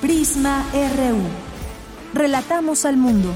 Prisma RU. Relatamos al mundo.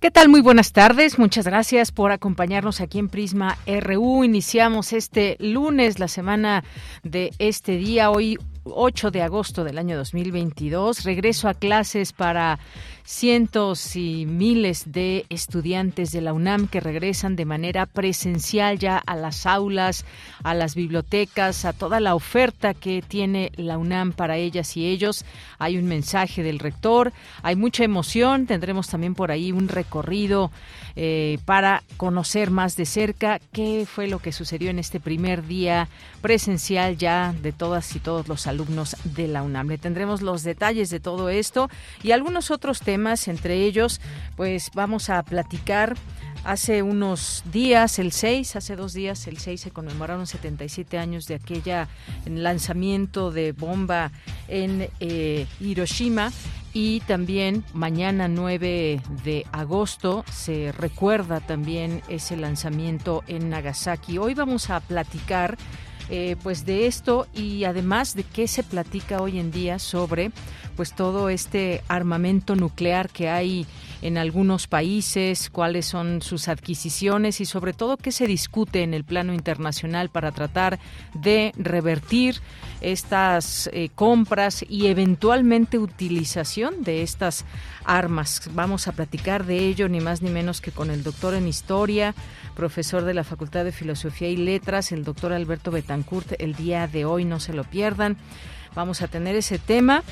¿Qué tal? Muy buenas tardes. Muchas gracias por acompañarnos aquí en Prisma RU. Iniciamos este lunes, la semana de este día, hoy 8 de agosto del año 2022. Regreso a clases para cientos y miles de estudiantes de la UNAM que regresan de manera presencial ya a las aulas, a las bibliotecas, a toda la oferta que tiene la UNAM para ellas y ellos. Hay un mensaje del rector, hay mucha emoción, tendremos también por ahí un recorrido eh, para conocer más de cerca qué fue lo que sucedió en este primer día presencial ya de todas y todos los alumnos de la UNAM. Le tendremos los detalles de todo esto y algunos otros temas entre ellos, pues vamos a platicar Hace unos días, el 6, hace dos días, el 6 se conmemoraron 77 años de aquella lanzamiento de bomba en eh, Hiroshima y también mañana 9 de agosto se recuerda también ese lanzamiento en Nagasaki. Hoy vamos a platicar eh, pues de esto y además de qué se platica hoy en día sobre pues todo este armamento nuclear que hay en algunos países, cuáles son sus adquisiciones y sobre todo qué se discute en el plano internacional para tratar de revertir estas eh, compras y eventualmente utilización de estas armas. Vamos a platicar de ello ni más ni menos que con el doctor en historia, profesor de la Facultad de Filosofía y Letras, el doctor Alberto Betancourt, el día de hoy, no se lo pierdan. Vamos a tener ese tema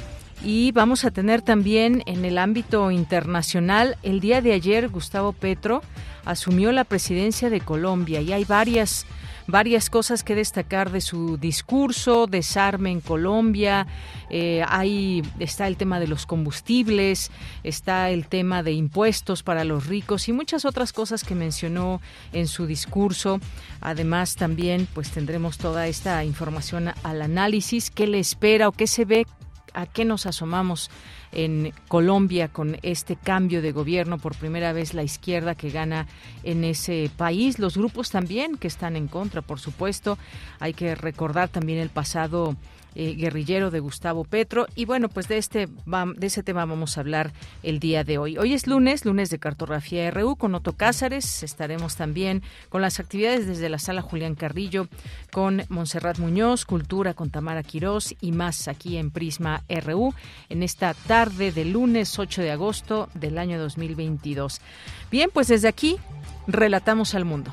y vamos a tener también en el ámbito internacional, el día de ayer Gustavo Petro asumió la presidencia de Colombia y hay varias varias cosas que destacar de su discurso, desarme en Colombia, eh, ahí está el tema de los combustibles, está el tema de impuestos para los ricos y muchas otras cosas que mencionó en su discurso. Además también pues tendremos toda esta información al análisis, qué le espera o qué se ve a qué nos asomamos en Colombia con este cambio de gobierno, por primera vez la izquierda que gana en ese país, los grupos también que están en contra, por supuesto. Hay que recordar también el pasado eh, guerrillero de Gustavo Petro. Y bueno, pues de este de ese tema vamos a hablar el día de hoy. Hoy es lunes, lunes de cartografía RU con Otto Cázares. Estaremos también con las actividades desde la sala Julián Carrillo, con Montserrat Muñoz, Cultura con Tamara Quirós y más aquí en Prisma RU en esta tarde de lunes 8 de agosto del año 2022. Bien, pues desde aquí relatamos al mundo.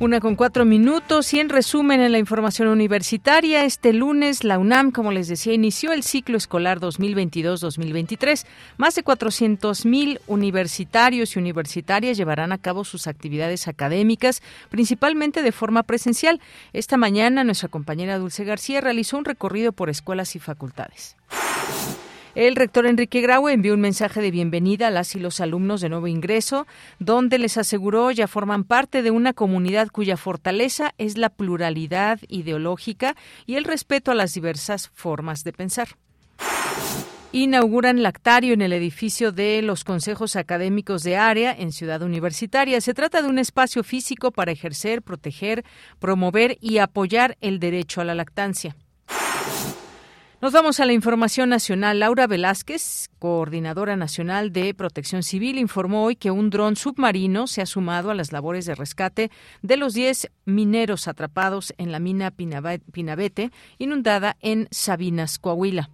Una con cuatro minutos y en resumen en la información universitaria, este lunes la UNAM, como les decía, inició el ciclo escolar 2022-2023. Más de 400 mil universitarios y universitarias llevarán a cabo sus actividades académicas, principalmente de forma presencial. Esta mañana nuestra compañera Dulce García realizó un recorrido por escuelas y facultades. El rector Enrique Graue envió un mensaje de bienvenida a las y los alumnos de nuevo ingreso, donde les aseguró ya forman parte de una comunidad cuya fortaleza es la pluralidad ideológica y el respeto a las diversas formas de pensar inauguran lactario en el edificio de los consejos académicos de área en Ciudad Universitaria. Se trata de un espacio físico para ejercer, proteger, promover y apoyar el derecho a la lactancia. Nos vamos a la información nacional. Laura Velázquez, coordinadora nacional de Protección Civil, informó hoy que un dron submarino se ha sumado a las labores de rescate de los 10 mineros atrapados en la mina Pinabete, inundada en Sabinas, Coahuila.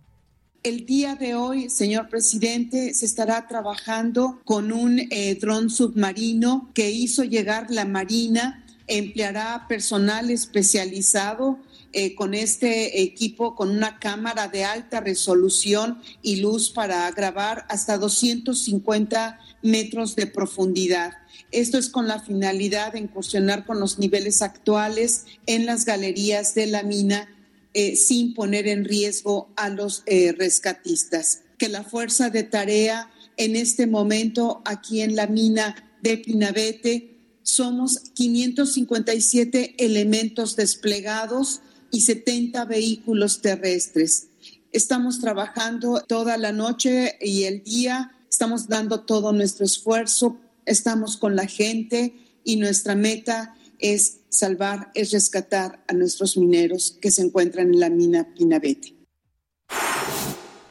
El día de hoy, señor presidente, se estará trabajando con un eh, dron submarino que hizo llegar la Marina. Empleará personal especializado eh, con este equipo, con una cámara de alta resolución y luz para grabar hasta 250 metros de profundidad. Esto es con la finalidad de incursionar con los niveles actuales en las galerías de la mina eh, sin poner en riesgo a los eh, rescatistas. Que la fuerza de tarea en este momento aquí en la mina de Pinabete somos 557 elementos desplegados y 70 vehículos terrestres. Estamos trabajando toda la noche y el día, estamos dando todo nuestro esfuerzo, estamos con la gente y nuestra meta es salvar, es rescatar a nuestros mineros que se encuentran en la mina Pinabete.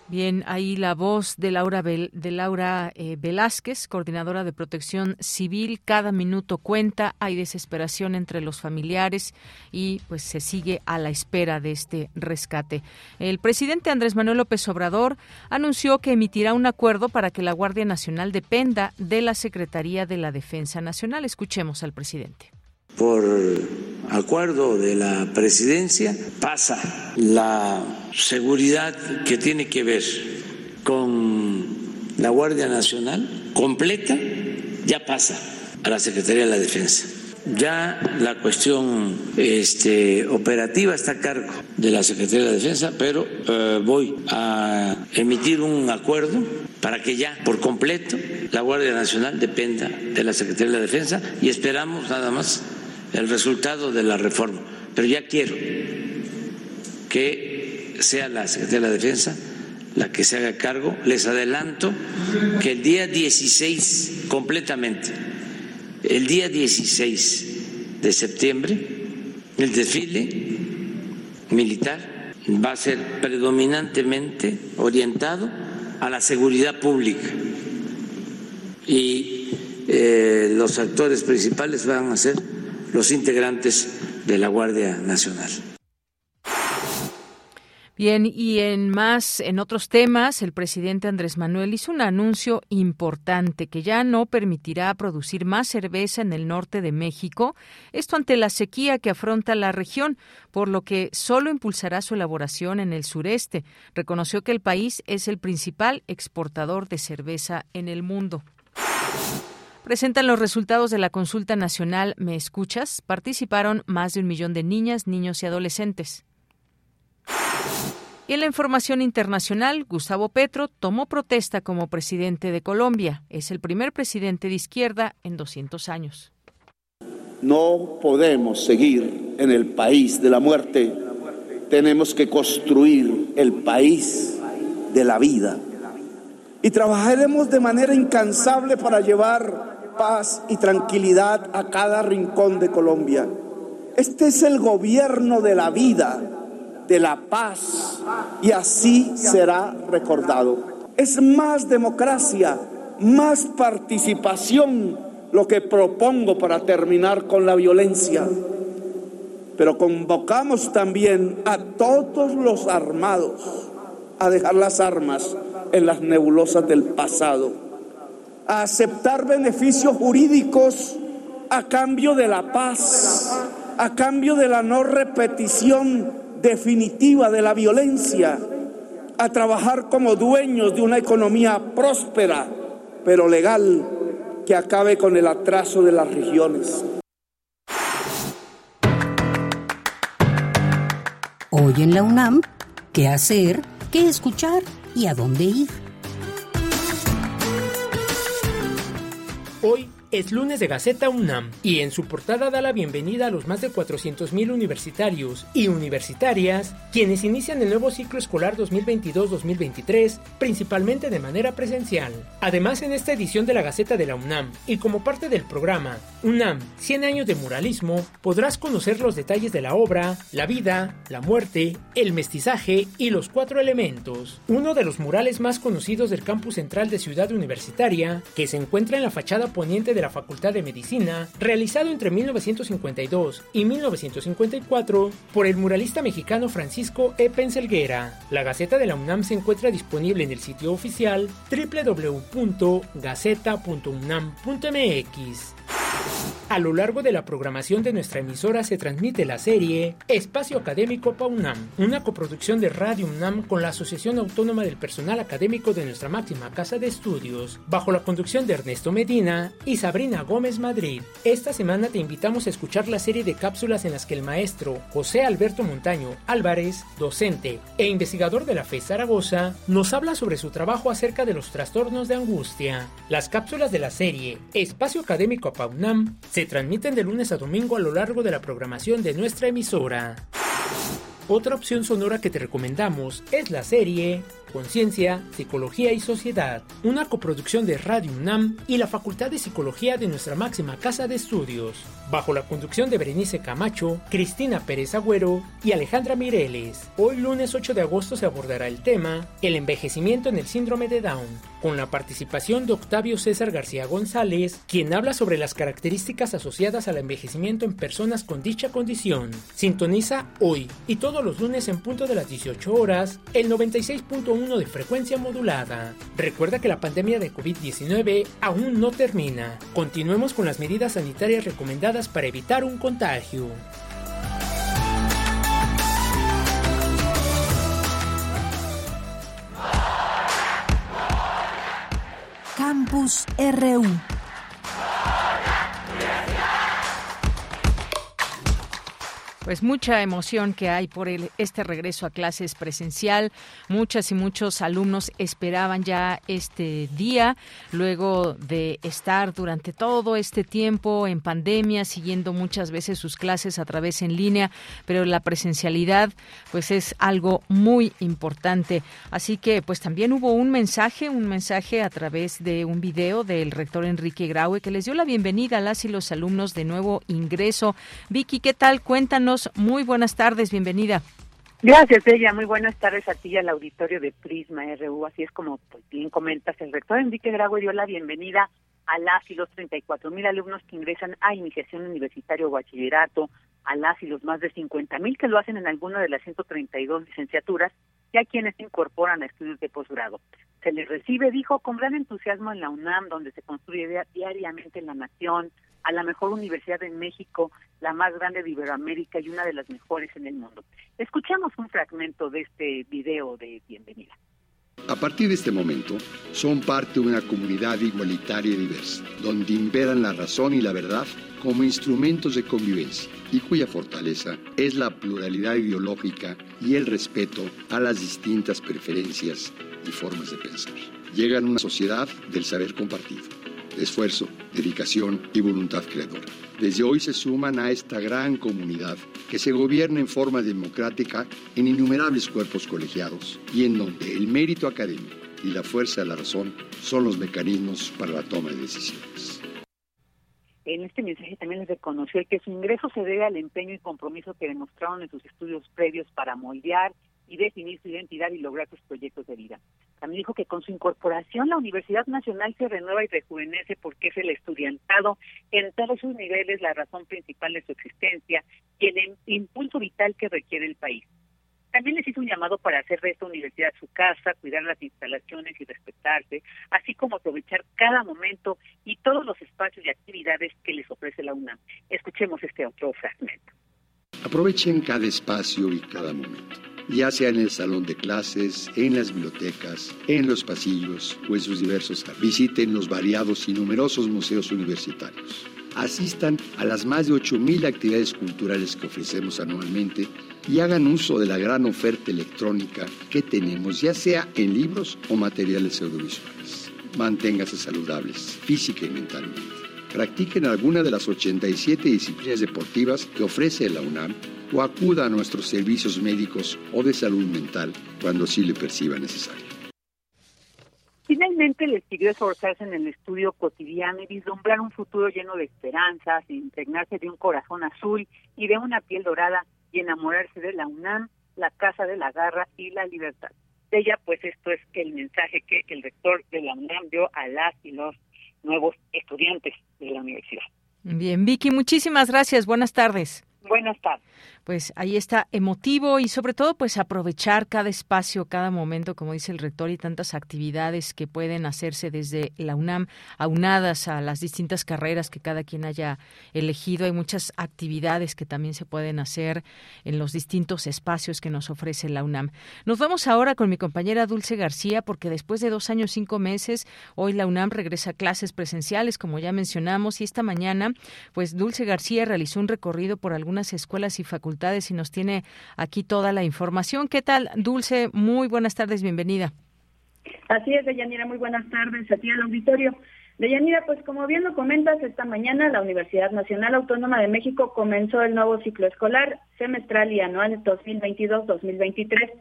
Bien, ahí la voz de Laura, de Laura eh, Velázquez, coordinadora de protección civil. Cada minuto cuenta, hay desesperación entre los familiares y pues se sigue a la espera de este rescate. El presidente Andrés Manuel López Obrador anunció que emitirá un acuerdo para que la Guardia Nacional dependa de la Secretaría de la Defensa Nacional. Escuchemos al presidente por acuerdo de la presidencia pasa la seguridad que tiene que ver con la Guardia Nacional completa, ya pasa a la Secretaría de la Defensa. Ya la cuestión este, operativa está a cargo de la Secretaría de la Defensa, pero eh, voy a emitir un acuerdo para que ya por completo la Guardia Nacional dependa de la Secretaría de la Defensa y esperamos nada más el resultado de la reforma. Pero ya quiero que sea la Secretaría de la Defensa la que se haga cargo. Les adelanto que el día 16, completamente, el día 16 de septiembre, el desfile militar va a ser predominantemente orientado a la seguridad pública y eh, los actores principales van a ser los integrantes de la Guardia Nacional. Bien, y en más, en otros temas, el presidente Andrés Manuel hizo un anuncio importante que ya no permitirá producir más cerveza en el norte de México, esto ante la sequía que afronta la región, por lo que solo impulsará su elaboración en el sureste. Reconoció que el país es el principal exportador de cerveza en el mundo presentan los resultados de la consulta nacional ¿Me escuchas? Participaron más de un millón de niñas, niños y adolescentes. Y en la información internacional, Gustavo Petro tomó protesta como presidente de Colombia. Es el primer presidente de izquierda en 200 años. No podemos seguir en el país de la muerte. Tenemos que construir el país de la vida. Y trabajaremos de manera incansable para llevar paz y tranquilidad a cada rincón de Colombia. Este es el gobierno de la vida, de la paz, y así será recordado. Es más democracia, más participación lo que propongo para terminar con la violencia. Pero convocamos también a todos los armados a dejar las armas en las nebulosas del pasado a aceptar beneficios jurídicos a cambio de la paz, a cambio de la no repetición definitiva de la violencia, a trabajar como dueños de una economía próspera, pero legal, que acabe con el atraso de las regiones. Hoy en la UNAM, ¿qué hacer? ¿Qué escuchar? ¿Y a dónde ir? Hoy es lunes de Gaceta UNAM y en su portada da la bienvenida a los más de 400.000 universitarios y universitarias quienes inician el nuevo ciclo escolar 2022-2023 principalmente de manera presencial. Además en esta edición de la Gaceta de la UNAM y como parte del programa UNAM 100 años de muralismo podrás conocer los detalles de la obra, la vida, la muerte, el mestizaje y los cuatro elementos. Uno de los murales más conocidos del campus central de Ciudad Universitaria, que se encuentra en la fachada poniente de la Facultad de Medicina, realizado entre 1952 y 1954 por el muralista mexicano Francisco E. Penselguera. La Gaceta de la UNAM se encuentra disponible en el sitio oficial www.gaceta.unam.mx. A lo largo de la programación de nuestra emisora se transmite la serie Espacio Académico PAUNAM, una coproducción de Radio UNAM con la Asociación Autónoma del Personal Académico de nuestra máxima casa de estudios, bajo la conducción de Ernesto Medina y Sabrina Gómez Madrid. Esta semana te invitamos a escuchar la serie de cápsulas en las que el maestro José Alberto Montaño Álvarez, docente e investigador de la FE Zaragoza, nos habla sobre su trabajo acerca de los trastornos de angustia. Las cápsulas de la serie Espacio Académico PAUNAM se transmiten de lunes a domingo a lo largo de la programación de nuestra emisora. Otra opción sonora que te recomendamos es la serie Conciencia, Psicología y Sociedad, una coproducción de Radio UNAM y la Facultad de Psicología de nuestra máxima casa de estudios, bajo la conducción de Berenice Camacho, Cristina Pérez Agüero y Alejandra Mireles. Hoy lunes 8 de agosto se abordará el tema El envejecimiento en el síndrome de Down, con la participación de Octavio César García González, quien habla sobre las características asociadas al envejecimiento en personas con dicha condición. Sintoniza hoy y todos los lunes en punto de las 18 horas el 96.1 de frecuencia modulada. Recuerda que la pandemia de COVID-19 aún no termina. Continuemos con las medidas sanitarias recomendadas para evitar un contagio. Campus RU Pues mucha emoción que hay por el, este regreso a clases presencial. Muchas y muchos alumnos esperaban ya este día, luego de estar durante todo este tiempo en pandemia, siguiendo muchas veces sus clases a través en línea, pero la presencialidad pues es algo muy importante. Así que pues también hubo un mensaje, un mensaje a través de un video del rector Enrique Graue que les dio la bienvenida a las y los alumnos de nuevo ingreso. Vicky, ¿qué tal? Cuéntanos muy buenas tardes, bienvenida. Gracias, ella. Muy buenas tardes a ti y al auditorio de Prisma RU. Así es como pues, bien comentas, el rector Enrique Grago dio la bienvenida a las y los 34 mil alumnos que ingresan a iniciación universitaria o bachillerato, a las y los más de 50 mil que lo hacen en alguna de las 132 licenciaturas y a quienes incorporan a estudios de posgrado. Se les recibe, dijo, con gran entusiasmo en la UNAM, donde se construye diariamente la nación, a la mejor universidad en México, la más grande de Iberoamérica y una de las mejores en el mundo. Escuchamos un fragmento de este video de bienvenida. A partir de este momento, son parte de una comunidad igualitaria y diversa, donde imperan la razón y la verdad como instrumentos de convivencia y cuya fortaleza es la pluralidad ideológica y el respeto a las distintas preferencias y formas de pensar. Llegan a una sociedad del saber compartido esfuerzo, dedicación y voluntad creadora. Desde hoy se suman a esta gran comunidad que se gobierna en forma democrática en innumerables cuerpos colegiados y en donde el mérito académico y la fuerza de la razón son los mecanismos para la toma de decisiones. En este mensaje también les reconoció que su ingreso se debe al empeño y compromiso que demostraron en sus estudios previos para moldear y definir su identidad y lograr sus proyectos de vida. También dijo que con su incorporación la Universidad Nacional se renueva y rejuvenece porque es el estudiantado en todos sus niveles la razón principal de su existencia y el impulso vital que requiere el país. También les hizo un llamado para hacer de esta universidad su casa, cuidar las instalaciones y respetarse, así como aprovechar cada momento y todos los espacios y actividades que les ofrece la UNAM. Escuchemos este otro fragmento. Aprovechen cada espacio y cada momento ya sea en el salón de clases, en las bibliotecas, en los pasillos o en sus diversos. Visiten los variados y numerosos museos universitarios. Asistan a las más de 8.000 actividades culturales que ofrecemos anualmente y hagan uso de la gran oferta electrónica que tenemos, ya sea en libros o materiales audiovisuales. Manténgase saludables, física y mentalmente. practiquen alguna de las 87 disciplinas deportivas que ofrece la UNAM o acuda a nuestros servicios médicos o de salud mental cuando sí le perciba necesario. Finalmente les pidió esforzarse en el estudio cotidiano y vislumbrar un futuro lleno de esperanzas, impregnarse de un corazón azul y de una piel dorada y enamorarse de la UNAM, la Casa de la Garra y la Libertad. De ella, pues esto es el mensaje que el rector de la UNAM dio a las y los nuevos estudiantes de la universidad. Bien, Vicky, muchísimas gracias. Buenas tardes. Buenas tardes pues ahí está emotivo y sobre todo pues aprovechar cada espacio, cada momento, como dice el rector, y tantas actividades que pueden hacerse desde la UNAM, aunadas a las distintas carreras que cada quien haya elegido. Hay muchas actividades que también se pueden hacer en los distintos espacios que nos ofrece la UNAM. Nos vamos ahora con mi compañera Dulce García, porque después de dos años, cinco meses, hoy la UNAM regresa a clases presenciales, como ya mencionamos, y esta mañana, pues Dulce García realizó un recorrido por algunas escuelas y facultades y nos tiene aquí toda la información. ¿Qué tal, Dulce? Muy buenas tardes, bienvenida. Así es, Deyanira, muy buenas tardes a ti al auditorio. Deyanira, pues como bien lo comentas, esta mañana la Universidad Nacional Autónoma de México comenzó el nuevo ciclo escolar semestral y anual 2022-2023,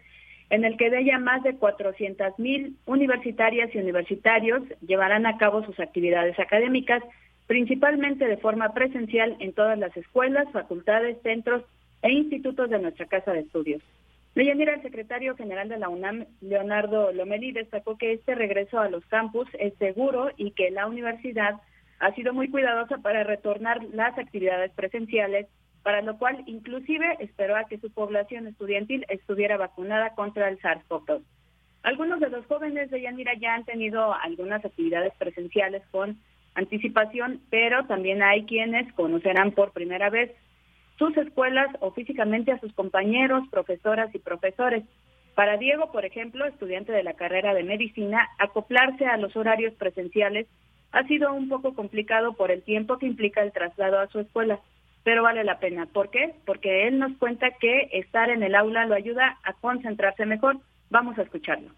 en el que de ella más de 400 mil universitarias y universitarios llevarán a cabo sus actividades académicas, principalmente de forma presencial en todas las escuelas, facultades, centros e institutos de nuestra Casa de Estudios. Leyanira, el secretario general de la UNAM, Leonardo Lomeli, destacó que este regreso a los campus es seguro y que la universidad ha sido muy cuidadosa para retornar las actividades presenciales, para lo cual inclusive esperó a que su población estudiantil estuviera vacunada contra el SARS-CoV-2. Algunos de los jóvenes de Yanira ya han tenido algunas actividades presenciales con anticipación, pero también hay quienes conocerán por primera vez sus escuelas o físicamente a sus compañeros, profesoras y profesores. Para Diego, por ejemplo, estudiante de la carrera de medicina, acoplarse a los horarios presenciales ha sido un poco complicado por el tiempo que implica el traslado a su escuela, pero vale la pena. ¿Por qué? Porque él nos cuenta que estar en el aula lo ayuda a concentrarse mejor. Vamos a escucharlo.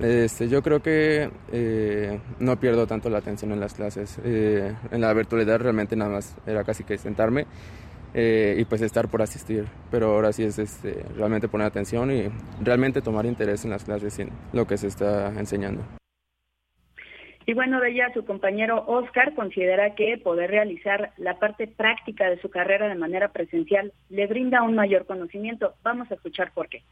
Este, yo creo que eh, no pierdo tanto la atención en las clases. Eh, en la virtualidad realmente nada más era casi que sentarme eh, y pues estar por asistir. Pero ahora sí es este, realmente poner atención y realmente tomar interés en las clases y en lo que se está enseñando. Y bueno, de ella su compañero Oscar considera que poder realizar la parte práctica de su carrera de manera presencial le brinda un mayor conocimiento. Vamos a escuchar por qué.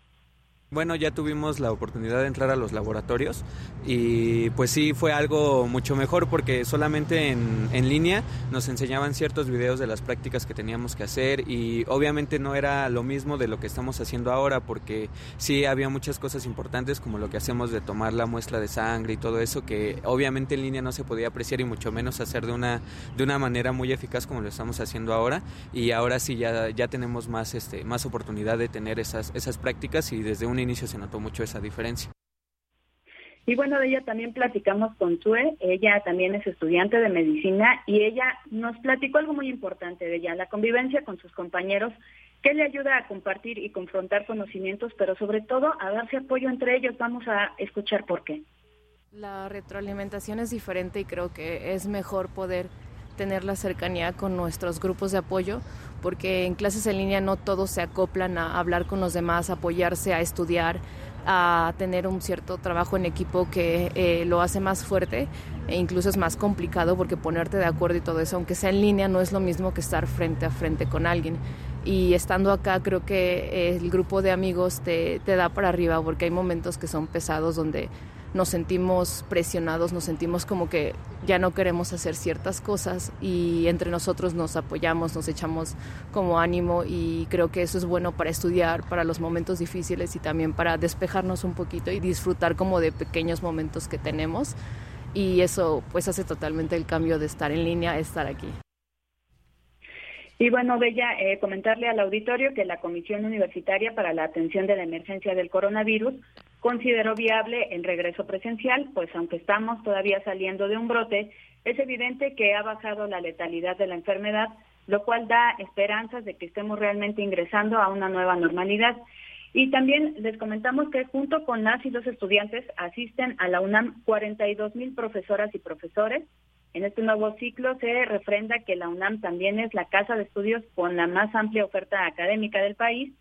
Bueno, ya tuvimos la oportunidad de entrar a los laboratorios y pues sí fue algo mucho mejor porque solamente en, en, línea nos enseñaban ciertos videos de las prácticas que teníamos que hacer y obviamente no era lo mismo de lo que estamos haciendo ahora porque sí había muchas cosas importantes como lo que hacemos de tomar la muestra de sangre y todo eso que obviamente en línea no se podía apreciar y mucho menos hacer de una, de una manera muy eficaz como lo estamos haciendo ahora y ahora sí ya, ya tenemos más, este, más oportunidad de tener esas, esas prácticas y desde un inicio se notó mucho esa diferencia. Y bueno, de ella también platicamos con Tue, ella también es estudiante de medicina y ella nos platicó algo muy importante de ella, la convivencia con sus compañeros, que le ayuda a compartir y confrontar conocimientos, pero sobre todo a darse apoyo entre ellos. Vamos a escuchar por qué. La retroalimentación es diferente y creo que es mejor poder tener la cercanía con nuestros grupos de apoyo, porque en clases en línea no todos se acoplan a hablar con los demás, a apoyarse, a estudiar, a tener un cierto trabajo en equipo que eh, lo hace más fuerte e incluso es más complicado porque ponerte de acuerdo y todo eso, aunque sea en línea, no es lo mismo que estar frente a frente con alguien. Y estando acá creo que el grupo de amigos te, te da para arriba porque hay momentos que son pesados donde nos sentimos presionados, nos sentimos como que ya no queremos hacer ciertas cosas y entre nosotros nos apoyamos, nos echamos como ánimo y creo que eso es bueno para estudiar, para los momentos difíciles y también para despejarnos un poquito y disfrutar como de pequeños momentos que tenemos y eso pues hace totalmente el cambio de estar en línea a estar aquí. Y bueno, Bella, eh, comentarle al auditorio que la Comisión Universitaria para la Atención de la Emergencia del Coronavirus consideró viable el regreso presencial, pues aunque estamos todavía saliendo de un brote, es evidente que ha bajado la letalidad de la enfermedad, lo cual da esperanzas de que estemos realmente ingresando a una nueva normalidad. Y también les comentamos que junto con las y los estudiantes asisten a la UNAM 42 mil profesoras y profesores, En este nuevo ciclo se refrenda que la UNAM también es la casa de estudios con la más amplia oferta académica del país,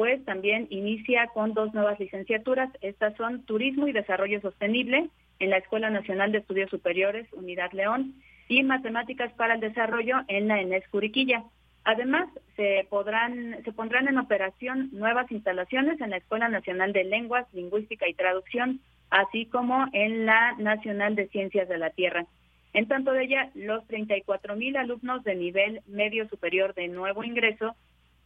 pues también inicia con dos nuevas licenciaturas. Estas son Turismo y Desarrollo Sostenible en la Escuela Nacional de Estudios Superiores, Unidad León, y Matemáticas para el Desarrollo en la ENES Curiquilla. Además, se, podrán, se pondrán en operación nuevas instalaciones en la Escuela Nacional de Lenguas, Lingüística y Traducción, así como en la Nacional de Ciencias de la Tierra. En tanto de ella, los 34 mil alumnos de nivel medio superior de nuevo ingreso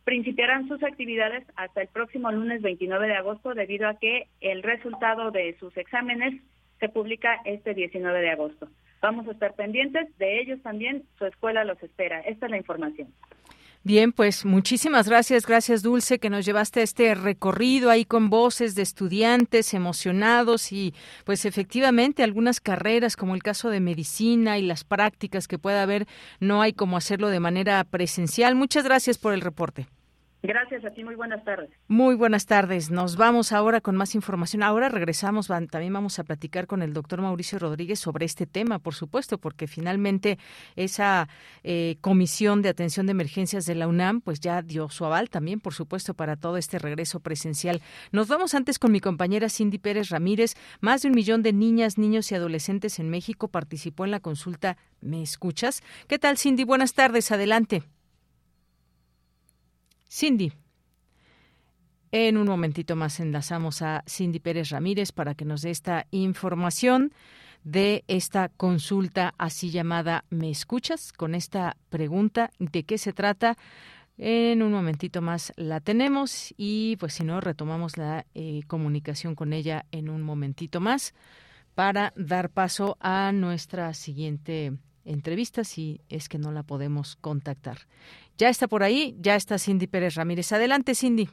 principiarán sus actividades hasta el próximo lunes 29 de agosto debido a que el resultado de sus exámenes se publica este 19 de agosto. Vamos a estar pendientes de ellos también, su escuela los espera. Esta es la información. Bien, pues muchísimas gracias, gracias Dulce, que nos llevaste a este recorrido ahí con voces de estudiantes emocionados y pues efectivamente algunas carreras como el caso de medicina y las prácticas que pueda haber, no hay como hacerlo de manera presencial. Muchas gracias por el reporte. Gracias a ti, muy buenas tardes. Muy buenas tardes. Nos vamos ahora con más información. Ahora regresamos, también vamos a platicar con el doctor Mauricio Rodríguez sobre este tema, por supuesto, porque finalmente esa eh, comisión de atención de emergencias de la UNAM, pues ya dio su aval también, por supuesto, para todo este regreso presencial. Nos vamos antes con mi compañera Cindy Pérez Ramírez. Más de un millón de niñas, niños y adolescentes en México participó en la consulta ¿Me escuchas? ¿Qué tal, Cindy? Buenas tardes. Adelante. Cindy. En un momentito más enlazamos a Cindy Pérez Ramírez para que nos dé esta información de esta consulta así llamada ¿Me escuchas? Con esta pregunta, ¿de qué se trata? En un momentito más la tenemos y pues si no, retomamos la eh, comunicación con ella en un momentito más para dar paso a nuestra siguiente entrevista si es que no la podemos contactar. Ya está por ahí, ya está Cindy Pérez Ramírez. Adelante, Cindy.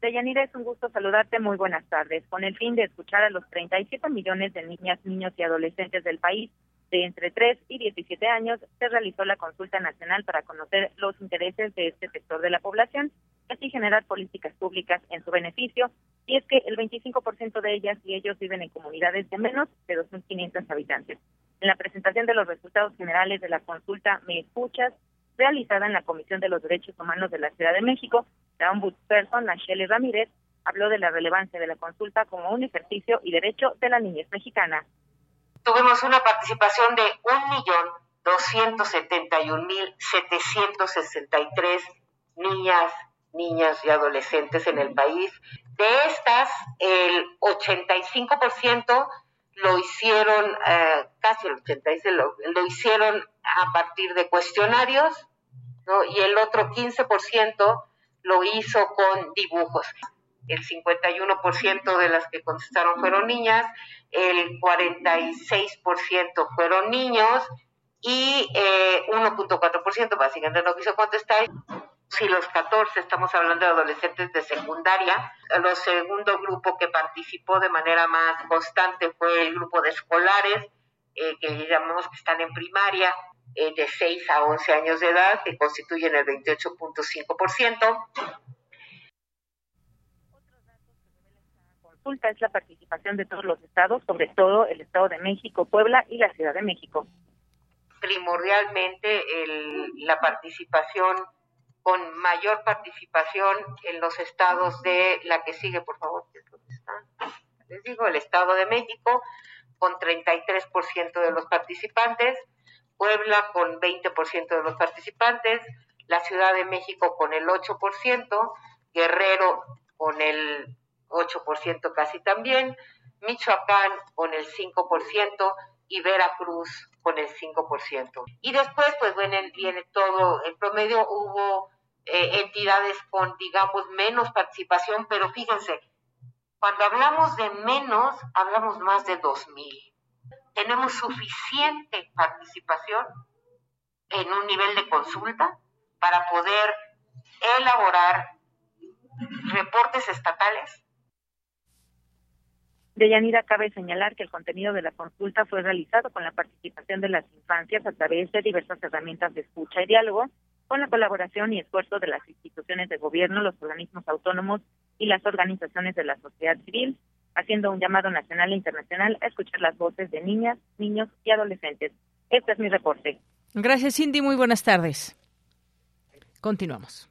Deyanira, es un gusto saludarte. Muy buenas tardes. Con el fin de escuchar a los 37 millones de niñas, niños y adolescentes del país de entre 3 y 17 años, se realizó la consulta nacional para conocer los intereses de este sector de la población así generar políticas públicas en su beneficio. Y es que el 25% de ellas y ellos viven en comunidades de menos de 2.500 habitantes. En la presentación de los resultados generales de la consulta Me Escuchas, realizada en la Comisión de los Derechos Humanos de la Ciudad de México, la ombudsperson Nacheli Ramírez habló de la relevancia de la consulta como un ejercicio y derecho de la niñez mexicana. Tuvimos una participación de 1.271.763 niñas, niñas y adolescentes en el país. De estas, el 85% lo hicieron, eh, casi el 86% lo, lo hicieron a partir de cuestionarios, ¿no? y el otro 15% lo hizo con dibujos. El 51% de las que contestaron fueron niñas, el 46% fueron niños y eh, 1.4% básicamente no quiso contestar. Si los 14 estamos hablando de adolescentes de secundaria, el segundo grupo que participó de manera más constante fue el grupo de escolares, eh, que llamamos que están en primaria, eh, de 6 a 11 años de edad, que constituyen el 28.5%. Consulta es la participación de todos los estados, sobre todo el Estado de México, Puebla y la Ciudad de México. Primordialmente el, la participación, con mayor participación en los estados de la que sigue, por favor, les digo, el Estado de México, con 33% de los participantes, Puebla con 20% de los participantes, la Ciudad de México con el 8%, Guerrero con el 8% casi también, Michoacán con el 5% y Veracruz con el 5%. Y después, pues viene, viene todo, en promedio hubo eh, entidades con, digamos, menos participación, pero fíjense, cuando hablamos de menos, hablamos más de 2.000 tenemos suficiente participación en un nivel de consulta para poder elaborar reportes estatales. De Yanira cabe señalar que el contenido de la consulta fue realizado con la participación de las infancias a través de diversas herramientas de escucha y diálogo, con la colaboración y esfuerzo de las instituciones de gobierno, los organismos autónomos y las organizaciones de la sociedad civil, haciendo un llamado nacional e internacional a escuchar las voces de niñas, niños y adolescentes. Este es mi reporte. Gracias, Cindy. Muy buenas tardes. Continuamos.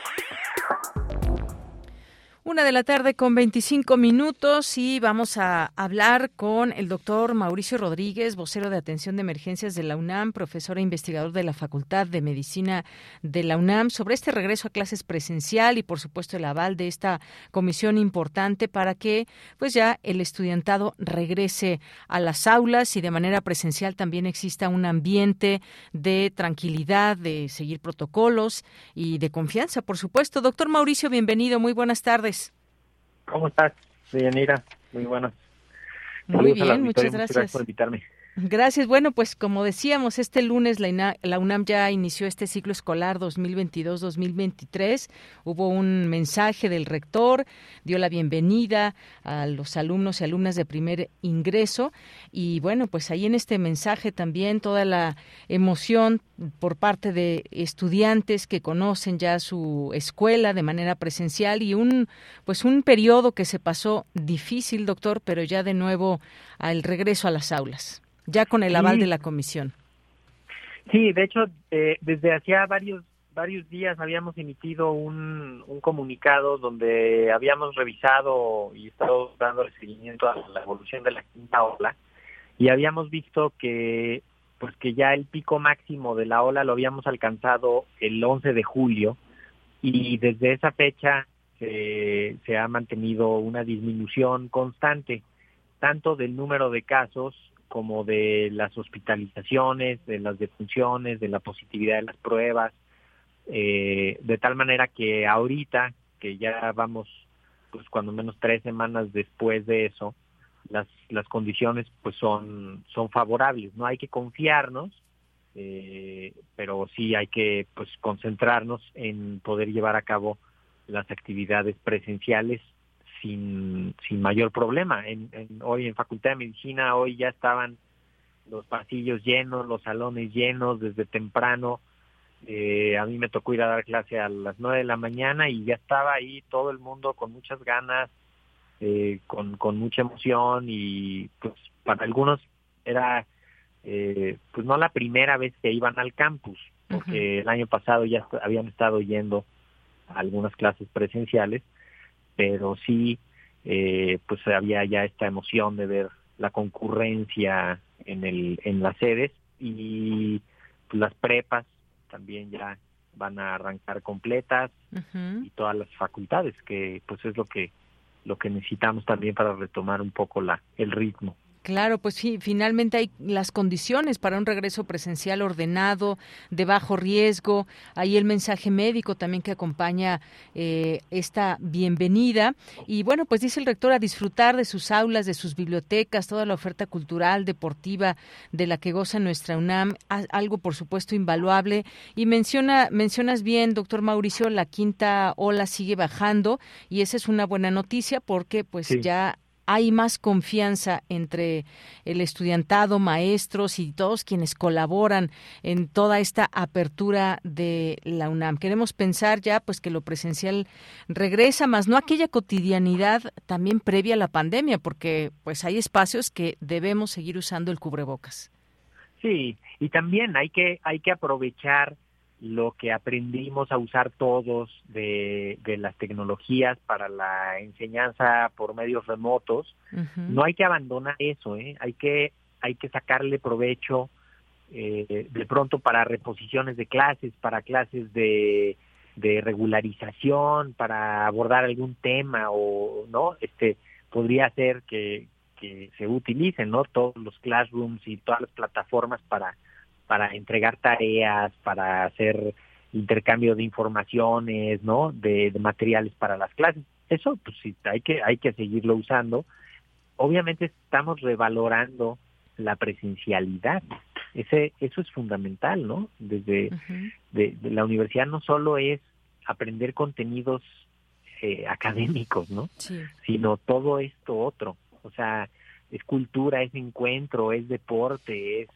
Una de la tarde con 25 minutos y vamos a hablar con el doctor Mauricio Rodríguez, vocero de atención de emergencias de la UNAM, profesor e investigador de la Facultad de Medicina de la UNAM, sobre este regreso a clases presencial y, por supuesto, el aval de esta comisión importante para que, pues ya el estudiantado regrese a las aulas y de manera presencial también exista un ambiente de tranquilidad, de seguir protocolos y de confianza, por supuesto. Doctor Mauricio, bienvenido. Muy buenas tardes. ¿Cómo estás, Deyanira? Muy buenas. Muy bien, muchas gracias. por invitarme. Gracias. Bueno, pues como decíamos, este lunes la, UNAM ya inició este ciclo escolar 2022-2023. Hubo un mensaje del rector, dio la bienvenida a los alumnos y alumnas de primer ingreso. Y bueno, pues ahí en este mensaje también toda la emoción por parte de estudiantes que conocen ya su escuela de manera presencial y un pues un periodo que se pasó difícil, doctor, pero ya de nuevo al regreso a las aulas ya con el aval de la comisión. Sí, de hecho, eh, desde hacía varios varios días habíamos emitido un, un comunicado donde habíamos revisado y estado dando seguimiento a la evolución de la quinta ola y habíamos visto que pues que ya el pico máximo de la ola lo habíamos alcanzado el 11 de julio y desde esa fecha se, se ha mantenido una disminución constante tanto del número de casos como de las hospitalizaciones, de las defunciones, de la positividad de las pruebas, eh, de tal manera que ahorita, que ya vamos, pues cuando menos tres semanas después de eso, las, las condiciones pues son, son favorables. No hay que confiarnos, eh, pero sí hay que pues concentrarnos en poder llevar a cabo las actividades presenciales sin, sin mayor problema. En, hoy en Facultad de Medicina, hoy ya estaban los pasillos llenos, los salones llenos desde temprano. Eh, a mí me tocó ir a dar clase a las nueve de la mañana y ya estaba ahí todo el mundo con muchas ganas, eh, con, con mucha emoción y pues para algunos era eh, pues no la primera vez que iban al campus, porque el año pasado ya habían estado yendo a algunas clases presenciales pero sí, eh, pues había ya esta emoción de ver la concurrencia en, el, en las sedes y pues, las prepas también ya van a arrancar completas y todas las facultades que pues es lo que lo que necesitamos también para retomar un poco la el ritmo Claro, pues sí, finalmente hay las condiciones para un regreso presencial ordenado, de bajo riesgo. Hay el mensaje médico también que acompaña eh, esta bienvenida. Y bueno, pues dice el rector a disfrutar de sus aulas, de sus bibliotecas, toda la oferta cultural, deportiva de la que goza nuestra UNAM, algo por supuesto invaluable. Y menciona, mencionas bien, doctor Mauricio, la quinta ola sigue bajando y esa es una buena noticia porque pues ya hay más confianza entre el estudiantado, maestros y todos quienes colaboran en toda esta apertura de la UNAM. Queremos pensar ya pues que lo presencial regresa, más no aquella cotidianidad también previa a la pandemia, porque pues hay espacios que debemos seguir usando el cubrebocas. Sí, y también hay que hay que aprovechar lo que aprendimos a usar todos de, las tecnologías para la enseñanza por medios remotos, no hay que abandonar eso, ¿eh? hay que hay que sacarle provecho eh, de pronto para reposiciones de clases, para clases de, de regularización, para abordar algún tema o no, este podría ser que, que se utilicen, no todos los classrooms y todas las plataformas para para entregar tareas, para hacer intercambio de informaciones, ¿no? De, materiales para las clases. Eso, pues sí, hay que, hay que seguirlo usando. Obviamente estamos revalorando la presencialidad. Ese, eso es fundamental, ¿no? Desde de, la universidad no solo es aprender contenidos eh, académicos, ¿no? Sino todo esto otro. O sea, es cultura, es encuentro, es deporte, es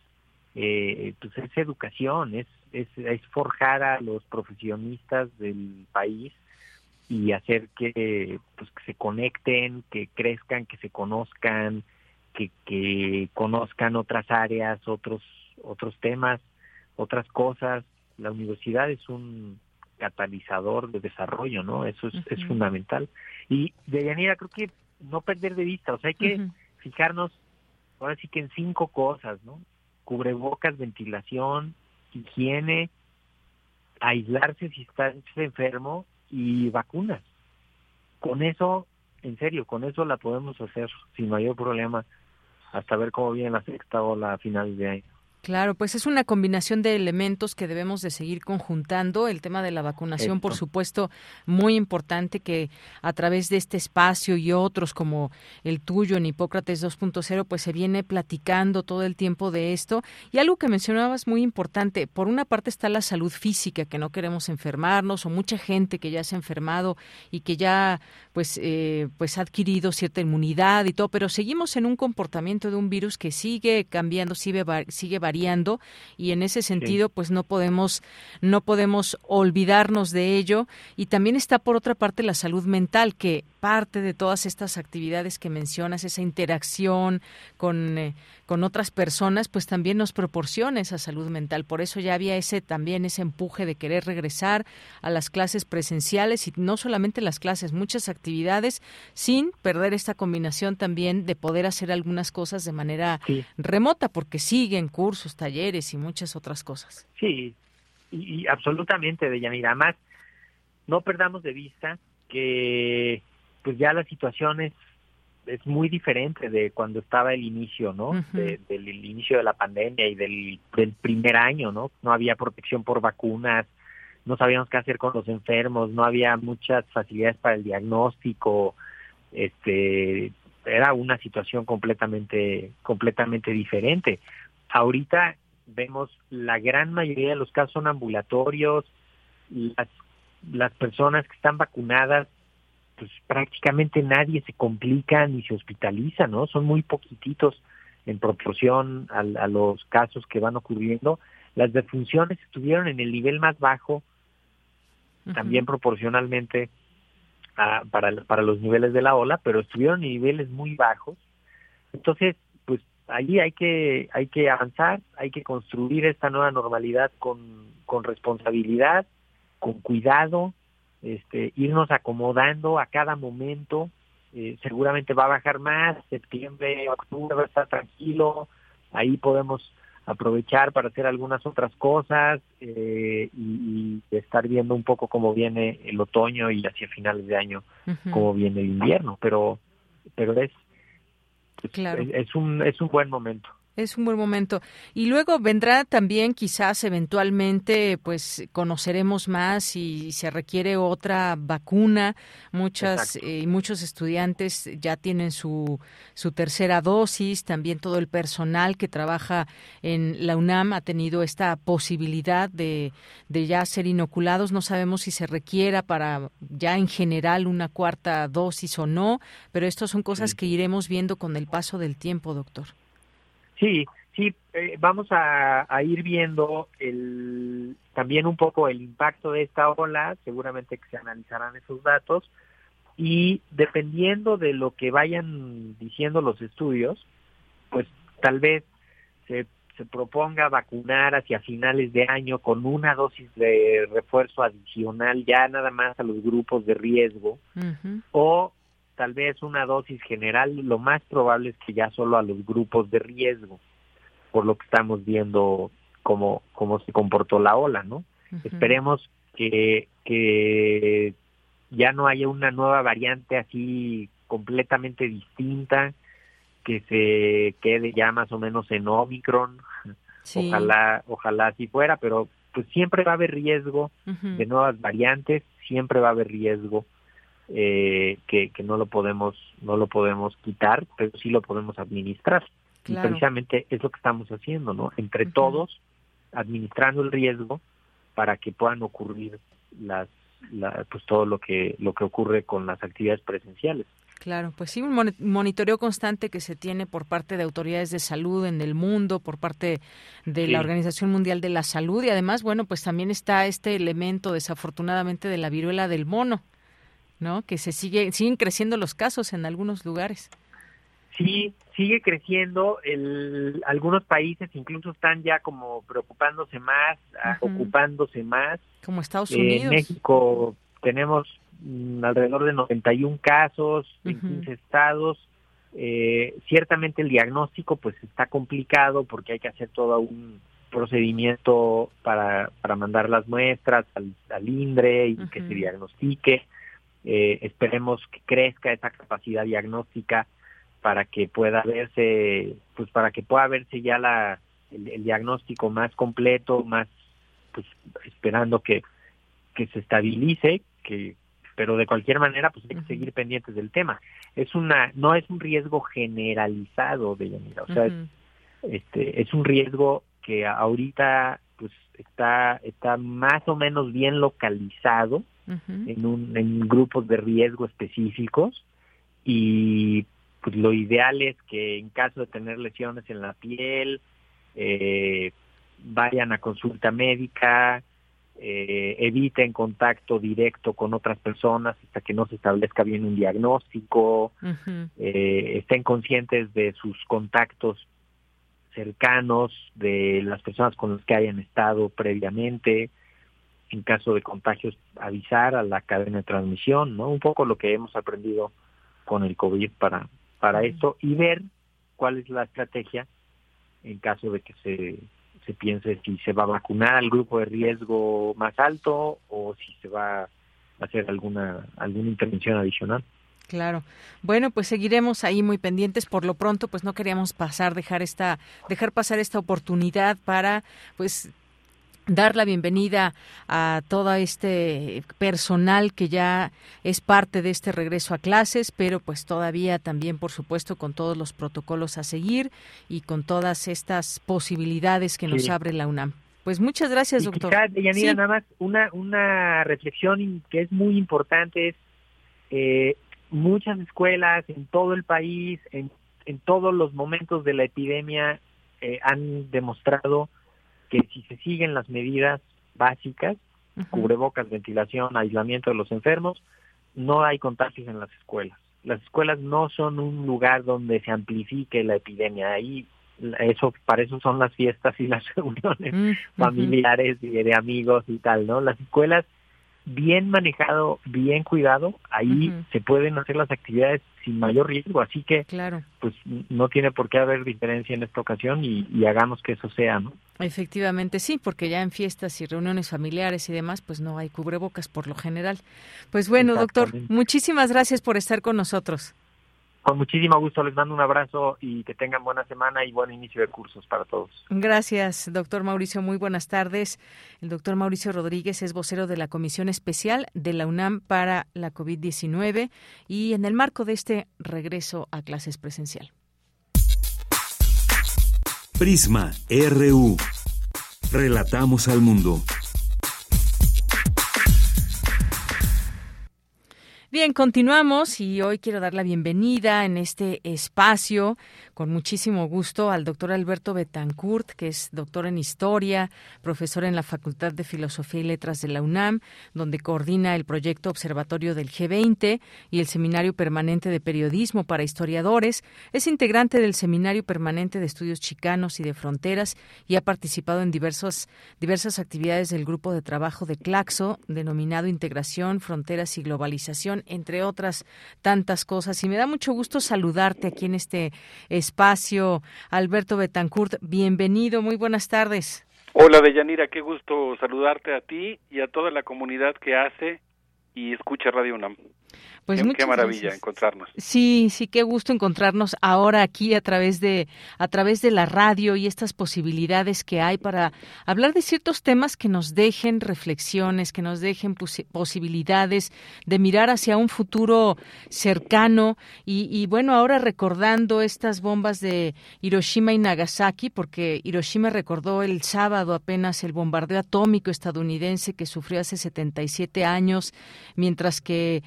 eh, pues es educación, es, es, es forjar a los profesionistas del país y hacer que, pues, que se conecten, que crezcan, que se conozcan, que, que conozcan otras áreas, otros, otros temas, otras cosas. La universidad es un catalizador de desarrollo, ¿no? Eso es, es fundamental. Y de Yanira, creo que no perder de vista, o sea, hay que fijarnos ahora sí que en cinco cosas, ¿no? Cubrebocas, ventilación, higiene, aislarse si está enfermo y vacunas. Con eso, en serio, con eso la podemos hacer sin mayor problema hasta ver cómo viene la sexta ola a finales de año. Claro, pues es una combinación de elementos que debemos de seguir conjuntando. El tema de la vacunación, por supuesto, muy importante que a través de este espacio y otros como el tuyo en Hipócrates 2.0, pues se viene platicando todo el tiempo de esto. Y algo que mencionabas muy importante, por una parte está la salud física, que no queremos enfermarnos, o mucha gente que ya se ha enfermado y que ya pues, eh, pues ha adquirido cierta inmunidad y todo, pero seguimos en un comportamiento de un virus que sigue cambiando, sigue, sigue variando y en ese sentido pues no podemos no podemos olvidarnos de ello. Y también está por otra parte la salud mental que parte de todas estas actividades que mencionas, esa interacción con, eh, con otras personas, pues también nos proporciona esa salud mental. Por eso ya había ese también ese empuje de querer regresar a las clases presenciales y no solamente las clases, muchas actividades sin perder esta combinación también de poder hacer algunas cosas de manera remota, porque siguen cursos, talleres y muchas otras cosas. Sí, y, y absolutamente, Deyanira. Más, no perdamos de vista que pues ya la situación es, es muy diferente de cuando estaba el inicio, ¿no? del inicio de la pandemia y del, del primer año, ¿no? No había protección por vacunas, no sabíamos qué hacer con los enfermos, no había muchas facilidades para el diagnóstico, este era una situación completamente completamente diferente. Ahorita vemos la gran mayoría de los casos son ambulatorios, las las personas que están vacunadas pues prácticamente nadie se complica ni se hospitaliza, ¿no? Son muy poquititos en proporción a, los casos que van ocurriendo. Las defunciones estuvieron en el nivel más bajo, también proporcionalmente para, para los niveles de la ola, pero estuvieron en niveles muy bajos. Entonces, pues allí hay que, hay que avanzar, hay que construir esta nueva normalidad con, con responsabilidad, con cuidado, este, irnos acomodando a cada momento. Eh, seguramente va a bajar más, septiembre, octubre va a estar tranquilo, ahí podemos aprovechar para hacer algunas otras cosas eh, y, estar viendo un poco cómo viene el otoño y hacia finales de año cómo viene el invierno, pero pero es, es un es un buen momento. Es un buen momento. Y luego vendrá también quizás eventualmente, pues conoceremos más y se requiere otra vacuna. Muchas y eh, muchos estudiantes ya tienen su, su tercera dosis. También todo el personal que trabaja en la UNAM ha tenido esta posibilidad de, de ya ser inoculados. No sabemos si se requiera para ya en general una cuarta dosis o no, pero estas son cosas que iremos viendo con el paso del tiempo, doctor. Sí, sí, eh, vamos a, ir viendo el, también un poco el impacto de esta ola, seguramente que se analizarán esos datos, y dependiendo de lo que vayan diciendo los estudios, pues tal vez se, se proponga vacunar hacia finales de año con una dosis de refuerzo adicional ya nada más a los grupos de riesgo, o tal vez una dosis general, lo más probable es que ya solo a los grupos de riesgo, por lo que estamos viendo cómo, cómo se comportó la ola, ¿no? Esperemos que, que ya no haya una nueva variante así completamente distinta, que se quede ya más o menos en Omicron, ojalá, ojalá así fuera, pero pues siempre va a haber riesgo de nuevas variantes, siempre va a haber riesgo eh, que, que no lo podemos no lo podemos quitar, pero sí lo podemos administrar. Y precisamente es lo que estamos haciendo, ¿no? Entre todos, administrando el riesgo para que puedan ocurrir las, pues todo lo que lo que ocurre con las actividades presenciales. Claro, pues sí, un monitoreo constante que se tiene por parte de autoridades de salud en el mundo, por parte de la Organización Mundial de la Salud y además, bueno, pues también está este elemento desafortunadamente de la viruela del mono, ¿no? Que se sigue siguen creciendo los casos en algunos lugares. Sí, sigue creciendo. El, algunos países incluso están ya como preocupándose más, ocupándose más. Como Estados Unidos. En México tenemos mm, alrededor de 91 casos en 15 estados. Eh, ciertamente el diagnóstico pues está complicado porque hay que hacer todo un procedimiento para, para mandar las muestras al, al INDRE y que se diagnostique. Eh, esperemos que crezca esa capacidad diagnóstica para que pueda verse, pues para que pueda verse ya la, el, diagnóstico más completo, más, pues esperando que, que se estabilice, que, pero de cualquier manera, pues hay que seguir pendientes del tema. Es una, no es un riesgo generalizado de o sea, este, es un riesgo que ahorita, pues está, está más o menos bien localizado en, un, en grupos de riesgo específicos y pues lo ideal es que en caso de tener lesiones en la piel, eh, vayan a consulta médica, eh, eviten contacto directo con otras personas hasta que no se establezca bien un diagnóstico, eh, estén conscientes de sus contactos cercanos, de las personas con las que hayan estado previamente, en caso de contagios avisar a la cadena de transmisión, ¿no? Un poco lo que hemos aprendido con el COVID para, para esto y ver cuál es la estrategia en caso de que se, se piense si se va a vacunar al grupo de riesgo más alto o si se va a hacer alguna alguna intervención adicional. Claro. Bueno, pues seguiremos ahí muy pendientes. Por lo pronto, pues no queríamos pasar, dejar esta, dejar pasar esta oportunidad para, pues, dar la bienvenida a todo este personal que ya es parte de este regreso a clases, pero pues todavía también, por supuesto, con todos los protocolos a seguir y con todas estas posibilidades que nos abre la UNAM. Pues muchas gracias, doctor. Yanira, nada más una, una reflexión que es muy importante es eh, muchas escuelas en todo el país, en, en todos los momentos de la epidemia, eh, han demostrado que si se siguen las medidas básicas, cubrebocas, ventilación, aislamiento de los enfermos, no hay contagios en las escuelas. Las escuelas no son un lugar donde se amplifique la epidemia. Ahí eso para eso son las fiestas y las reuniones familiares y de amigos y tal, ¿no? Las escuelas bien manejado, bien cuidado, ahí se pueden hacer las actividades sin mayor riesgo, así que claro. pues no tiene por qué haber diferencia en esta ocasión y, y, hagamos que eso sea, ¿no? Efectivamente sí, porque ya en fiestas y reuniones familiares y demás, pues no hay cubrebocas por lo general. Pues bueno, doctor, muchísimas gracias por estar con nosotros. Con muchísimo gusto les mando un abrazo y que tengan buena semana y buen inicio de cursos para todos. Gracias, doctor Mauricio. Muy buenas tardes. El doctor Mauricio Rodríguez es vocero de la Comisión Especial de la UNAM para la COVID-19 y en el marco de este regreso a clases presencial. Prisma RU. Relatamos al mundo. Bien, continuamos y hoy quiero dar la bienvenida en este espacio con muchísimo gusto al doctor Alberto Betancourt, que es doctor en Historia, profesor en la Facultad de Filosofía y Letras de la UNAM, donde coordina el proyecto Observatorio del G20 y el Seminario Permanente de Periodismo para Historiadores. Es integrante del Seminario Permanente de Estudios Chicanos y de Fronteras y ha participado en diversos, diversas actividades del grupo de trabajo de Claxo, denominado Integración, Fronteras y Globalización entre otras tantas cosas. Y me da mucho gusto saludarte aquí en este espacio. Alberto Betancourt, bienvenido, muy buenas tardes. Hola, Deyanira, qué gusto saludarte a ti y a toda la comunidad que hace y escucha Radio UNAM. Pues qué, maravilla encontrarnos. Sí, sí, qué gusto encontrarnos ahora aquí a través de a través de la radio y estas posibilidades que hay para hablar de ciertos temas que nos dejen reflexiones, que nos dejen posibilidades de mirar hacia un futuro cercano y, y bueno, ahora recordando estas bombas de Hiroshima y Nagasaki, porque Hiroshima recordó el sábado apenas el bombardeo atómico estadounidense que sufrió hace 77 años, mientras que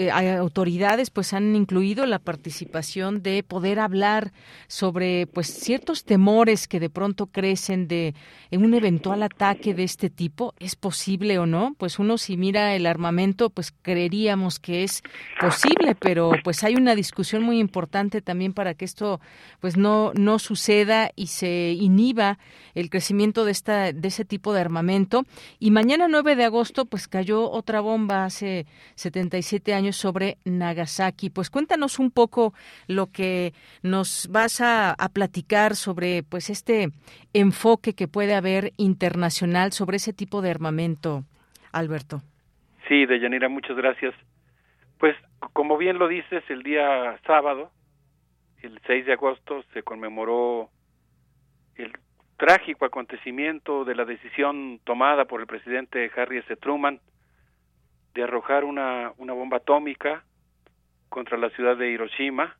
eh, autoridades pues han incluido la participación de poder hablar sobre pues ciertos temores que de pronto crecen de en un eventual ataque de este tipo. Es posible o no pues uno si mira el armamento pues creeríamos que es posible pero pues hay una discusión muy importante también para que esto pues no no suceda y se inhiba el crecimiento de esta de ese tipo de armamento. Y mañana 9 de agosto pues cayó otra bomba hace 77 años sobre Nagasaki. Pues cuéntanos un poco lo que nos vas a, platicar sobre pues este enfoque que puede haber internacional sobre ese tipo de armamento, Alberto. Sí, Deyanira, muchas gracias. Pues como bien lo dices, el día sábado, el 6 de agosto, se conmemoró el trágico acontecimiento de la decisión tomada por el presidente Harry S. Truman de arrojar una, una bomba atómica contra la ciudad de Hiroshima,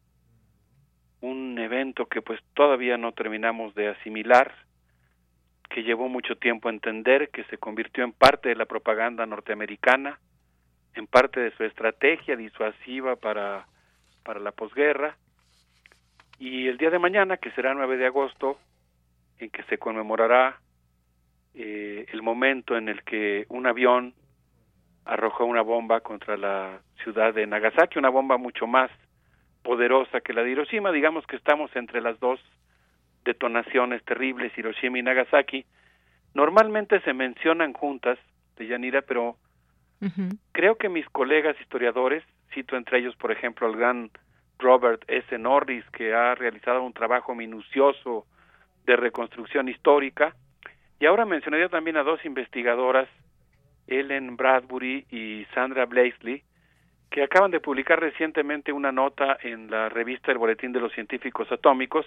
un evento que pues todavía no terminamos de asimilar, que llevó mucho tiempo a entender, que se convirtió en parte de la propaganda norteamericana, en parte de su estrategia disuasiva para, para la posguerra, y el día de mañana, que será 9 de agosto, en que se conmemorará eh, el momento en el que un avión arrojó una bomba contra la ciudad de Nagasaki, una bomba mucho más poderosa que la de Hiroshima. Digamos que estamos entre las dos detonaciones terribles, Hiroshima y Nagasaki. Normalmente se mencionan juntas, de Yanira, pero creo que mis colegas historiadores, cito entre ellos, por ejemplo, al gran Robert S. Norris, que ha realizado un trabajo minucioso de reconstrucción histórica, y ahora mencionaría también a dos investigadoras Ellen Bradbury y Sandra Blaisley, que acaban de publicar recientemente una nota en la revista El Boletín de los Científicos Atómicos,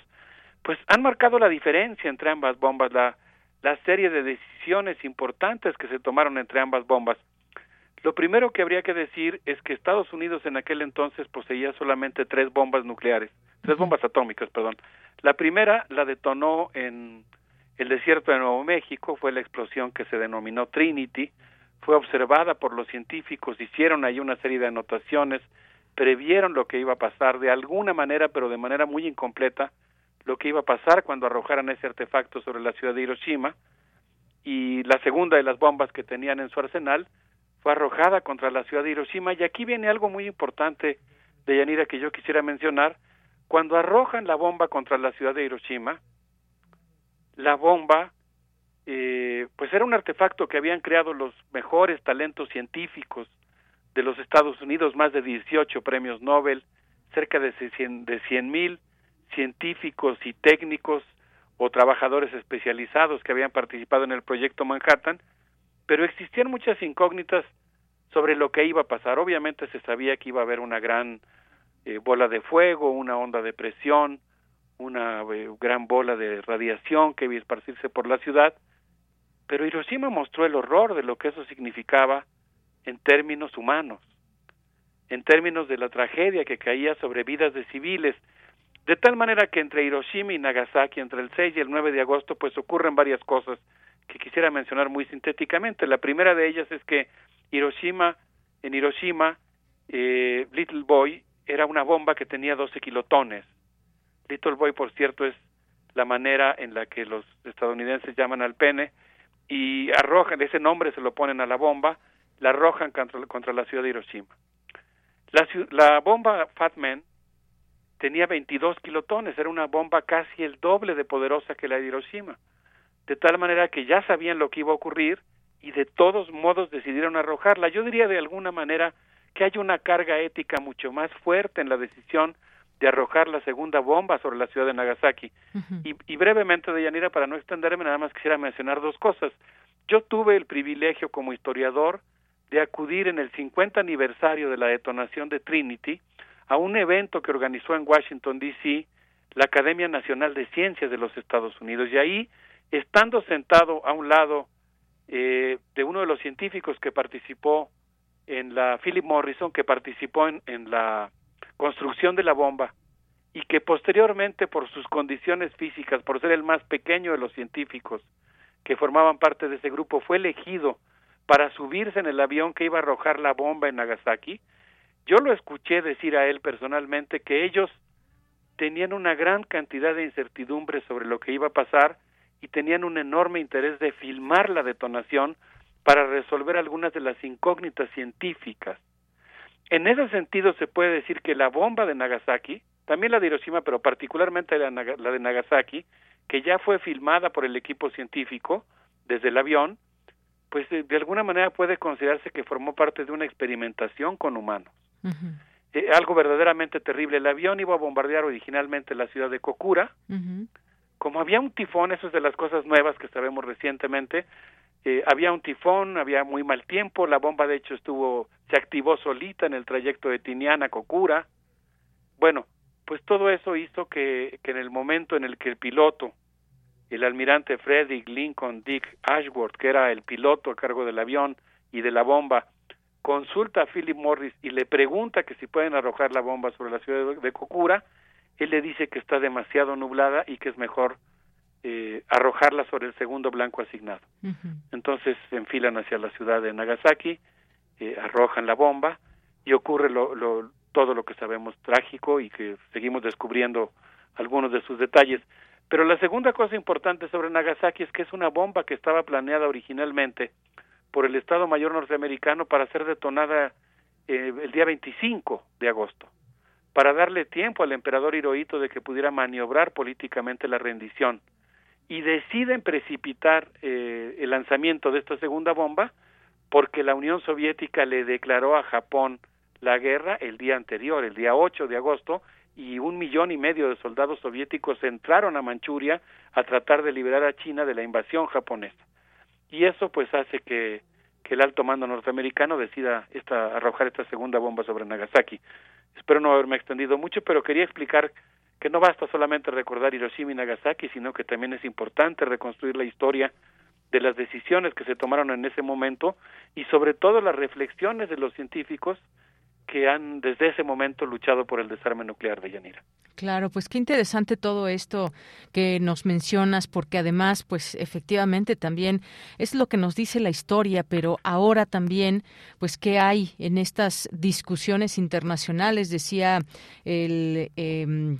pues han marcado la diferencia entre ambas bombas, la, la serie de decisiones importantes que se tomaron entre ambas bombas. Lo primero que habría que decir es que Estados Unidos en aquel entonces poseía solamente tres bombas nucleares, tres bombas atómicas, perdón. La primera la detonó en el desierto de Nuevo México, fue la explosión que se denominó Trinity, fue observada por los científicos, hicieron ahí una serie de anotaciones, previeron lo que iba a pasar de alguna manera, pero de manera muy incompleta, lo que iba a pasar cuando arrojaran ese artefacto sobre la ciudad de Hiroshima, y la segunda de las bombas que tenían en su arsenal fue arrojada contra la ciudad de Hiroshima, y aquí viene algo muy importante de Yanira que yo quisiera mencionar, cuando arrojan la bomba contra la ciudad de Hiroshima, la bomba eh, pues era un artefacto que habían creado los mejores talentos científicos de los Estados Unidos, más de 18 premios Nobel, cerca de 100 mil científicos y técnicos o trabajadores especializados que habían participado en el proyecto Manhattan, pero existían muchas incógnitas sobre lo que iba a pasar. Obviamente se sabía que iba a haber una gran eh, bola de fuego, una onda de presión, una eh, gran bola de radiación que iba a esparcirse por la ciudad, pero Hiroshima mostró el horror de lo que eso significaba en términos humanos, en términos de la tragedia que caía sobre vidas de civiles, de tal manera que entre Hiroshima y Nagasaki, entre el 6 y el 9 de agosto, pues ocurren varias cosas que quisiera mencionar muy sintéticamente. La primera de ellas es que Hiroshima, en Hiroshima, eh, Little Boy era una bomba que tenía 12 kilotones. Little Boy, por cierto, es la manera en la que los estadounidenses llaman al pene, y arrojan, ese nombre se lo ponen a la bomba, la arrojan contra, la ciudad de Hiroshima. La, la bomba Fat Man tenía 22 kilotones, era una bomba casi el doble de poderosa que la de Hiroshima, de tal manera que ya sabían lo que iba a ocurrir y de todos modos decidieron arrojarla. Yo diría de alguna manera que hay una carga ética mucho más fuerte en la decisión de arrojar la segunda bomba sobre la ciudad de Nagasaki. y, y, brevemente, Deyanira, para no extenderme, nada más quisiera mencionar dos cosas. Yo tuve el privilegio como historiador de acudir en el 50 aniversario de la detonación de Trinity a un evento que organizó en Washington, D.C., la Academia Nacional de Ciencias de los Estados Unidos. Y ahí, estando sentado a un lado eh, de uno de los científicos que participó en la, Philip Morrison, que participó en, en la construcción de la bomba y que posteriormente por sus condiciones físicas, por ser el más pequeño de los científicos que formaban parte de ese grupo, fue elegido para subirse en el avión que iba a arrojar la bomba en Nagasaki, Yo lo escuché decir a él personalmente que ellos tenían una gran cantidad de incertidumbre sobre lo que iba a pasar y tenían un enorme interés de filmar la detonación para resolver algunas de las incógnitas científicas. En ese sentido se puede decir que la bomba de Nagasaki, también la de Hiroshima, pero particularmente la, de Nagasaki, que ya fue filmada por el equipo científico desde el avión, pues de, alguna manera puede considerarse que formó parte de una experimentación con humanos. Eh, algo verdaderamente terrible. El avión iba a bombardear originalmente la ciudad de Kokura. Como había un tifón, eso es de las cosas nuevas que sabemos recientemente, eh, había un tifón, había muy mal tiempo, la bomba de hecho estuvo, se activó solita en el trayecto de Tiniana a Kokura. Bueno, pues todo eso hizo que, que en el momento en el que el piloto, el almirante Frederick Lincoln Dick Ashworth, que era el piloto a cargo del avión y de la bomba, consulta a Philip Morris y le pregunta que si pueden arrojar la bomba sobre la ciudad de Kokura, él le dice que está demasiado nublada y que es mejor eh, arrojarla sobre el segundo blanco asignado. Entonces se enfilan hacia la ciudad de Nagasaki, eh, arrojan la bomba y ocurre lo, lo, todo lo que sabemos trágico y que seguimos descubriendo algunos de sus detalles. Pero la segunda cosa importante sobre Nagasaki es que es una bomba que estaba planeada originalmente por el Estado Mayor norteamericano para ser detonada eh, el día 25 de agosto, para darle tiempo al emperador Hirohito de que pudiera maniobrar políticamente la rendición. Y deciden precipitar eh, el lanzamiento de esta segunda bomba porque la Unión Soviética le declaró a Japón la guerra el día anterior, el día 8 de agosto, y un millón y medio de soldados soviéticos entraron a Manchuria a tratar de liberar a China de la invasión japonesa y eso pues hace que, que el alto mando norteamericano decida esta, arrojar esta segunda bomba sobre Nagasaki. Espero no haberme extendido mucho, pero quería explicar que no basta solamente recordar Hiroshima y Nagasaki, sino que también es importante reconstruir la historia de las decisiones que se tomaron en ese momento y sobre todo las reflexiones de los científicos que han desde ese momento luchado por el desarme nuclear de Yanira. Claro, pues qué interesante todo esto que nos mencionas, porque además, pues efectivamente también es lo que nos dice la historia, pero ahora también, pues qué hay en estas discusiones internacionales, decía el. Eh,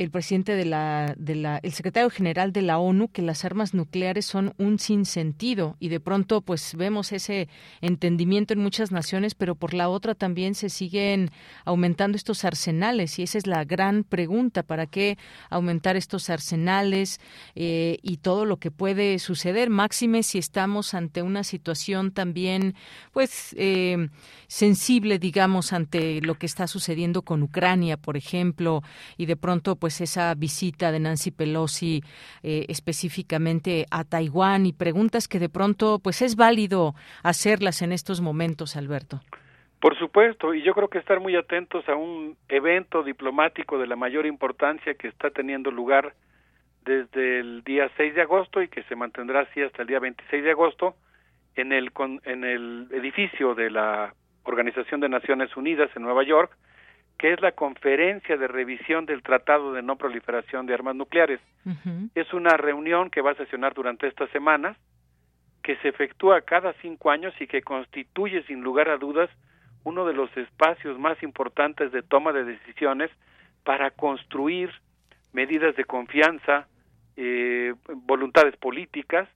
el presidente de la, el secretario general de la ONU que las armas nucleares son un sinsentido y de pronto pues vemos ese entendimiento en muchas naciones, pero por la otra también se siguen aumentando estos arsenales y esa es la gran pregunta, ¿para qué aumentar estos arsenales eh, y todo lo que puede suceder? Máxime si estamos ante una situación también pues eh, sensible, digamos, ante lo que está sucediendo con Ucrania, por ejemplo, y de pronto pues pues, esa visita de Nancy Pelosi eh, específicamente a Taiwán y preguntas que de pronto pues es válido hacerlas en estos momentos, Alberto. Por supuesto, y yo creo que estar muy atentos a un evento diplomático de la mayor importancia que está teniendo lugar desde el día 6 de agosto y que se mantendrá así hasta el día 26 de agosto en el, en el edificio de la Organización de Naciones Unidas en Nueva York, que es la conferencia de revisión del Tratado de No Proliferación de Armas Nucleares. Es una reunión que va a sesionar durante estas semanas, que se efectúa cada cinco años y que constituye sin lugar a dudas uno de los espacios más importantes de toma de decisiones para construir medidas de confianza, eh, voluntades políticas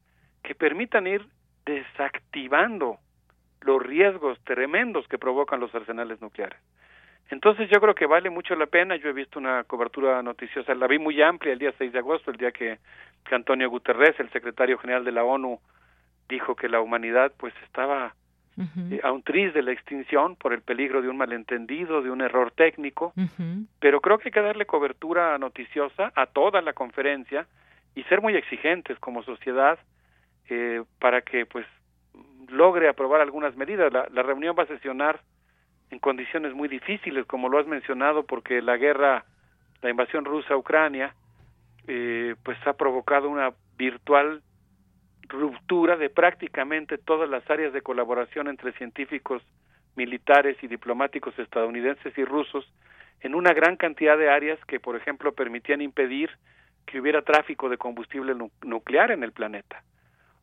que permitan ir desactivando los riesgos tremendos que provocan los arsenales nucleares. Entonces yo creo que vale mucho la pena. Yo he visto una cobertura noticiosa, la vi muy amplia el día 6 de agosto, el día que, Antonio Guterres, el secretario general de la ONU, dijo que la humanidad pues estaba eh, a un tris de la extinción por el peligro de un malentendido, de un error técnico, pero creo que hay que darle cobertura noticiosa a toda la conferencia y ser muy exigentes como sociedad eh, para que pues logre aprobar algunas medidas. La, la reunión va a sesionar en condiciones muy difíciles, como lo has mencionado, porque la guerra, la invasión rusa a Ucrania, eh, pues ha provocado una virtual ruptura de prácticamente todas las áreas de colaboración entre científicos militares y diplomáticos estadounidenses y rusos en una gran cantidad de áreas que, por ejemplo, permitían impedir que hubiera tráfico de combustible nuclear en el planeta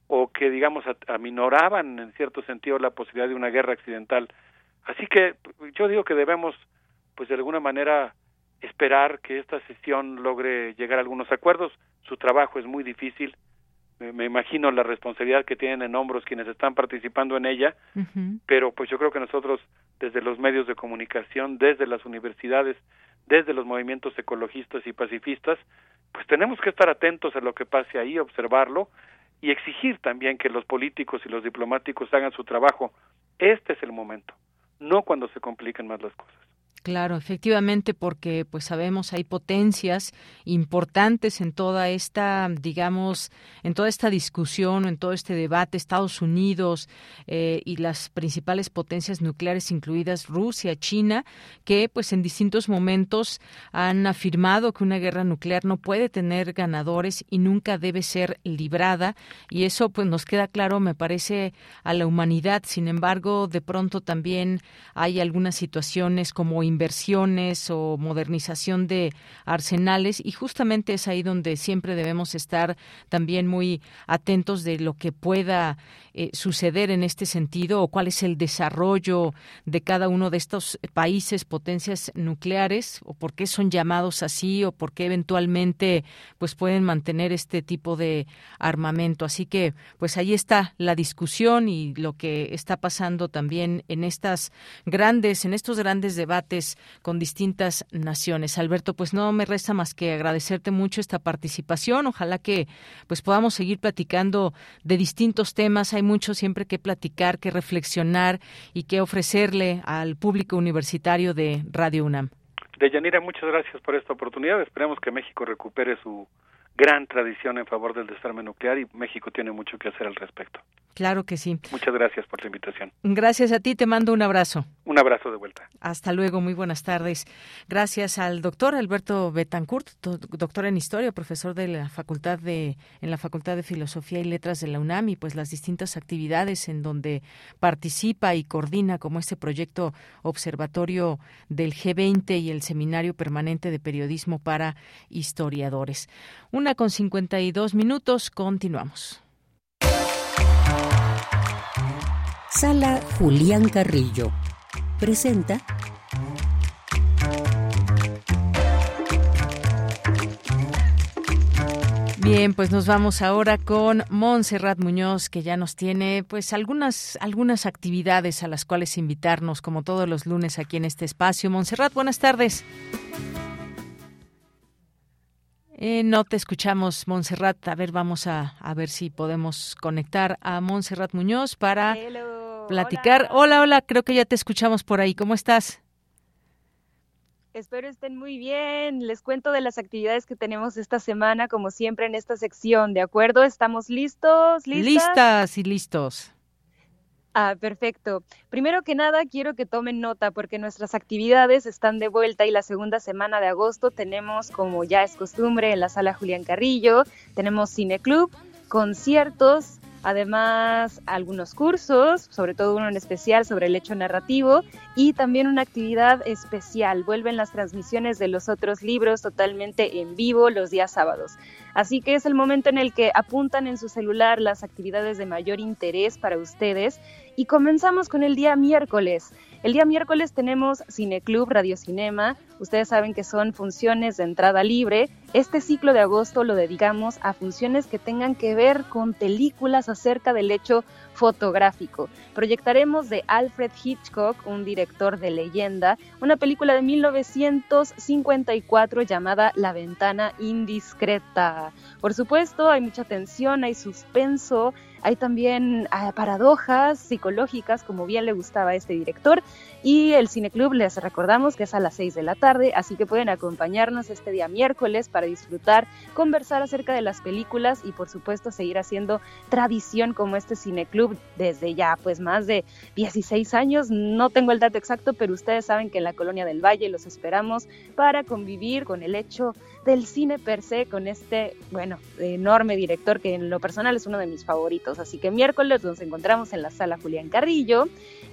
o que, digamos, aminoraban en cierto sentido la posibilidad de una guerra accidental Así que yo digo que debemos, pues de alguna manera, esperar que esta sesión logre llegar a algunos acuerdos. Su trabajo es muy difícil. Me, imagino la responsabilidad que tienen en hombros quienes están participando en ella, pero pues yo creo que nosotros desde los medios de comunicación, desde las universidades, desde los movimientos ecologistas y pacifistas, pues tenemos que estar atentos a lo que pase ahí, observarlo y exigir también que los políticos y los diplomáticos hagan su trabajo. Este es el momento, no cuando se compliquen más las cosas. Claro, efectivamente, porque pues sabemos hay potencias importantes en toda esta, digamos, en toda esta discusión, en todo este debate, Estados Unidos eh, y las principales potencias nucleares, incluidas Rusia, China, que pues en distintos momentos han afirmado que una guerra nuclear no puede tener ganadores y nunca debe ser librada y eso pues nos queda claro, me parece, a la humanidad. Sin embargo, de pronto también hay algunas situaciones como inversiones o modernización de arsenales y justamente es ahí donde siempre debemos estar también muy atentos de lo que pueda eh, suceder en este sentido o cuál es el desarrollo de cada uno de estos países potencias nucleares o por qué son llamados así o por qué eventualmente pues pueden mantener este tipo de armamento. Así que pues ahí está la discusión y lo que está pasando también en estas grandes en estos grandes debates con distintas naciones Alberto pues no me resta más que agradecerte mucho esta participación ojalá que pues podamos seguir platicando de distintos temas mucho siempre que platicar, que reflexionar y que ofrecerle al público universitario de Radio UNAM. Deyanira, muchas gracias por esta oportunidad. Esperemos que México recupere su gran tradición en favor del desarme nuclear y México tiene mucho que hacer al respecto. Claro que sí. Muchas gracias por la invitación. Gracias a ti, te mando un abrazo. Un abrazo de vuelta. Hasta luego, muy buenas tardes. Gracias al doctor Alberto Betancourt, doctor en Historia, profesor de la Facultad de en la Facultad de Filosofía y Letras de la UNAM y pues las distintas actividades en donde participa y coordina como este proyecto observatorio del G20 y el Seminario Permanente de Periodismo para Historiadores. Una con 52 minutos, continuamos. Sala Julián Carrillo presenta Bien, pues nos vamos ahora con Montserrat Muñoz, que ya nos tiene pues algunas, algunas actividades a las cuales invitarnos, como todos los lunes aquí en este espacio. Montserrat, buenas tardes. Eh, no te escuchamos, Montserrat. A ver, vamos a, a, ver si podemos conectar a Montserrat Muñoz para platicar. Hola. hola, creo que ya te escuchamos por ahí. ¿Cómo estás? Espero estén muy bien. Les cuento de las actividades que tenemos esta semana, como siempre en esta sección. ¿De acuerdo? ¿Estamos listos? ¿Listas? Listas y listos. Ah, perfecto. Primero que nada, quiero que tomen nota porque nuestras actividades están de vuelta y la segunda semana de agosto tenemos, como ya es costumbre, en la sala Julián Carrillo, tenemos Cine Club, conciertos, además algunos cursos, sobre todo uno en especial sobre el hecho narrativo y también una actividad especial. Vuelven las transmisiones de los otros libros totalmente en vivo los días sábados. Así que es el momento en el que apuntan en su celular las actividades de mayor interés para ustedes y comenzamos con el día miércoles. El día miércoles tenemos Cineclub Radio Cinema. Ustedes saben que son funciones de entrada libre. Este ciclo de agosto lo dedicamos a funciones que tengan que ver con películas acerca del hecho fotográfico. Proyectaremos de Alfred Hitchcock, un director de leyenda, una película de 1954 llamada La ventana indiscreta. Por supuesto, hay mucha tensión, hay suspenso, hay también ah, paradojas psicológicas, como bien le gustaba a este director. Y el Cineclub les recordamos que es a las 6 de la tarde, así que pueden acompañarnos este día miércoles para disfrutar, conversar acerca de las películas y por supuesto seguir haciendo tradición como este Cineclub desde ya pues más de 16 años. No tengo el dato exacto, pero ustedes saben que en la Colonia del Valle los esperamos para convivir con el hecho del cine per se, con este, bueno, enorme director que en lo personal es uno de mis favoritos. Así que miércoles nos encontramos en la sala Julián Carrillo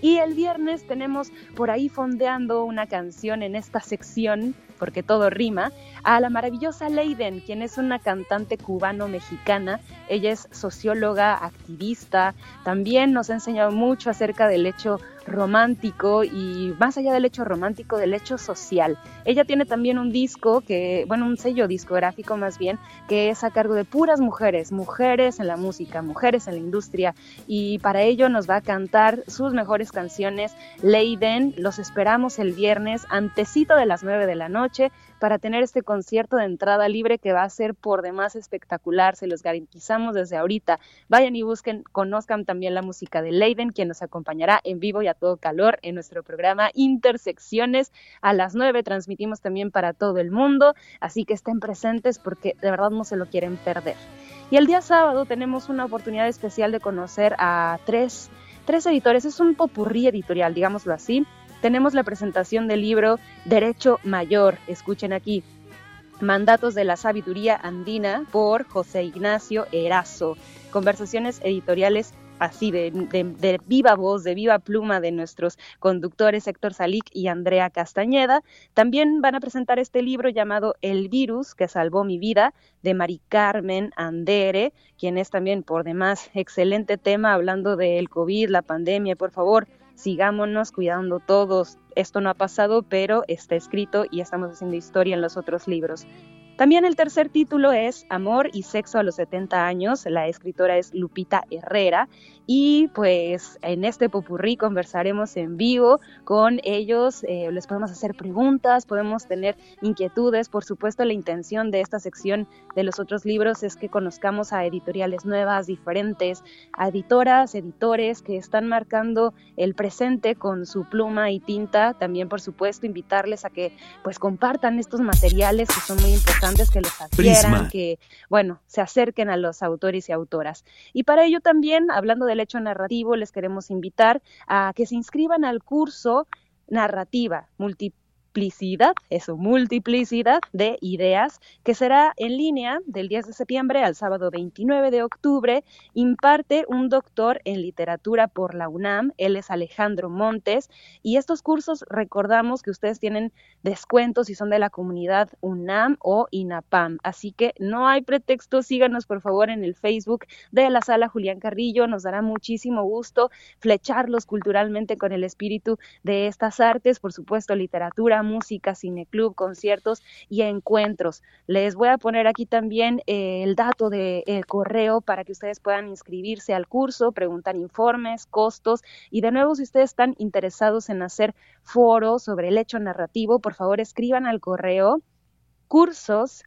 y el viernes tenemos por ahí fondeando una canción en esta sección porque todo rima, a la maravillosa Leiden, quien es una cantante cubano-mexicana. Ella es socióloga, activista, también nos ha enseñado mucho acerca del hecho romántico y más allá del hecho romántico, del hecho social. Ella tiene también un disco que, bueno, un sello discográfico más bien, que es a cargo de puras mujeres, mujeres en la música, mujeres en la industria y para ello nos va a cantar sus mejores canciones Leiden. Los esperamos el viernes antecito de las 9 de la noche para tener este concierto de entrada libre que va a ser por demás espectacular, se los garantizamos desde ahorita. Vayan y busquen, conozcan también la música de Leiden, quien nos acompañará en vivo y a todo calor en nuestro programa Intersecciones. A las 9 transmitimos también para todo el mundo, así que estén presentes porque de verdad no se lo quieren perder. Y el día sábado tenemos una oportunidad especial de conocer a tres, tres editores, es un popurrí editorial, digámoslo así, tenemos la presentación del libro Derecho Mayor. Escuchen aquí. Mandatos de la Sabiduría Andina por José Ignacio Erazo. Conversaciones editoriales así de, viva voz, de viva pluma de nuestros conductores Héctor Salic y Andrea Castañeda. También van a presentar este libro llamado El virus que salvó mi vida de Mari Carmen Andere, quien es también por demás excelente tema hablando del COVID, la pandemia. Por favor, sigámonos cuidando todos. Esto no ha pasado, pero está escrito y estamos haciendo historia en los otros libros. También el tercer título es Amor y Sexo a los 70 años. La escritora es Lupita Herrera y pues en este popurrí conversaremos en vivo con ellos, eh, les podemos hacer preguntas, podemos tener inquietudes. Por supuesto, la intención de esta sección de los otros libros es que conozcamos a editoriales nuevas, diferentes, a editoras, editores que están marcando el presente con su pluma y tinta. También, por supuesto, invitarles a que pues compartan estos materiales que son muy importantes, que los adquieran, que bueno, se acerquen a los autores y autoras. Y para ello también, hablando de hecho narrativo, les queremos invitar a que se inscriban al curso Narrativa Multi multiplicidad, eso, multiplicidad de ideas, que será en línea del 10 de septiembre al sábado 29 de octubre. Imparte un doctor en literatura por la UNAM, él es Alejandro Montes, y estos cursos recordamos que ustedes tienen descuentos si son de la comunidad UNAM o INAPAM, así que no hay pretexto, síganos por favor en el Facebook de la sala Julián Carrillo, nos dará muchísimo gusto flecharlos culturalmente con el espíritu de estas artes, por supuesto literatura, música, cineclub, conciertos y encuentros. Les voy a poner aquí también eh, el dato de, correo para que ustedes puedan inscribirse al curso, preguntar informes, costos y de nuevo si ustedes están interesados en hacer foros sobre el hecho narrativo, por favor escriban al correo cursos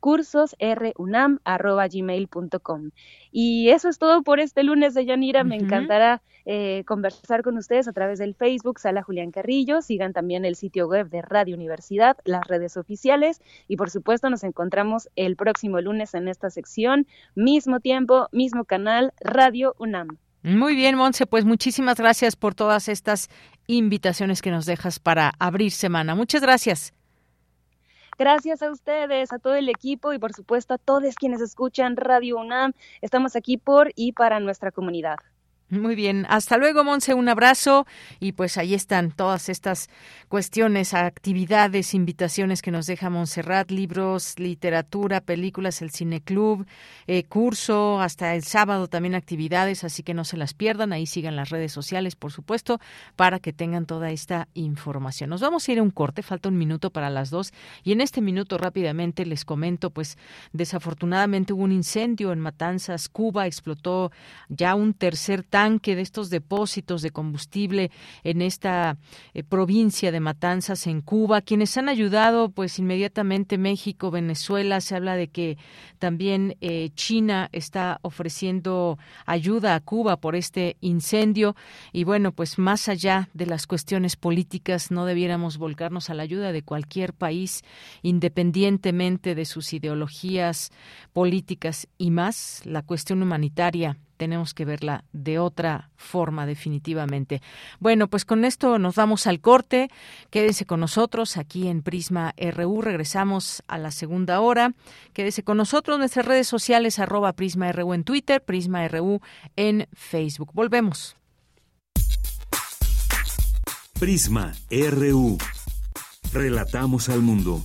cursosrunam.gmail.com. Y eso es todo por este lunes de Yanira. Me encantará eh, conversar con ustedes a través del Facebook Sala Julián Carrillo. Sigan también el sitio web de Radio Universidad, las redes oficiales y por supuesto nos encontramos el próximo lunes en esta sección. Mismo tiempo, mismo canal, Radio UNAM. Muy bien, Monse, pues muchísimas gracias por todas estas invitaciones que nos dejas para abrir semana. Muchas gracias. Gracias a ustedes, a todo el equipo y por supuesto a todos quienes escuchan Radio UNAM. Estamos aquí por y para nuestra comunidad. Muy bien, hasta luego, Monse, un abrazo y pues ahí están todas estas cuestiones, actividades, invitaciones que nos deja Montserrat, libros, literatura, películas, el Cine Club, eh, curso, hasta el sábado también actividades, así que no se las pierdan, ahí sigan las redes sociales, por supuesto, para que tengan toda esta información. Nos vamos a ir a un corte, falta un minuto para las dos y en este minuto rápidamente les comento, pues desafortunadamente hubo un incendio en Matanzas, Cuba, explotó ya un tercer tanque de estos depósitos de combustible en esta eh, provincia de Matanzas en Cuba, quienes han ayudado pues inmediatamente México, Venezuela, se habla de que también eh, China está ofreciendo ayuda a Cuba por este incendio. Y bueno, pues más allá de las cuestiones políticas no debiéramos volcarnos a la ayuda de cualquier país independientemente de sus ideologías políticas y más la cuestión humanitaria tenemos que verla de otra forma definitivamente. Bueno, pues con esto nos vamos al corte. Quédese con nosotros aquí en Prisma RU. Regresamos a la segunda hora. Quédese con nosotros nuestras redes sociales arroba Prisma RU en Twitter, Prisma RU en Facebook. Volvemos. Prisma RU. Relatamos al mundo.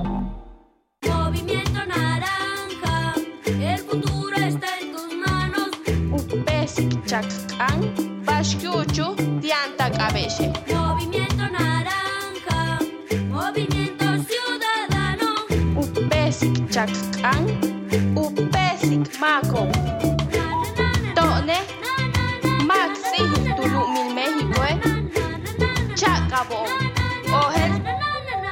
Chacán, pascucho, dianta cabece. Movimiento naranja, movimiento ciudadano. Upes chacán, upes maco. Tone, maxi, tulumil México, eh. Chacabo, ojel,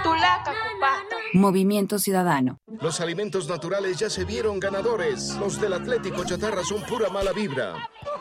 tulaca cupata. Movimiento Ciudadano. Los alimentos naturales ya se vieron ganadores. Los del Atlético Chatarra son pura mala vibra.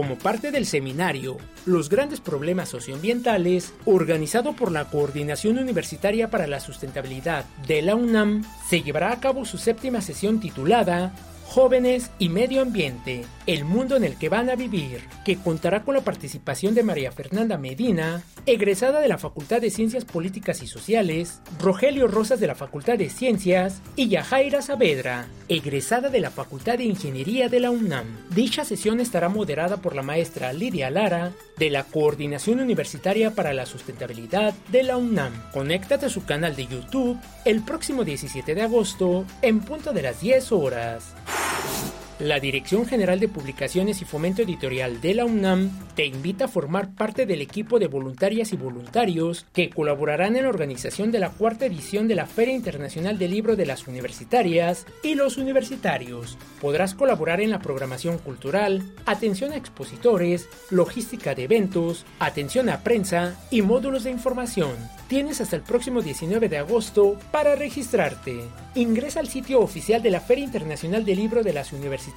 Como parte del seminario Los grandes problemas socioambientales, organizado por la Coordinación Universitaria para la Sustentabilidad de la UNAM, se llevará a cabo su séptima sesión titulada Jóvenes y Medio Ambiente, el mundo en el que van a vivir, que contará con la participación de María Fernanda Medina, egresada de la Facultad de Ciencias Políticas y Sociales, Rogelio Rosas de la Facultad de Ciencias y Yajaira Saavedra, egresada de la Facultad de Ingeniería de la UNAM. Dicha sesión estará moderada por la maestra Lidia Lara, de la Coordinación Universitaria para la Sustentabilidad de la UNAM. Conéctate a su canal de YouTube el próximo 17 de agosto en punto de las 10 horas. you La Dirección General de Publicaciones y Fomento Editorial de la UNAM te invita a formar parte del equipo de voluntarias y voluntarios que colaborarán en la organización de la cuarta edición de la Feria Internacional del Libro de las Universitarias y los Universitarios. Podrás colaborar en la programación cultural, atención a expositores, logística de eventos, atención a prensa y módulos de información. Tienes hasta el próximo 19 de agosto para registrarte. Ingresa al sitio oficial de la Feria Internacional del Libro de las Universitarias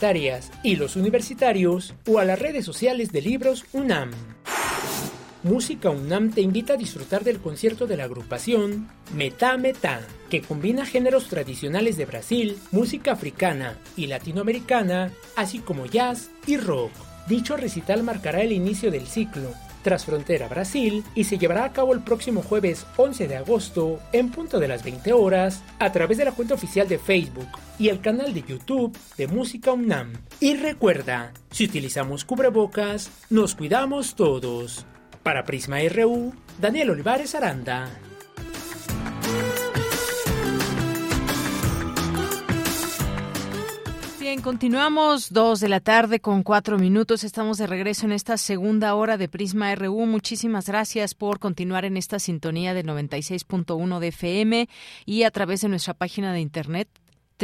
y los Universitarios o a las redes sociales de Libros UNAM. Música UNAM te invita a disfrutar del concierto de la agrupación Meta Meta, que combina géneros tradicionales de Brasil, música africana y latinoamericana, así como jazz y rock. Dicho recital marcará el inicio del ciclo tras Frontera Brasil y se llevará a cabo el próximo jueves 11 de agosto en punto de las 20 horas a través de la cuenta oficial de Facebook y el canal de YouTube de Música UNAM. Y recuerda, si utilizamos cubrebocas, nos cuidamos todos. Para Prisma RU, Daniel Olivares Aranda. Bien, continuamos dos de la tarde con cuatro minutos. Estamos de regreso en esta segunda hora de Prisma RU. Muchísimas gracias por continuar en esta sintonía del 96.1 de FM y a través de nuestra página de internet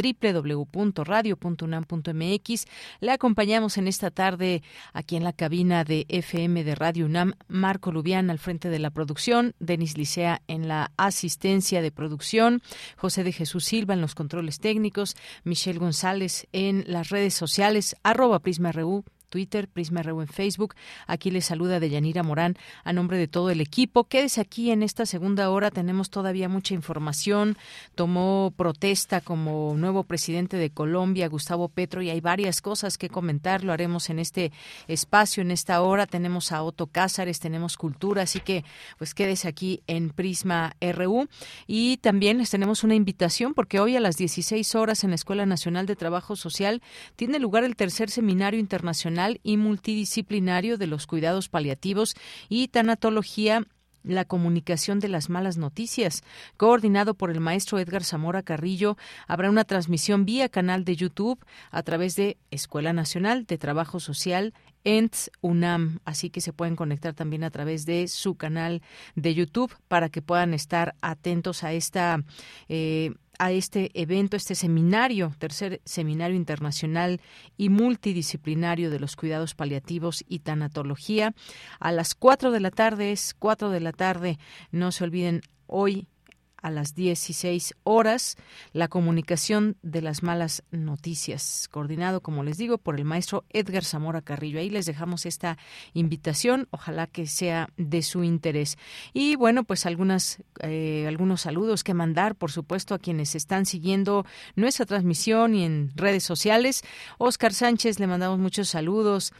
www.radio.unam.mx. Le acompañamos en esta tarde aquí en la cabina de FM de Radio UNAM, Marco Lubián al frente de la producción, Denis Licea en la asistencia de producción, José de Jesús Silva en los controles técnicos, Michelle González en las redes sociales, arroba Prisma RU, Twitter, Prisma RU en Facebook. Aquí les saluda Deyanira Morán a nombre de todo el equipo. Quédese aquí en esta segunda hora, tenemos todavía mucha información. Tomó protesta como nuevo presidente de Colombia, Gustavo Petro, y hay varias cosas que comentar. Lo haremos en este espacio, en esta hora. Tenemos a Otto Cázares, tenemos cultura, así que pues quédese aquí en Prisma RU. Y también les tenemos una invitación porque hoy a las 16 horas en la Escuela Nacional de Trabajo Social tiene lugar el tercer seminario internacional y multidisciplinario de los cuidados paliativos y tanatología la comunicación de las malas noticias, coordinado por el maestro Edgar Zamora Carrillo. Habrá una transmisión vía canal de YouTube a través de Escuela Nacional de Trabajo Social ENTS UNAM, así que se pueden conectar también a través de su canal de YouTube para que puedan estar atentos a esta eh, a este evento, este seminario, tercer seminario internacional y multidisciplinario de los cuidados paliativos y tanatología. A las cuatro de la tarde es cuatro de la tarde. No se olviden hoy a las 16 horas, la comunicación de las malas noticias, coordinado, como les digo, por el maestro Edgar Zamora Carrillo. Ahí les dejamos esta invitación, ojalá que sea de su interés. Y bueno, pues algunas, eh, algunos saludos que mandar, por supuesto, a quienes están siguiendo nuestra transmisión y en redes sociales. Oscar Sánchez, le mandamos muchos saludos.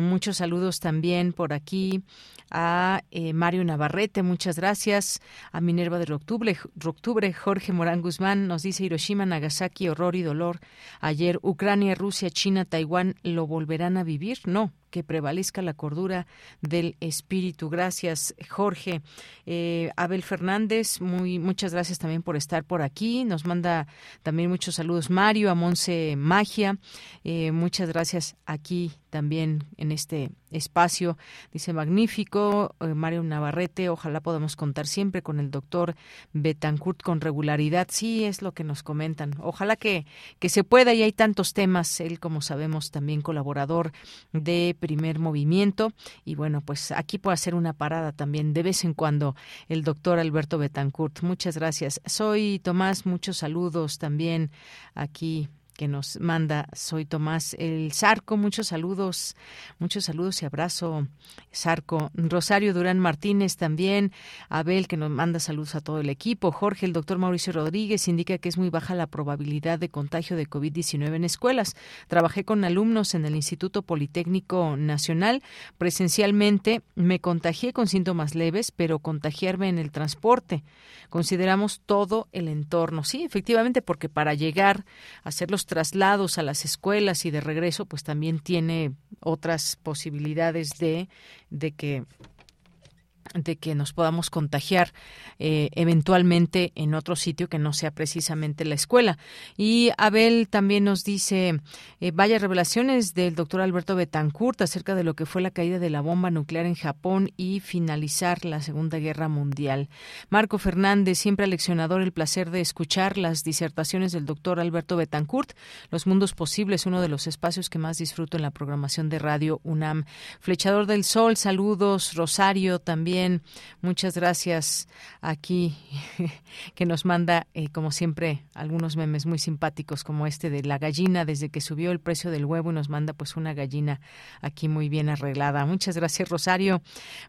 Muchos saludos también por aquí a eh, Mario Navarrete, muchas gracias. A Minerva de Octubre, Octubre, Jorge Morán Guzmán nos dice Hiroshima, Nagasaki, horror y dolor. Ayer Ucrania, Rusia, China, Taiwán lo volverán a vivir. No, que prevalezca la cordura del espíritu. Gracias, Jorge. Eh, Abel Fernández, muy, muchas gracias también por estar por aquí. Nos manda también muchos saludos Mario, a Monse Magia. Eh, muchas gracias aquí también en este espacio. Dice magnífico, eh, Mario Navarrete, ojalá podamos contar siempre con el doctor Betancourt con regularidad. Sí, es lo que nos comentan. Ojalá que, que se pueda y hay tantos temas. Él, como sabemos, también colaborador de primer movimiento. Y bueno, pues aquí puedo hacer una parada también de vez en cuando el doctor Alberto Betancourt. Muchas gracias. Soy Tomás, muchos saludos también aquí que nos manda Soy Tomás el Zarco. Muchos saludos, muchos saludos y abrazo, Zarco. Rosario Durán Martínez también. Abel, que nos manda saludos a todo el equipo. Jorge, el doctor Mauricio Rodríguez, indica que es muy baja la probabilidad de contagio de COVID-19 en escuelas. Trabajé con alumnos en el Instituto Politécnico Nacional. Presencialmente me contagié con síntomas leves, pero contagiarme en el transporte. Consideramos todo el entorno. Sí, efectivamente, porque para llegar a hacer los traslados a las escuelas y de regreso, pues también tiene otras posibilidades de, de que de que nos podamos contagiar eh, eventualmente en otro sitio que no sea precisamente la escuela. Y Abel también nos dice, eh, vaya revelaciones del doctor Alberto Betancourt acerca de lo que fue la caída de la bomba nuclear en Japón y finalizar la Segunda Guerra Mundial. Marco Fernández, siempre leccionador, el placer de escuchar las disertaciones del doctor Alberto Betancourt. Los Mundos Posibles, uno de los espacios que más disfruto en la programación de Radio UNAM. Flechador del Sol, saludos. Rosario también Muchas gracias aquí que nos manda, eh, como siempre, algunos memes muy simpáticos como este de la gallina desde que subió el precio del huevo y nos manda pues una gallina aquí muy bien arreglada. Muchas gracias Rosario.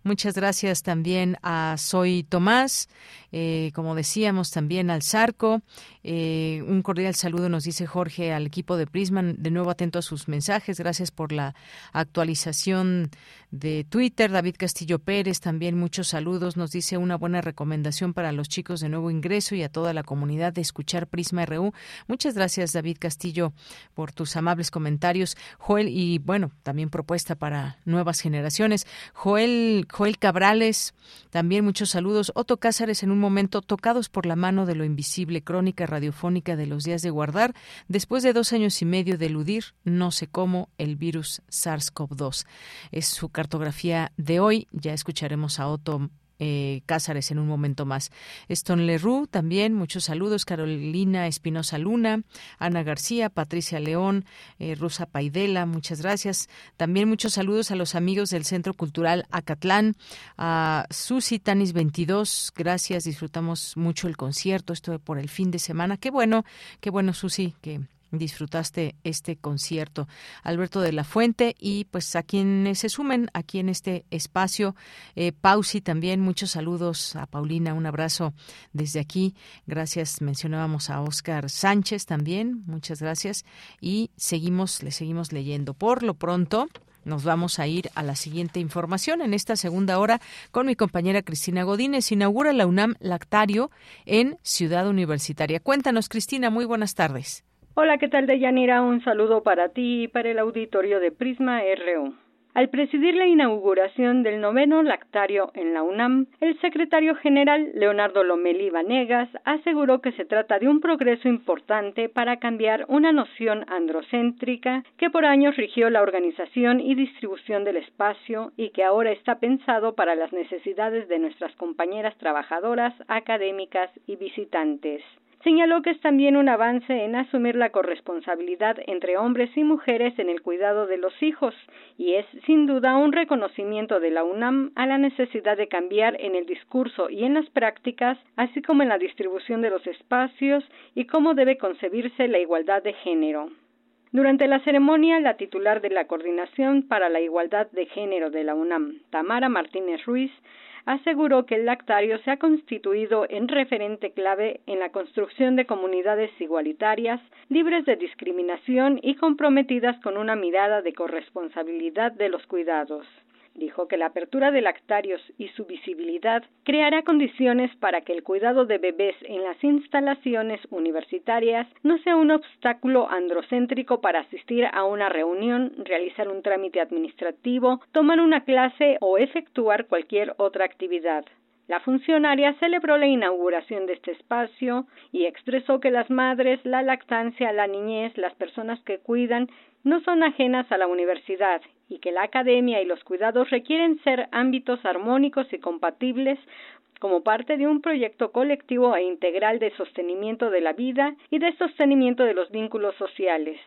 Muchas gracias también a Soy Tomás, eh, como decíamos también al Zarco. Eh, un cordial saludo nos dice Jorge al equipo de Prisman, de nuevo atento a sus mensajes. Gracias por la actualización de Twitter. David Castillo Pérez también muchos saludos. Nos dice una buena recomendación para los chicos de nuevo ingreso y a toda la comunidad de escuchar Prisma RU. Muchas gracias David Castillo por tus amables comentarios. Joel y bueno, también propuesta para nuevas generaciones. Joel Joel Cabrales, también muchos saludos. Otto Cázares en un momento tocados por la mano de lo invisible, crónica radiofónica de los días de guardar, después de dos años y medio de eludir, no sé cómo, el virus SARS-CoV-2. Es su cartografía de hoy. Ya escucharemos a Otto eh, Cázares en un momento más. Stone Leroux también, muchos saludos. Carolina Espinosa Luna, Ana García, Patricia León, eh, Rosa Paidela, muchas gracias. También muchos saludos a los amigos del Centro Cultural Acatlán, a Susi Tanis 22, gracias, disfrutamos mucho el concierto, esto por el fin de semana. Qué bueno, qué bueno, Susi, que disfrutaste este concierto. Alberto de la Fuente y pues a quienes se sumen aquí en este espacio, eh, Pausi también, muchos saludos a Paulina, un abrazo desde aquí. Gracias, mencionábamos a Oscar Sánchez también, muchas gracias y seguimos, le seguimos leyendo. Por lo pronto, nos vamos a ir a la siguiente información. En esta segunda hora, con mi compañera Cristina Godínez, inaugura la UNAM Lactario en Ciudad Universitaria. Cuéntanos, Cristina, muy buenas tardes. Hola, ¿qué tal, Deyanira? Un saludo para ti y para el auditorio de Prisma RU. Al presidir la inauguración del noveno lactario en la UNAM, el secretario general Leonardo Lomelí Vanegas aseguró que se trata de un progreso importante para cambiar una noción androcéntrica que por años rigió la organización y distribución del espacio y que ahora está pensado para las necesidades de nuestras compañeras trabajadoras, académicas y visitantes. Señaló que es también un avance en asumir la corresponsabilidad entre hombres y mujeres en el cuidado de los hijos y es sin duda un reconocimiento de la UNAM a la necesidad de cambiar en el discurso y en las prácticas, así como en la distribución de los espacios y cómo debe concebirse la igualdad de género. Durante la ceremonia, la titular de la Coordinación para la Igualdad de Género de la UNAM, Tamara Martínez Ruiz, aseguró que el lactario se ha constituido en referente clave en la construcción de comunidades igualitarias, libres de discriminación y comprometidas con una mirada de corresponsabilidad de los cuidados. Dijo que la apertura de lactarios y su visibilidad creará condiciones para que el cuidado de bebés en las instalaciones universitarias no sea un obstáculo androcéntrico para asistir a una reunión, realizar un trámite administrativo, tomar una clase o efectuar cualquier otra actividad. La funcionaria celebró la inauguración de este espacio y expresó que las madres, la lactancia, la niñez, las personas que cuidan no son ajenas a la universidad y que la academia y los cuidados requieren ser ámbitos armónicos y compatibles como parte de un proyecto colectivo e integral de sostenimiento de la vida y de sostenimiento de los vínculos sociales.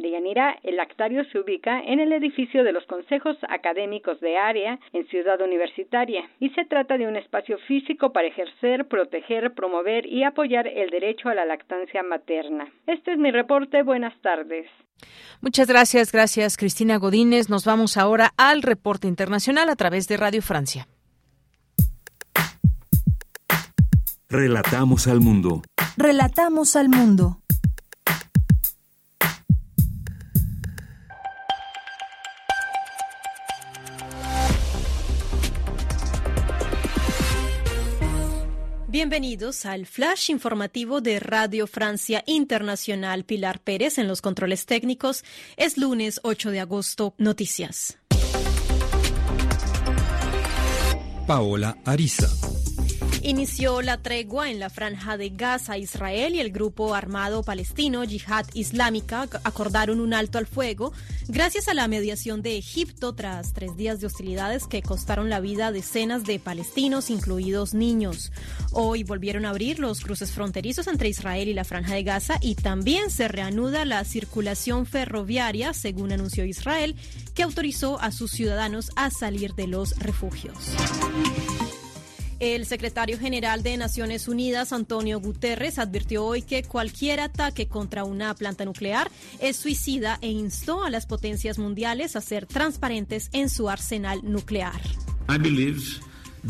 Deyanira, el lactario se ubica en el edificio de los consejos académicos de área en Ciudad Universitaria y se trata de un espacio físico para ejercer, proteger, promover y apoyar el derecho a la lactancia materna. Este es mi reporte. Buenas tardes. Muchas gracias, gracias Cristina Godínez. Nos vamos ahora al reporte internacional a través de Radio Francia. Relatamos al mundo. Relatamos al mundo. Bienvenidos al flash informativo de Radio Francia Internacional. Pilar Pérez en los controles técnicos. Es lunes 8 de agosto. Noticias. Paola Ariza. Inició la tregua en la franja de Gaza. Israel y el grupo armado palestino Yihad Islámica acordaron un alto al fuego gracias a la mediación de Egipto tras tres días de hostilidades que costaron la vida a decenas de palestinos, incluidos niños. Hoy volvieron a abrir los cruces fronterizos entre Israel y la franja de Gaza y también se reanuda la circulación ferroviaria, según anunció Israel, que autorizó a sus ciudadanos a salir de los refugios. El secretario general de Naciones Unidas, Antonio Guterres, advirtió hoy que cualquier ataque contra una planta nuclear es suicida e instó a las potencias mundiales a ser transparentes en su arsenal nuclear. I believe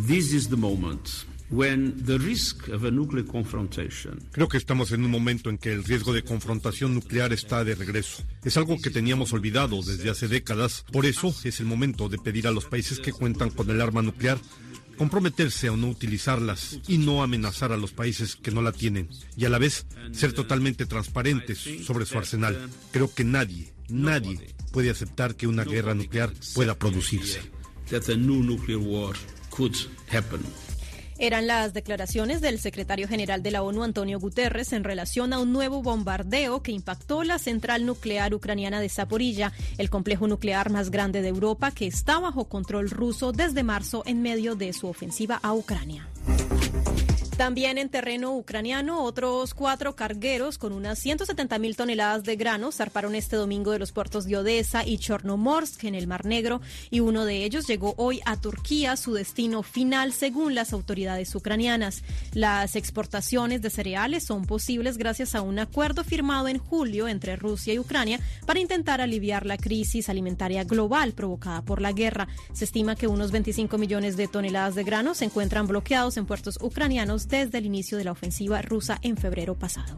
this is the moment when the risk of a nuclear confrontation Creo que estamos en un momento en que el riesgo de confrontación nuclear está de regreso. Es algo que teníamos olvidado desde hace décadas. Por eso es el momento de pedir a los países que cuentan con el arma nuclear comprometerse a no utilizarlas y no amenazar a los países que no la tienen y a la vez ser totalmente transparentes sobre su arsenal. Creo que nadie, nadie puede aceptar que una guerra nuclear pueda producirse. Eran las declaraciones del secretario general de la ONU, Antonio Guterres, en relación a un nuevo bombardeo que impactó la central nuclear ucraniana de Zaporilla, el complejo nuclear más grande de Europa que está bajo control ruso desde marzo en medio de su ofensiva a Ucrania. También en terreno ucraniano, otros cuatro cargueros con unas 170 mil toneladas de grano zarparon este domingo de los puertos de Odessa y Chornomorsk en el Mar Negro y uno de ellos llegó hoy a Turquía, su destino final según las autoridades ucranianas. Las exportaciones de cereales son posibles gracias a un acuerdo firmado en julio entre Rusia y Ucrania para intentar aliviar la crisis alimentaria global provocada por la guerra. Se estima que unos 25 millones de toneladas de grano se encuentran bloqueados en puertos ucranianos desde el inicio de la ofensiva rusa en febrero pasado.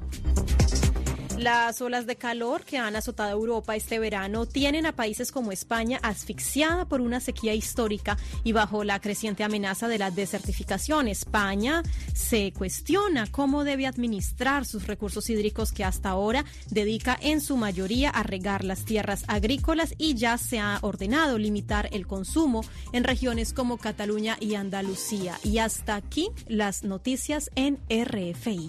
Las olas de calor que han azotado Europa este verano tienen a países como España asfixiada por una sequía histórica y bajo la creciente amenaza de la desertificación. España se cuestiona cómo debe administrar sus recursos hídricos que hasta ahora dedica en su mayoría a regar las tierras agrícolas y ya se ha ordenado limitar el consumo en regiones como Cataluña y Andalucía. Y hasta aquí las noticias en RFI.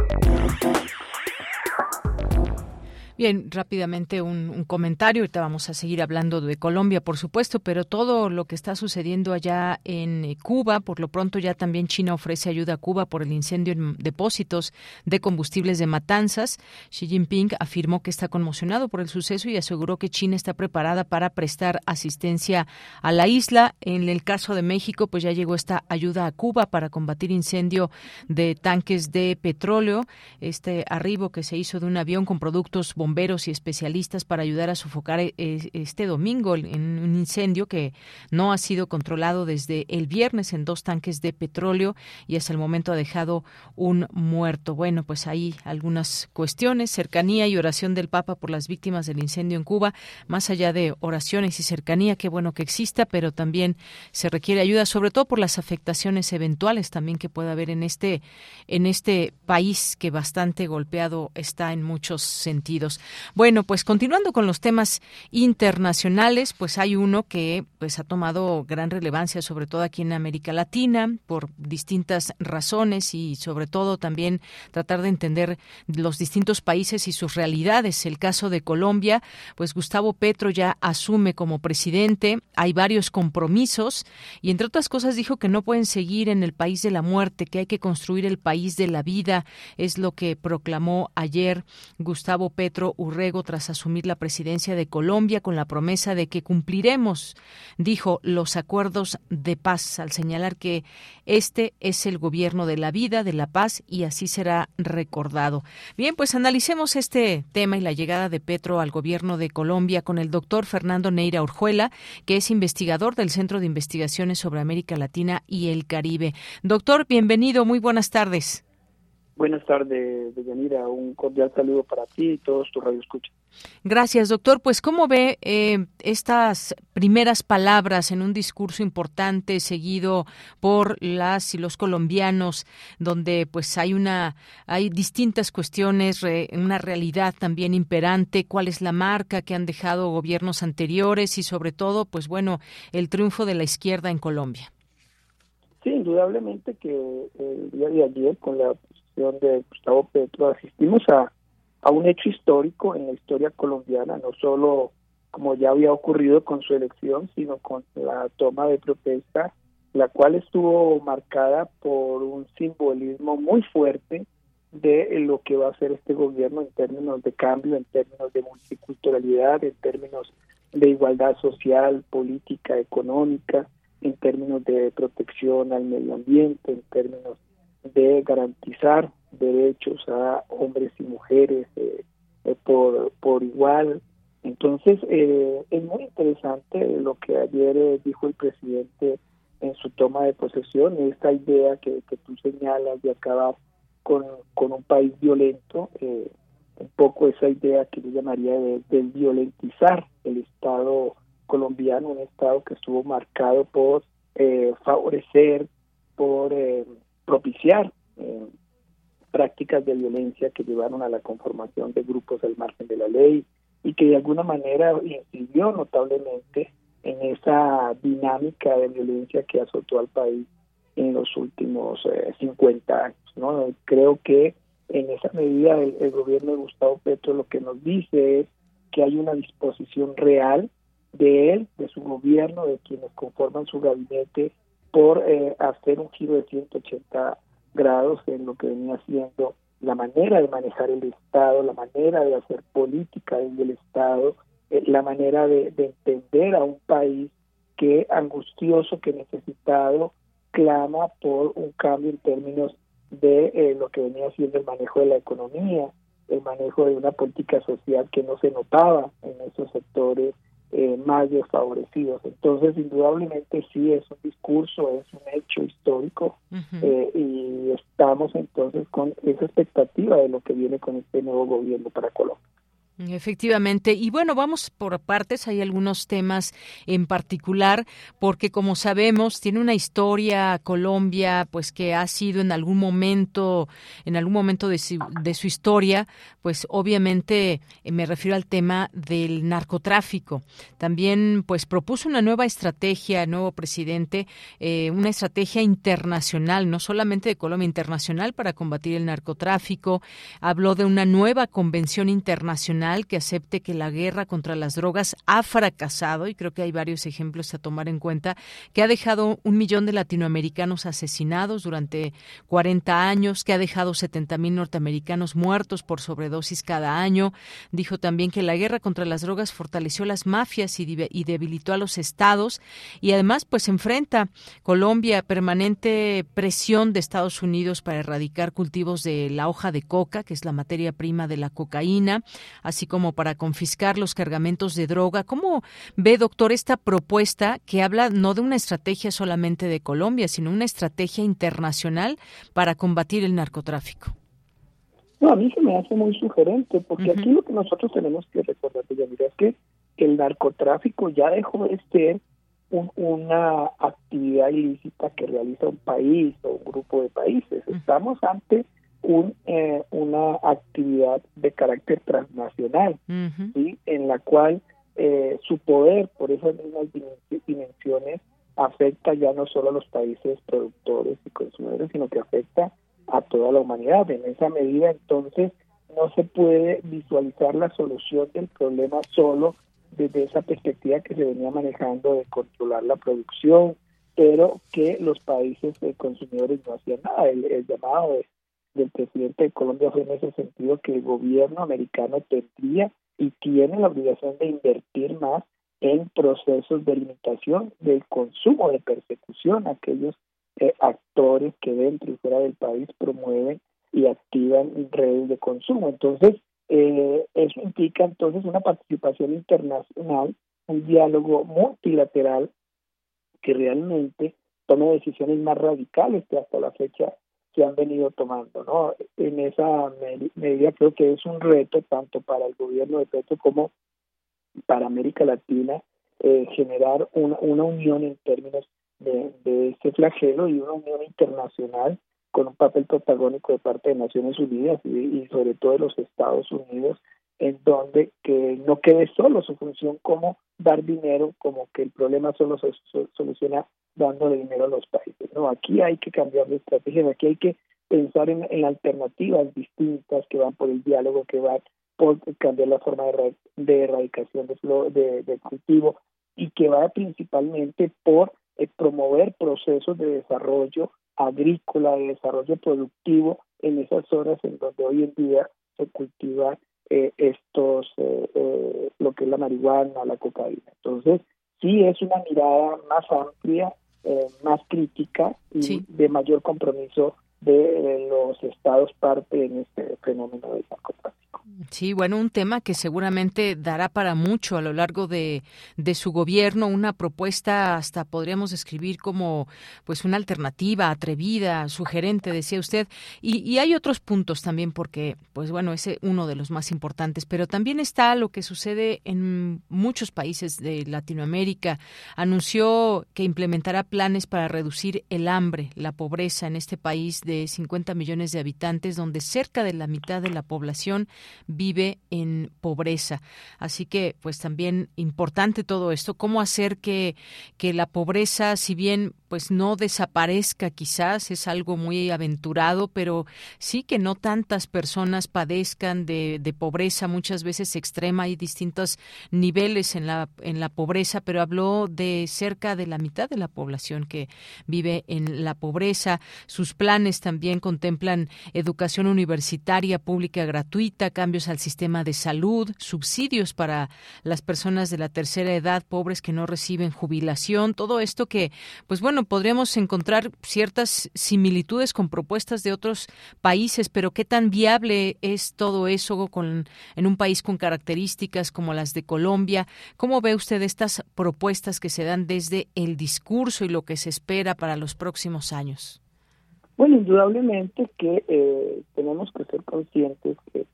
Bien, rápidamente un, comentario. Ahorita vamos a seguir hablando de Colombia, por supuesto, pero todo lo que está sucediendo allá en eh, Cuba, por lo pronto ya también China ofrece ayuda a Cuba por el incendio en depósitos de combustibles de matanzas. Xi Jinping afirmó que está conmocionado por el suceso y aseguró que China está preparada para prestar asistencia a la isla. En el caso de México, pues ya llegó esta ayuda a Cuba para combatir incendio de tanques de petróleo. Este arribo que se hizo de un avión con productos bomberos bomberos y especialistas para ayudar a sofocar este domingo en un incendio que no ha sido controlado desde el viernes en dos tanques de petróleo y hasta el momento ha dejado un muerto. Bueno, pues hay algunas cuestiones, cercanía y oración del Papa por las víctimas del incendio en Cuba, más allá de oraciones y cercanía, qué bueno que exista, pero también se requiere ayuda, sobre todo por las afectaciones eventuales también que pueda haber en este en este país que bastante golpeado está en muchos sentidos. Bueno, pues continuando con los temas internacionales, pues hay uno que pues ha tomado gran relevancia, sobre todo aquí en América Latina, por distintas razones y sobre todo también tratar de entender los distintos países y sus realidades. El caso de Colombia, pues Gustavo Petro ya asume como presidente, hay varios compromisos y entre otras cosas dijo que no pueden seguir en el país de la muerte, que hay que construir el país de la vida, es lo que proclamó ayer Gustavo Petro Urrego tras asumir la presidencia de Colombia con la promesa de que cumpliremos, dijo, los acuerdos de paz, al señalar que este es el gobierno de la vida, de la paz y así será recordado. Bien, pues analicemos este tema y la llegada de Petro al gobierno de Colombia con el doctor Fernando Neira Orjuela, que es investigador del Centro de Investigaciones sobre América Latina y el Caribe. Doctor, bienvenido, muy buenas tardes. Buenas tardes, Deyanira. Un cordial saludo para ti y todos tus radioescuchas. Gracias, doctor. Pues, ¿cómo ve eh, estas primeras palabras en un discurso importante seguido por las y los colombianos, donde pues hay una hay distintas cuestiones, re, una realidad también imperante? ¿Cuál es la marca que han dejado gobiernos anteriores y, sobre todo, pues bueno, el triunfo de la izquierda en Colombia? Sí, indudablemente que el día de ayer con la de Gustavo Petro, asistimos a, a un hecho histórico en la historia colombiana, no solo como ya había ocurrido con su elección, sino con la toma de protesta, la cual estuvo marcada por un simbolismo muy fuerte de lo que va a hacer este gobierno en términos de cambio, en términos de multiculturalidad, en términos de igualdad social, política, económica, en términos de protección al medio ambiente, en términos de garantizar derechos a hombres y mujeres eh, eh, por, por igual. Entonces, eh, es muy interesante lo que ayer eh, dijo el presidente en su toma de posesión, esta idea que, que tú señalas de acabar con, con un país violento, un poco esa idea que yo llamaría de, de violentizar el Estado colombiano, un Estado que estuvo marcado por favorecer por eh, propiciar eh, prácticas de violencia que llevaron a la conformación de grupos al margen de la ley y que de alguna manera incidió notablemente en esa dinámica de violencia que azotó al país en los últimos eh, 50 años. ¿no? Creo que en esa medida el, el, gobierno de Gustavo Petro lo que nos dice es que hay una disposición real de él, de su gobierno, de quienes conforman su gabinete, por eh, hacer un giro de 180 grados en lo que venía siendo la manera de manejar el Estado, la manera de hacer política en el Estado, eh, la manera de, de entender a un país que angustioso, que necesitado, clama por un cambio en términos de eh, lo que venía siendo el manejo de la economía, el manejo de una política social que no se notaba en esos sectores eh, más desfavorecidos. Entonces, indudablemente sí es un discurso, es un hecho histórico uh -huh. eh, y estamos entonces con esa expectativa de lo que viene con este nuevo gobierno para Colombia. Efectivamente. Y bueno, vamos por partes. Hay algunos temas en particular, porque como sabemos, tiene una historia Colombia, pues que ha sido en algún momento, en algún momento de su, de su historia, pues obviamente eh, me refiero al tema del narcotráfico. También, pues propuso una nueva estrategia, nuevo presidente, eh, una estrategia internacional, no solamente de Colombia, internacional para combatir el narcotráfico. Habló de una nueva convención internacional que acepte que la guerra contra las drogas ha fracasado, y creo que hay varios ejemplos a tomar en cuenta, que ha dejado un millón de latinoamericanos asesinados durante 40 años, que ha dejado 70 mil norteamericanos muertos por sobredosis cada año. Dijo también que la guerra contra las drogas fortaleció las mafias y, debilitó a los estados, y además, pues enfrenta Colombia permanente presión de Estados Unidos para erradicar cultivos de la hoja de coca, que es la materia prima de la cocaína, así como para confiscar los cargamentos de droga. ¿Cómo ve, doctor, esta propuesta que habla no de una estrategia solamente de Colombia, sino una estrategia internacional para combatir el narcotráfico? No, a mí se me hace muy sugerente, porque uh -huh. aquí lo que nosotros tenemos que recordar, mira, es que el narcotráfico ya dejó de ser un, una actividad ilícita que realiza un país o un grupo de países. Uh -huh. Estamos ante un, eh, una actividad de carácter transnacional, uh -huh. ¿sí? en la cual eh, su poder por esas mismas dimensiones afecta ya no solo a los países productores y consumidores, sino que afecta a toda la humanidad. En esa medida, entonces, no se puede visualizar la solución del problema solo desde esa perspectiva que se venía manejando de controlar la producción, pero que los países de consumidores no hacían nada. El, el llamado de del presidente de Colombia fue en ese sentido que el gobierno americano tendría y tiene la obligación de invertir más en procesos de limitación del consumo, de persecución a aquellos eh, actores que dentro y fuera del país promueven y activan redes de consumo. Entonces, eh, eso implica entonces una participación internacional, un diálogo multilateral que realmente tome decisiones más radicales que hasta la fecha que han venido tomando, ¿no? En esa medida creo que es un reto tanto para el gobierno de Petro como para América Latina eh, generar una, unión en términos de, de este flagelo y una unión internacional con un papel protagónico de parte de Naciones Unidas y, y sobre todo de los Estados Unidos en donde que no quede solo su función como dar dinero, como que el problema solo se soluciona dándole dinero a los países. No, aquí hay que cambiar de estrategia, aquí hay que pensar en, en alternativas distintas que van por el diálogo, que van por cambiar la forma de, de erradicación de, de, de, cultivo y que va principalmente por eh, promover procesos de desarrollo agrícola, de desarrollo productivo en esas zonas en donde hoy en día se cultiva eh, estos, eh, eh, lo que es la marihuana, la cocaína. Entonces, sí es una mirada más amplia, eh, más crítica y sí. de mayor compromiso de los estados parte en este fenómeno del narcotráfico. Sí, bueno, un tema que seguramente dará para mucho a lo largo de, de, su gobierno, una propuesta hasta podríamos describir como pues una alternativa atrevida, sugerente, decía usted. Y, y, hay otros puntos también porque, pues bueno, ese uno de los más importantes, pero también está lo que sucede en muchos países de Latinoamérica. Anunció que implementará planes para reducir el hambre, la pobreza en este país de 50 millones de habitantes, donde cerca de la mitad de la población vive en pobreza. Así que, pues también importante todo esto, cómo hacer que, que la pobreza, si bien pues no desaparezca quizás, es algo muy aventurado, pero sí que no tantas personas padezcan de, de pobreza, muchas veces extrema, hay distintos niveles en la, en la pobreza, pero habló de cerca de la mitad de la población que vive en la pobreza. Sus planes también contemplan educación universitaria pública gratuita, cambios al sistema de salud, subsidios para las personas de la tercera edad, pobres que no reciben jubilación, todo esto que, pues bueno, podríamos encontrar ciertas similitudes con propuestas de otros países, pero qué tan viable es todo eso con, en un país con características como las de Colombia. ¿Cómo ve usted estas propuestas que se dan desde el discurso y lo que se espera para los próximos años? Bueno, indudablemente que eh, tenemos que ser conscientes que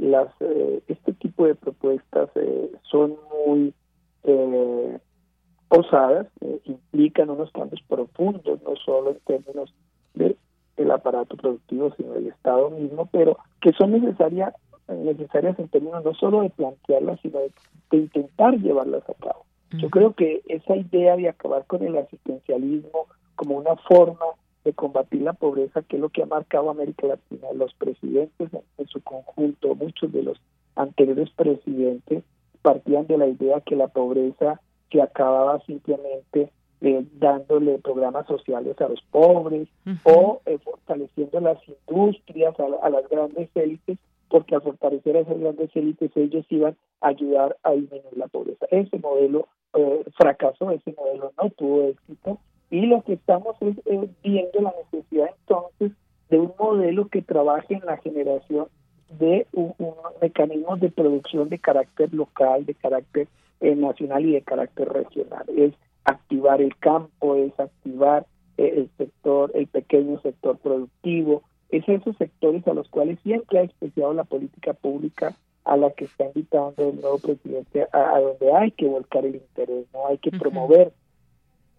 las eh, este tipo de propuestas eh, son muy eh, osadas, eh, implican unos cambios profundos, no solo en términos del el aparato productivo, sino del Estado mismo, pero que son necesarias necesarias en términos no solo de plantearlas, sino de, de intentar llevarlas a cabo. Yo creo que esa idea de acabar con el asistencialismo como una forma de combatir la pobreza, que es lo que ha marcado América Latina, los presidentes en, su conjunto, muchos de los anteriores presidentes partían de la idea que la pobreza se acababa simplemente eh, dándole programas sociales a los pobres uh -huh. o eh, fortaleciendo las industrias a, a, las grandes élites, porque al fortalecer a esas grandes élites ellos iban a ayudar a disminuir la pobreza. Ese modelo eh, fracasó, ese modelo no tuvo éxito y lo que estamos es viendo la necesidad entonces de un modelo que trabaje en la generación de un, un mecanismo de producción de carácter local, de carácter eh, nacional y de carácter regional. Es activar el campo, es activar eh, el sector, el pequeño sector productivo, es esos sectores a los cuales siempre ha especiado la política pública a la que está invitando el nuevo presidente a, a donde hay que volcar el interés, no hay que uh -huh. promover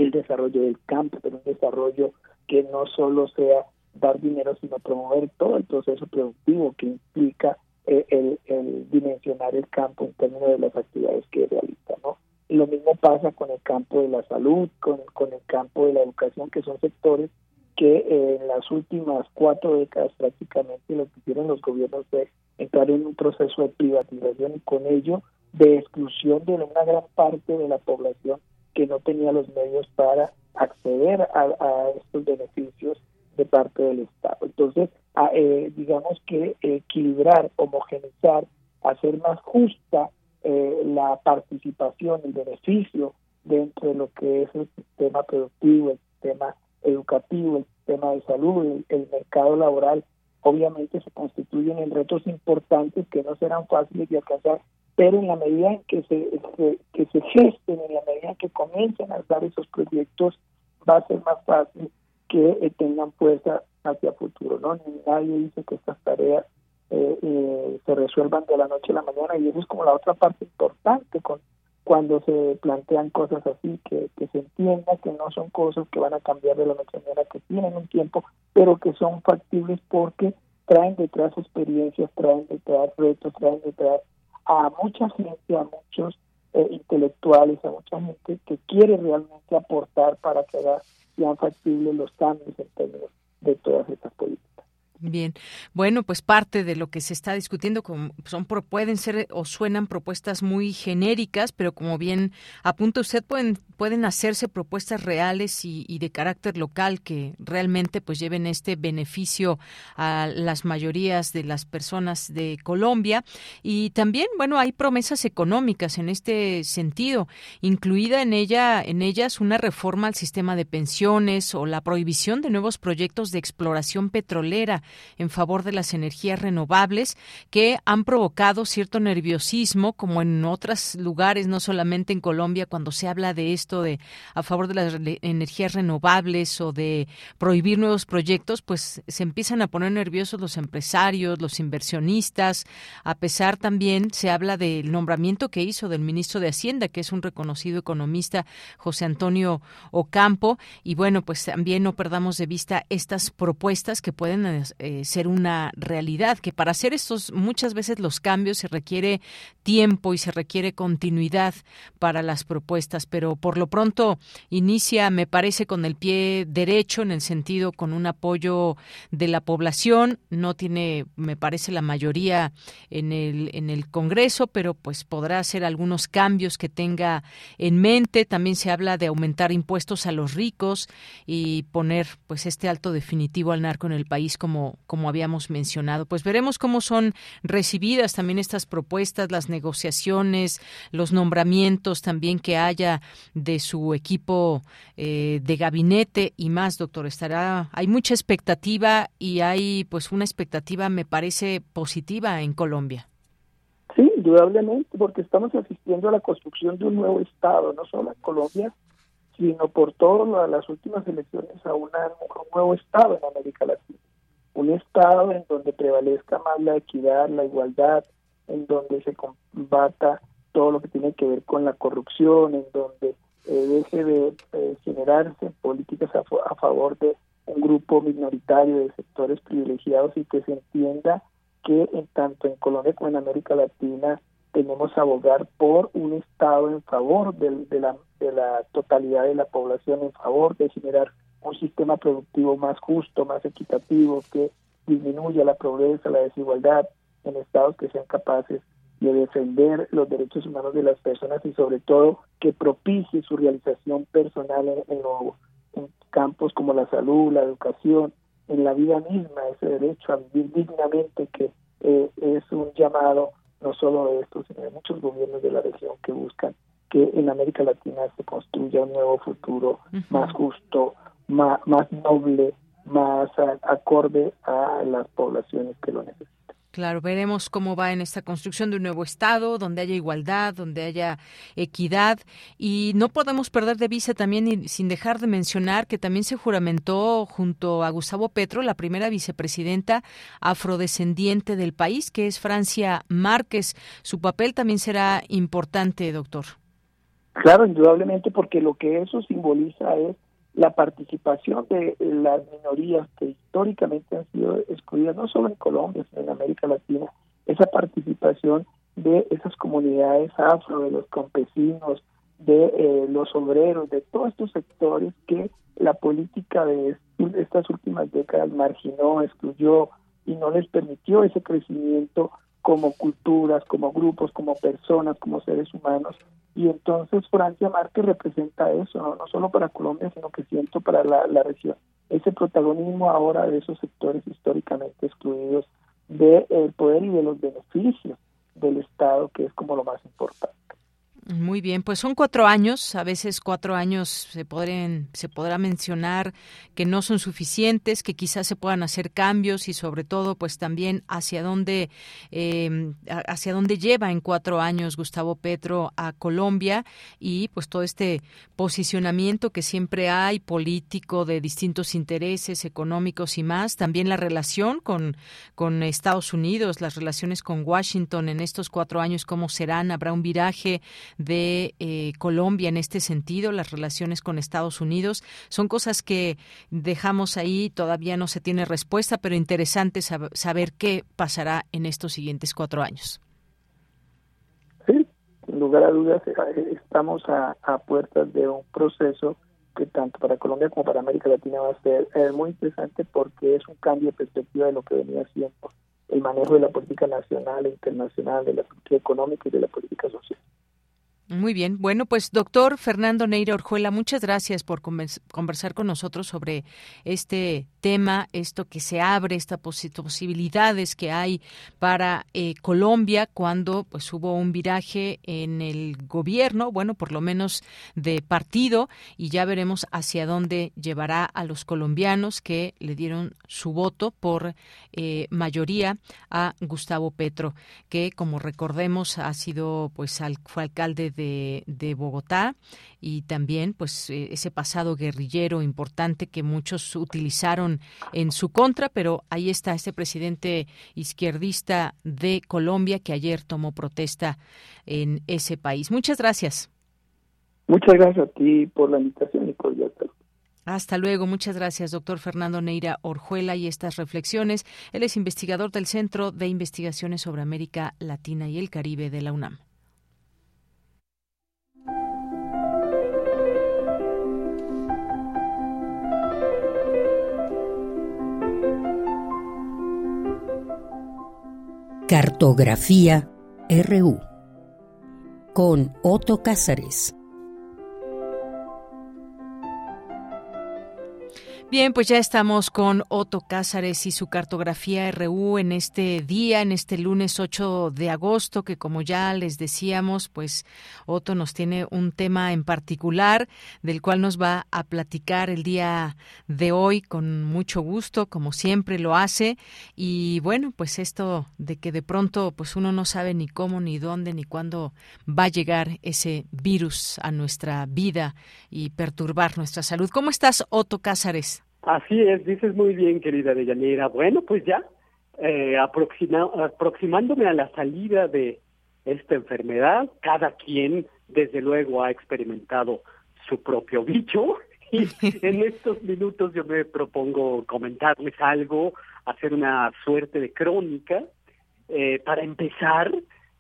el desarrollo del campo, pero un desarrollo que no solo sea dar dinero, sino promover todo el proceso productivo que implica eh, el, el, dimensionar el campo en términos de las actividades que realiza, ¿no? Lo mismo pasa con el campo de la salud, con, con el campo de la educación, que son sectores que eh, en las últimas cuatro décadas prácticamente lo que hicieron los gobiernos fue entrar en un proceso de privatización y con ello de exclusión de una gran parte de la población que no tenía los medios para acceder a, estos beneficios de parte del Estado. Entonces, a, eh, digamos que equilibrar, homogenizar, hacer más justa eh, la participación, el beneficio dentro de lo que es el sistema productivo, el sistema educativo, el sistema de salud, el, el mercado laboral, obviamente se constituyen en retos importantes que no serán fáciles de alcanzar, pero en la medida en que se, que, que se gesten, en la medida en que comiencen a dar esos proyectos, va a ser más fácil que eh, tengan fuerza hacia futuro, ¿no? Nadie dice que estas tareas eh, eh, se resuelvan de la noche a la mañana y eso es como la otra parte importante cuando se plantean cosas así, que, que se entienda que no son cosas que van a cambiar de la noche a la mañana, que tienen un tiempo, pero que son factibles porque traen detrás experiencias, traen detrás retos, traen detrás a mucha gente, a muchos eh, intelectuales, a mucha gente que quiere realmente aportar para que sean factibles los cambios en términos de todas estas políticas. Bien, bueno, pues parte de lo que se está discutiendo son pueden ser o suenan propuestas muy genéricas, pero como bien apunta usted pueden pueden hacerse propuestas reales y, y, de carácter local que realmente pues lleven este beneficio a las mayorías de las personas de Colombia. Y también bueno hay promesas económicas en este sentido, incluida en ella en ellas una reforma al sistema de pensiones o la prohibición de nuevos proyectos de exploración petrolera en favor de las energías renovables que han provocado cierto nerviosismo, como en otros lugares, no solamente en Colombia, cuando se habla de esto de a favor de las energías renovables o de prohibir nuevos proyectos, pues se empiezan a poner nerviosos los empresarios, los inversionistas. A pesar también se habla del nombramiento que hizo del ministro de Hacienda, que es un reconocido economista, José Antonio Ocampo. Y bueno, pues también no perdamos de vista estas propuestas que pueden eh, ser una realidad, que para hacer estos muchas veces los cambios se requiere tiempo y se requiere continuidad para las propuestas, pero por lo pronto inicia, me parece, con el pie derecho en el sentido con un apoyo de la población, no tiene, me parece, la mayoría en el, en el Congreso, pero pues podrá hacer algunos cambios que tenga en mente. También se habla de aumentar impuestos a los ricos y poner pues este alto definitivo al narco en el país como, como habíamos mencionado. Pues veremos cómo son recibidas también estas propuestas, las negociaciones, los nombramientos también que haya de su equipo eh, de gabinete y más, doctor. Estará, hay mucha expectativa y hay pues una expectativa, me parece, positiva en Colombia. Sí, indudablemente, porque estamos asistiendo a la construcción de un nuevo Estado, no solo en Colombia, sino por todas las últimas elecciones a una, un nuevo Estado en América Latina. Un Estado en donde prevalezca más la equidad, la igualdad, en donde se combata todo lo que tiene que ver con la corrupción, en donde eh, deje de eh, generarse políticas a, favor de un grupo minoritario de sectores privilegiados y que se entienda que en tanto en Colombia como en América Latina tenemos a abogar por un Estado en favor de, de, la, de la totalidad de la población, en favor de generar un sistema productivo más justo, más equitativo, que disminuya la pobreza, la desigualdad en estados que sean capaces de defender los derechos humanos de las personas y sobre todo que propicie su realización personal en, en, en campos como la salud, la educación, en la vida misma, ese derecho a vivir dignamente que eh, es un llamado no solo de estos, sino de muchos gobiernos de la región que buscan que en América Latina se construya un nuevo futuro más justo, más, más noble, más acorde a las poblaciones que lo necesitan. Claro, veremos cómo va en esta construcción de un nuevo Estado, donde haya igualdad, donde haya equidad. Y no podemos perder de vista también, sin dejar de mencionar, que también se juramentó junto a Gustavo Petro, la primera vicepresidenta afrodescendiente del país, que es Francia Márquez. Su papel también será importante, doctor. Claro, indudablemente, porque lo que eso simboliza es la participación de las minorías que históricamente han sido excluidas, no solo en Colombia, sino en América Latina, esa participación de esas comunidades afro, de los campesinos, de eh, los obreros, de todos estos sectores que la política de estas últimas décadas marginó, excluyó y no les permitió ese crecimiento como culturas, como grupos, como personas, como seres humanos. Y entonces Francia Márquez representa eso, ¿no? solo para Colombia, sino que siento para la, la región. Ese protagonismo ahora de esos sectores históricamente excluidos del poder y de los beneficios del Estado, que es como lo más importante. Muy bien, pues son cuatro años, a veces cuatro años se podrán, se podrá mencionar que no son suficientes, que quizás se puedan hacer cambios y sobre todo, pues también hacia dónde, eh, hacia dónde lleva en cuatro años Gustavo Petro a Colombia y pues todo este posicionamiento que siempre hay político de distintos intereses económicos y más, también la relación con con Estados Unidos, las relaciones con Washington en estos cuatro años cómo serán, habrá un viraje de eh, Colombia en este sentido, las relaciones con Estados Unidos. Son cosas que dejamos ahí, todavía no se tiene respuesta, pero interesante sab saber qué pasará en estos siguientes cuatro años. Sí, sin lugar a dudas, eh, estamos a, a puertas de un proceso que tanto para Colombia como para América Latina va a ser eh, muy interesante porque es un cambio de perspectiva de lo que venía siendo el manejo de la política nacional e internacional, de la política económica y de la política social. Muy bien. Bueno, pues doctor Fernando Neira Orjuela, muchas gracias por conversar con nosotros sobre este tema, esto que se abre, estas posibilidades que hay para eh, Colombia cuando pues hubo un viraje en el gobierno, bueno, por lo menos de partido, y ya veremos hacia dónde llevará a los colombianos que le dieron su voto por eh, mayoría a Gustavo Petro, que como recordemos ha sido pues al, fue alcalde de de, Bogotá y también pues eh, ese pasado guerrillero importante que muchos utilizaron en su contra, pero ahí está este presidente izquierdista de Colombia que ayer tomó protesta en ese país. Muchas gracias. Muchas gracias a ti por la invitación y por hasta luego. Muchas gracias, doctor Fernando Neira Orjuela, y estas reflexiones. Él es investigador del Centro de Investigaciones sobre América Latina y el Caribe de la UNAM. Cartografía RU con Otto Cázares. Bien, pues ya estamos con Otto Cázares y su cartografía RU en este día, en este lunes 8 de agosto, que como ya les decíamos, pues Otto nos tiene un tema en particular del cual nos va a platicar el día de hoy con mucho gusto, como siempre lo hace. Y bueno, pues esto de que de pronto pues uno no sabe ni cómo, ni dónde, ni cuándo va a llegar ese virus a nuestra vida y perturbar nuestra salud. ¿Cómo estás, Otto Cázares? Así es, dices muy bien, querida Deyanira. Bueno, pues ya, eh, aproximándome a la salida de esta enfermedad, cada quien, desde luego, ha experimentado su propio bicho. Y en estos minutos yo me propongo comentarles algo, hacer una suerte de crónica. Eh, para empezar,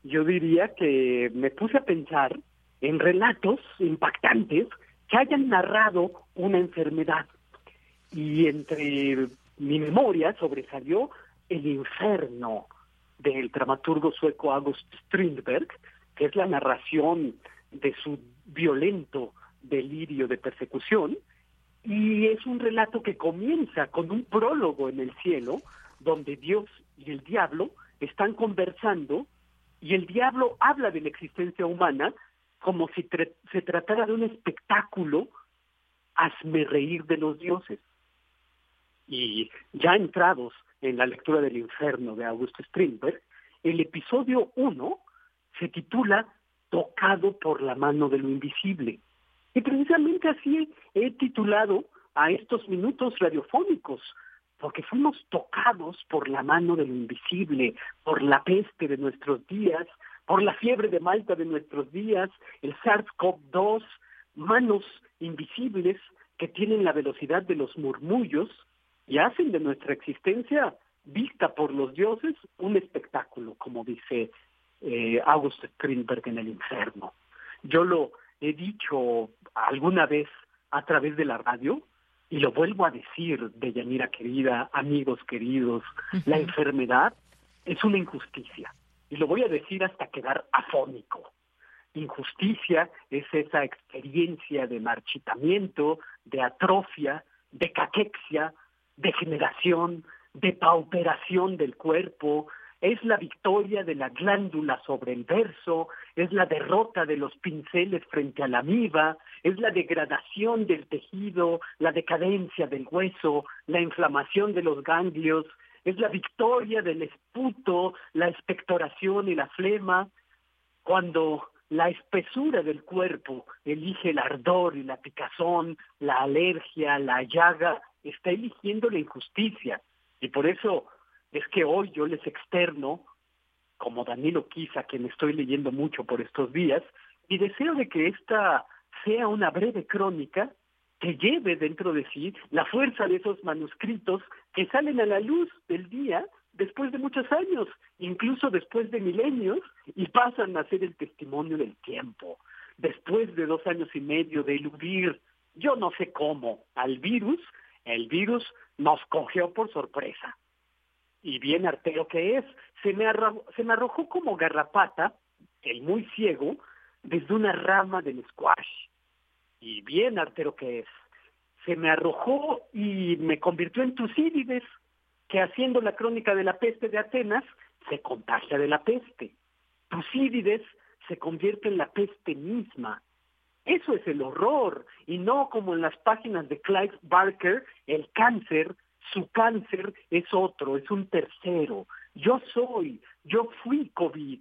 yo diría que me puse a pensar en relatos impactantes que hayan narrado una enfermedad y entre mi memoria sobresalió El infierno del dramaturgo sueco August Strindberg, que es la narración de su violento delirio de persecución, y es un relato que comienza con un prólogo en el cielo, donde Dios y el diablo están conversando, y el diablo habla de la existencia humana como si se tratara de un espectáculo hazme reír de los dioses. Y ya entrados en la lectura del infierno de Augusto Strindberg, el episodio 1 se titula Tocado por la mano de lo invisible. Y precisamente así he titulado a estos minutos radiofónicos, porque fuimos tocados por la mano de lo invisible, por la peste de nuestros días, por la fiebre de Malta de nuestros días, el SARS-CoV-2, manos invisibles que tienen la velocidad de los murmullos y hacen de nuestra existencia vista por los dioses un espectáculo, como dice eh, August Strindberg en El Inferno. Yo lo he dicho alguna vez a través de la radio y lo vuelvo a decir, Deyanira querida, amigos queridos, la enfermedad es una injusticia y lo voy a decir hasta quedar afónico. Injusticia es esa experiencia de marchitamiento, de atrofia, de caquexia, degeneración, de pauperación del cuerpo, es la victoria de la glándula sobre el verso, es la derrota de los pinceles frente a la miba, es la degradación del tejido, la decadencia del hueso, la inflamación de los ganglios, es la victoria del esputo, la expectoración y la flema, cuando la espesura del cuerpo elige el ardor y la picazón, la alergia, la llaga, está eligiendo la injusticia. Y por eso es que hoy yo les externo, como Danilo Quisa, me estoy leyendo mucho por estos días, mi deseo de que esta sea una breve crónica que lleve dentro de sí la fuerza de esos manuscritos que salen a la luz del día después de muchos años, incluso después de milenios, y pasan a ser el testimonio del tiempo. Después de dos años y medio de eludir, yo no sé cómo, al virus, el virus nos cogió por sorpresa. Y bien artero que es, se me, arrojó, se me arrojó como garrapata, el muy ciego, desde una rama del squash. Y bien artero que es. Se me arrojó y me convirtió en Tucídides, que haciendo la crónica de la peste de Atenas, se contagia de la peste. Tucídides se convierte en la peste misma. Eso es el horror, y no como en las páginas de Clive Barker, el cáncer, su cáncer es otro, es un tercero. Yo soy, yo fui COVID,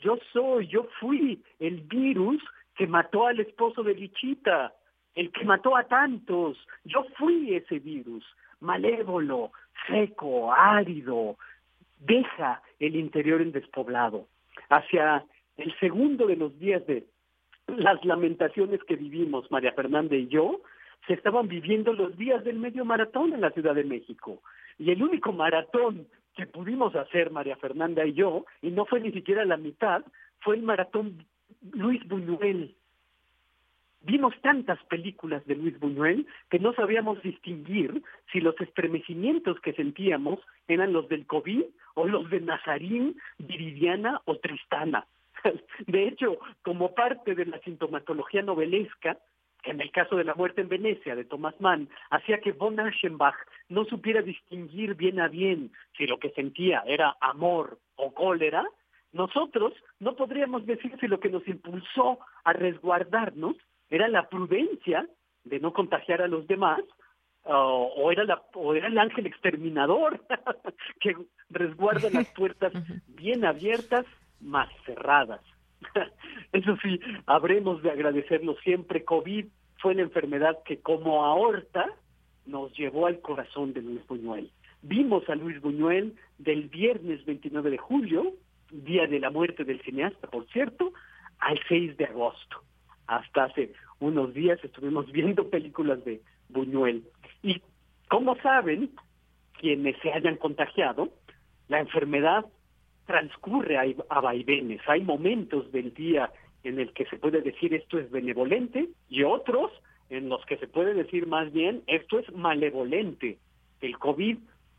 yo soy, yo fui el virus que mató al esposo de Lichita, el que mató a tantos. Yo fui ese virus, malévolo, seco, árido, deja el interior en despoblado. Hacia el segundo de los días de las lamentaciones que vivimos, María Fernanda y yo, se estaban viviendo los días del medio maratón en la Ciudad de México. Y el único maratón que pudimos hacer, María Fernanda y yo, y no fue ni siquiera la mitad, fue el maratón Luis Buñuel. Vimos tantas películas de Luis Buñuel que no sabíamos distinguir si los estremecimientos que sentíamos eran los del COVID o los de Nazarín, Viridiana o Tristana. De hecho, como parte de la sintomatología novelesca, en el caso de la muerte en Venecia de Thomas Mann, hacía que von Aschenbach no supiera distinguir bien a bien si lo que sentía era amor o cólera, nosotros no podríamos decir si lo que nos impulsó a resguardarnos era la prudencia de no contagiar a los demás uh, o, era la, o era el ángel exterminador que resguarda las puertas bien abiertas, más cerradas. Eso sí, habremos de agradecerlo siempre. COVID fue la enfermedad que como aorta nos llevó al corazón de Luis Buñuel. Vimos a Luis Buñuel del viernes 29 de julio, día de la muerte del cineasta, por cierto, al 6 de agosto. Hasta hace unos días estuvimos viendo películas de Buñuel. Y como saben, quienes se hayan contagiado, la enfermedad transcurre a, vaivenes. Hay momentos del día en el que se puede decir esto es benevolente y otros en los que se puede decir más bien esto es malevolente. El COVID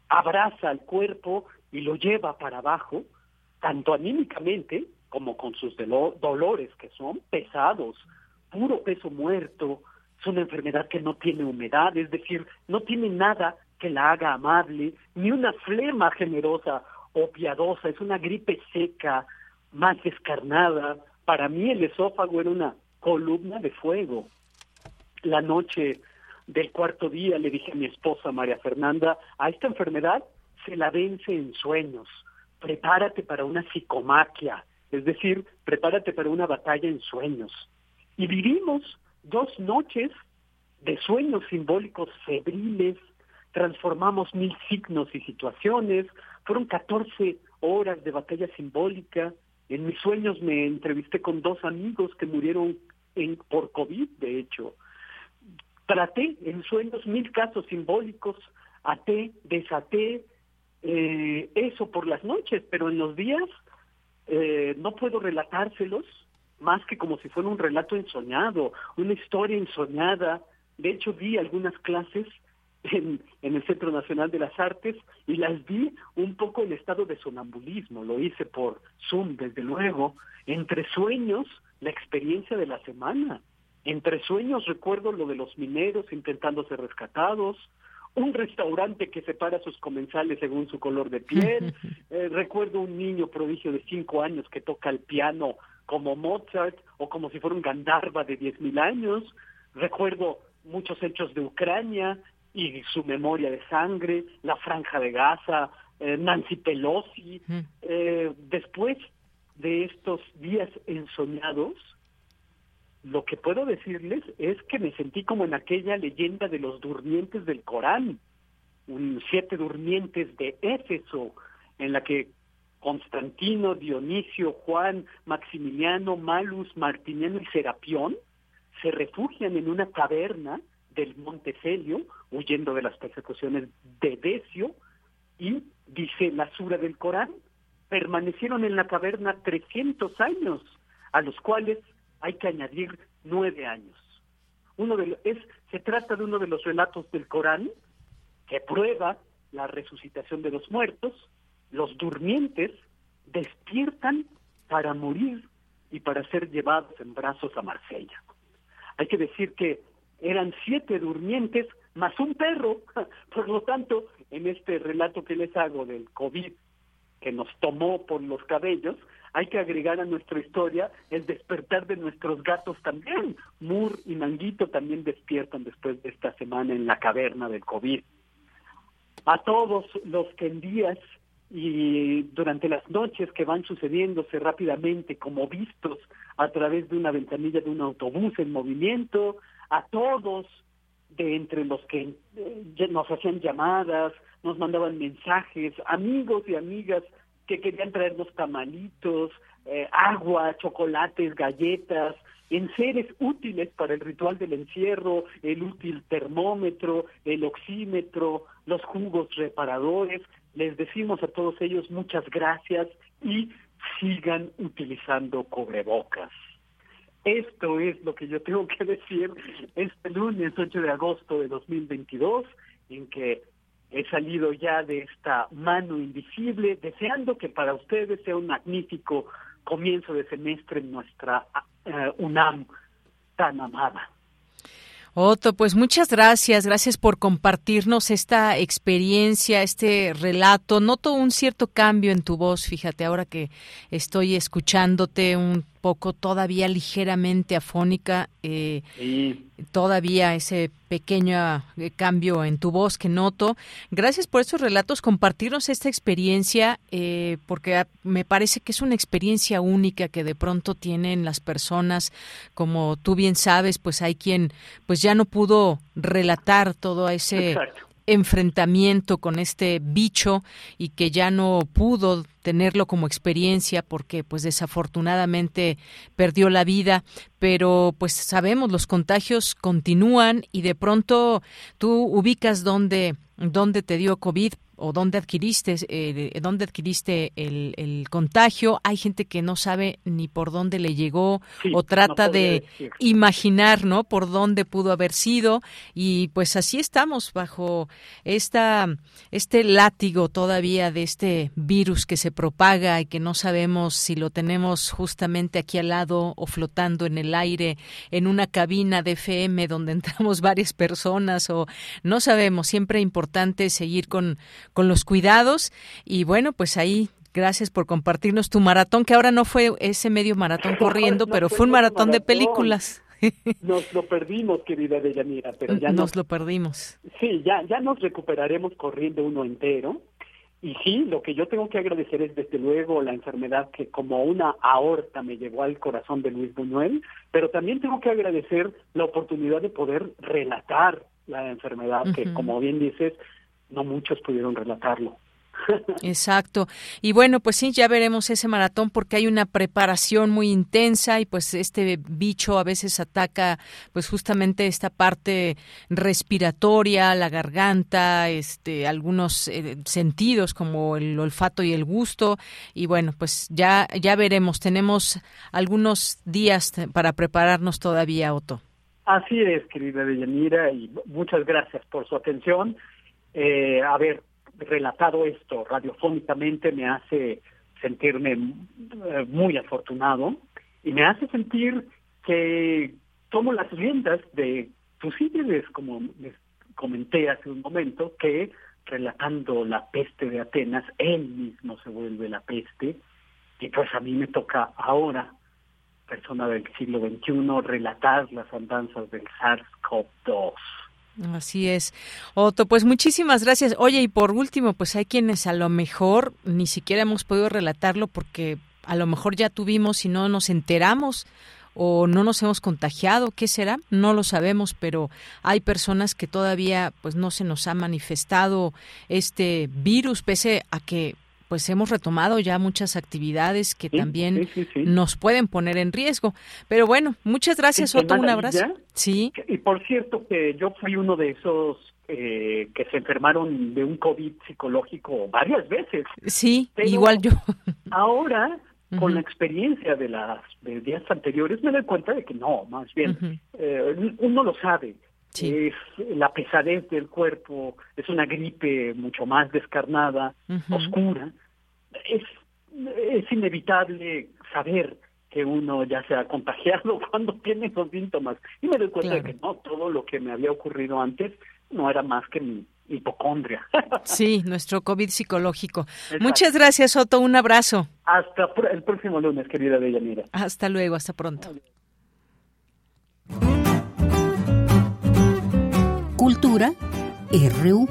abraza al cuerpo y lo lleva para abajo, tanto anímicamente como con sus dolores que son pesados, puro peso muerto, es una enfermedad que no tiene humedad, es decir, no tiene nada que la haga amable, ni una flema generosa o piadosa, es una gripe seca, más descarnada. Para mí el esófago era una columna de fuego. La noche del cuarto día le dije a mi esposa María Fernanda, a esta enfermedad se la vence en sueños. Prepárate para una psicomaquia, es decir, prepárate para una batalla en sueños. Y vivimos dos noches de sueños simbólicos febriles, transformamos mil signos y situaciones, fueron 14 horas de batalla simbólica. En mis sueños me entrevisté con dos amigos que murieron en, por COVID, de hecho. Traté en sueños mil casos simbólicos, até, desaté, eh, eso por las noches, pero en los días eh, no puedo relatárselos más que como si fuera un relato ensoñado, una historia ensoñada. De hecho, vi algunas clases en, en, el Centro Nacional de las Artes y las vi un poco en estado de sonambulismo, lo hice por Zoom desde luego, entre sueños la experiencia de la semana, entre sueños recuerdo lo de los mineros intentando ser rescatados, un restaurante que separa a sus comensales según su color de piel, eh, recuerdo un niño prodigio de cinco años que toca el piano como Mozart o como si fuera un Gandharva de diez mil años, recuerdo muchos hechos de Ucrania, y su memoria de sangre, la franja de Gaza, eh, Nancy Pelosi. Eh, después de estos días ensoñados, lo que puedo decirles es que me sentí como en aquella leyenda de los durmientes del Corán, un siete durmientes de Éfeso, en la que Constantino, Dionisio, Juan, Maximiliano, Malus, Martiniano y Serapión se refugian en una caverna del Monte Celio, huyendo de las persecuciones de Decio, y dice la sura del Corán, permanecieron en la caverna 300 años, a los cuales hay que añadir nueve años. Uno de es, se trata de uno de los relatos del Corán que prueba la resucitación de los muertos, los durmientes despiertan para morir y para ser llevados en brazos a Marsella. Hay que decir que eran siete durmientes más un perro. Por lo tanto, en este relato que les hago del COVID que nos tomó por los cabellos, hay que agregar a nuestra historia el despertar de nuestros gatos también. Mur y Manguito también despiertan después de esta semana en la caverna del COVID. A todos los que en días y durante las noches que van sucediéndose rápidamente como vistos a través de una ventanilla de un autobús en movimiento, a todos de entre los que eh, nos hacían llamadas, nos mandaban mensajes, amigos y amigas que querían traernos tamalitos, eh, agua, chocolates, galletas, en seres útiles para el ritual del encierro, el útil termómetro, el oxímetro, los jugos reparadores. Les decimos a todos ellos muchas gracias y sigan utilizando cubrebocas. Esto es lo que yo tengo que decir este lunes 8 de agosto de 2022, en que he salido ya de esta mano invisible, deseando que para ustedes sea un magnífico comienzo de semestre en nuestra eh, UNAM tan amada. Otto, pues muchas gracias, gracias por compartirnos esta experiencia, este relato. Noto un cierto cambio en tu voz, fíjate, ahora que estoy escuchándote un poco todavía ligeramente afónica, eh, todavía ese pequeño eh, cambio en tu voz que noto. Gracias por estos relatos, compartirnos esta experiencia, eh, porque me parece que es una experiencia única que de pronto tienen las personas, como tú bien sabes, pues hay quien pues ya no pudo relatar todo ese enfrentamiento con este bicho y que ya no pudo tenerlo como experiencia porque pues desafortunadamente perdió la vida, pero pues sabemos los contagios continúan y de pronto tú ubicas dónde dónde te dio COVID, o dónde adquiriste, eh, dónde adquiriste el, el, contagio. Hay gente que no sabe ni por dónde le llegó o trata de imaginar, ¿no? Por dónde pudo haber sido y pues así estamos bajo esta este látigo todavía de este virus que se propaga y que no sabemos si lo tenemos justamente aquí al lado o flotando en el aire en una cabina de FM donde entramos varias personas o no sabemos. Siempre es importante seguir con con los cuidados y bueno, pues ahí gracias por compartirnos tu maratón, que ahora no fue ese medio maratón corriendo, pero fue un maratón, de películas. Nos lo perdimos, querida Deyanira, pero ya nos, lo perdimos. Sí, ya, ya nos recuperaremos corriendo uno entero. Y sí, lo que yo tengo que agradecer es desde luego la enfermedad que como una aorta me llevó al corazón de Luis Buñuel, pero también tengo que agradecer la oportunidad de poder relatar la enfermedad, que como bien dices, no muchos pudieron relatarlo. Exacto. Y bueno, pues sí, ya veremos ese maratón porque hay una preparación muy intensa y pues este bicho a veces ataca pues justamente esta parte respiratoria, la garganta, este algunos eh, sentidos como el olfato y el gusto y bueno, pues ya ya veremos, tenemos algunos días para prepararnos todavía, Otto. Así es, querida Deyanira, y muchas gracias por su atención eh, haber relatado esto radiofónicamente me hace sentirme eh, muy afortunado y me hace sentir que tomo las riendas de Tucídides, como les comenté hace un momento, que relatando la peste de Atenas, él mismo se vuelve la peste, y pues a mí me toca ahora, persona del siglo XXI, relatar las andanzas del SARS-CoV-2. Así es. Otto, pues muchísimas gracias. Oye, y por último, pues hay quienes a lo mejor ni siquiera hemos podido relatarlo porque a lo mejor ya tuvimos y no nos enteramos o no nos hemos contagiado, ¿qué será? No lo sabemos, pero hay personas que todavía pues no se nos ha manifestado este virus pese a que pues hemos retomado ya muchas actividades que también nos pueden poner en riesgo. Pero bueno, muchas gracias, Otto, un abrazo. Sí. Y por cierto que yo fui uno de esos eh, que se enfermaron de un COVID psicológico varias veces. Sí, igual yo. Ahora, con la experiencia de las de días anteriores, me doy cuenta de que no, más bien, eh, uno lo sabe. Es la pesadez del cuerpo, es una gripe mucho más descarnada, oscura. Es, es inevitable saber que uno ya se ha contagiado cuando tiene esos síntomas. Y me doy cuenta de que no, todo lo que me había ocurrido antes no era más que mi hipocondria. Sí, nuestro COVID psicológico. Muchas gracias, Otto. Un abrazo. Hasta el próximo lunes, querida Deyanira. Hasta luego, hasta pronto. Cultura RU.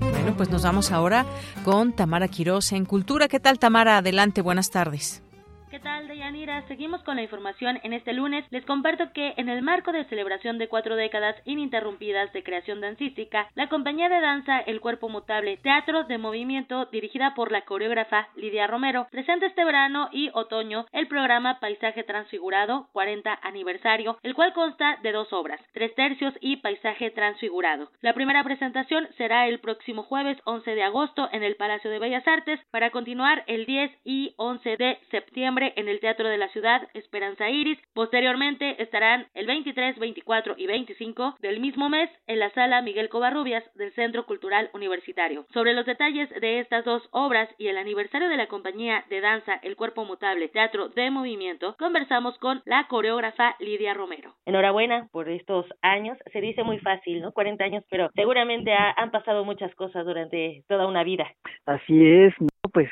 Bueno, pues nos vamos ahora con Tamara Quiroz en Cultura. ¿Qué tal, Tamara? Adelante, buenas tardes. ¿Qué tal, Deyanira? Seguimos con la información. En este lunes les comparto que en el marco de celebración de cuatro décadas ininterrumpidas de creación dancística, la compañía de danza El Cuerpo Mutable Teatro de Movimiento, dirigida por la coreógrafa Lidia Romero, presenta este verano y otoño el programa Paisaje Transfigurado 40 aniversario, el cual consta de dos obras, Tres Tercios y Paisaje Transfigurado. La primera presentación será el próximo jueves 11 de agosto en el Palacio de Bellas Artes para continuar el 10 y 11 de septiembre en el Teatro de la Ciudad Esperanza Iris. Posteriormente estarán el 23, 24 y 25 del mismo mes en la Sala Miguel Covarrubias del Centro Cultural Universitario. Sobre los detalles de estas dos obras y el aniversario de la compañía de danza El Cuerpo Mutable Teatro de Movimiento, conversamos con la coreógrafa Lidia Romero. Enhorabuena por estos años. Se dice muy fácil, ¿no? 40 años, pero seguramente ha- han pasado muchas cosas durante toda una vida. Así es. Pues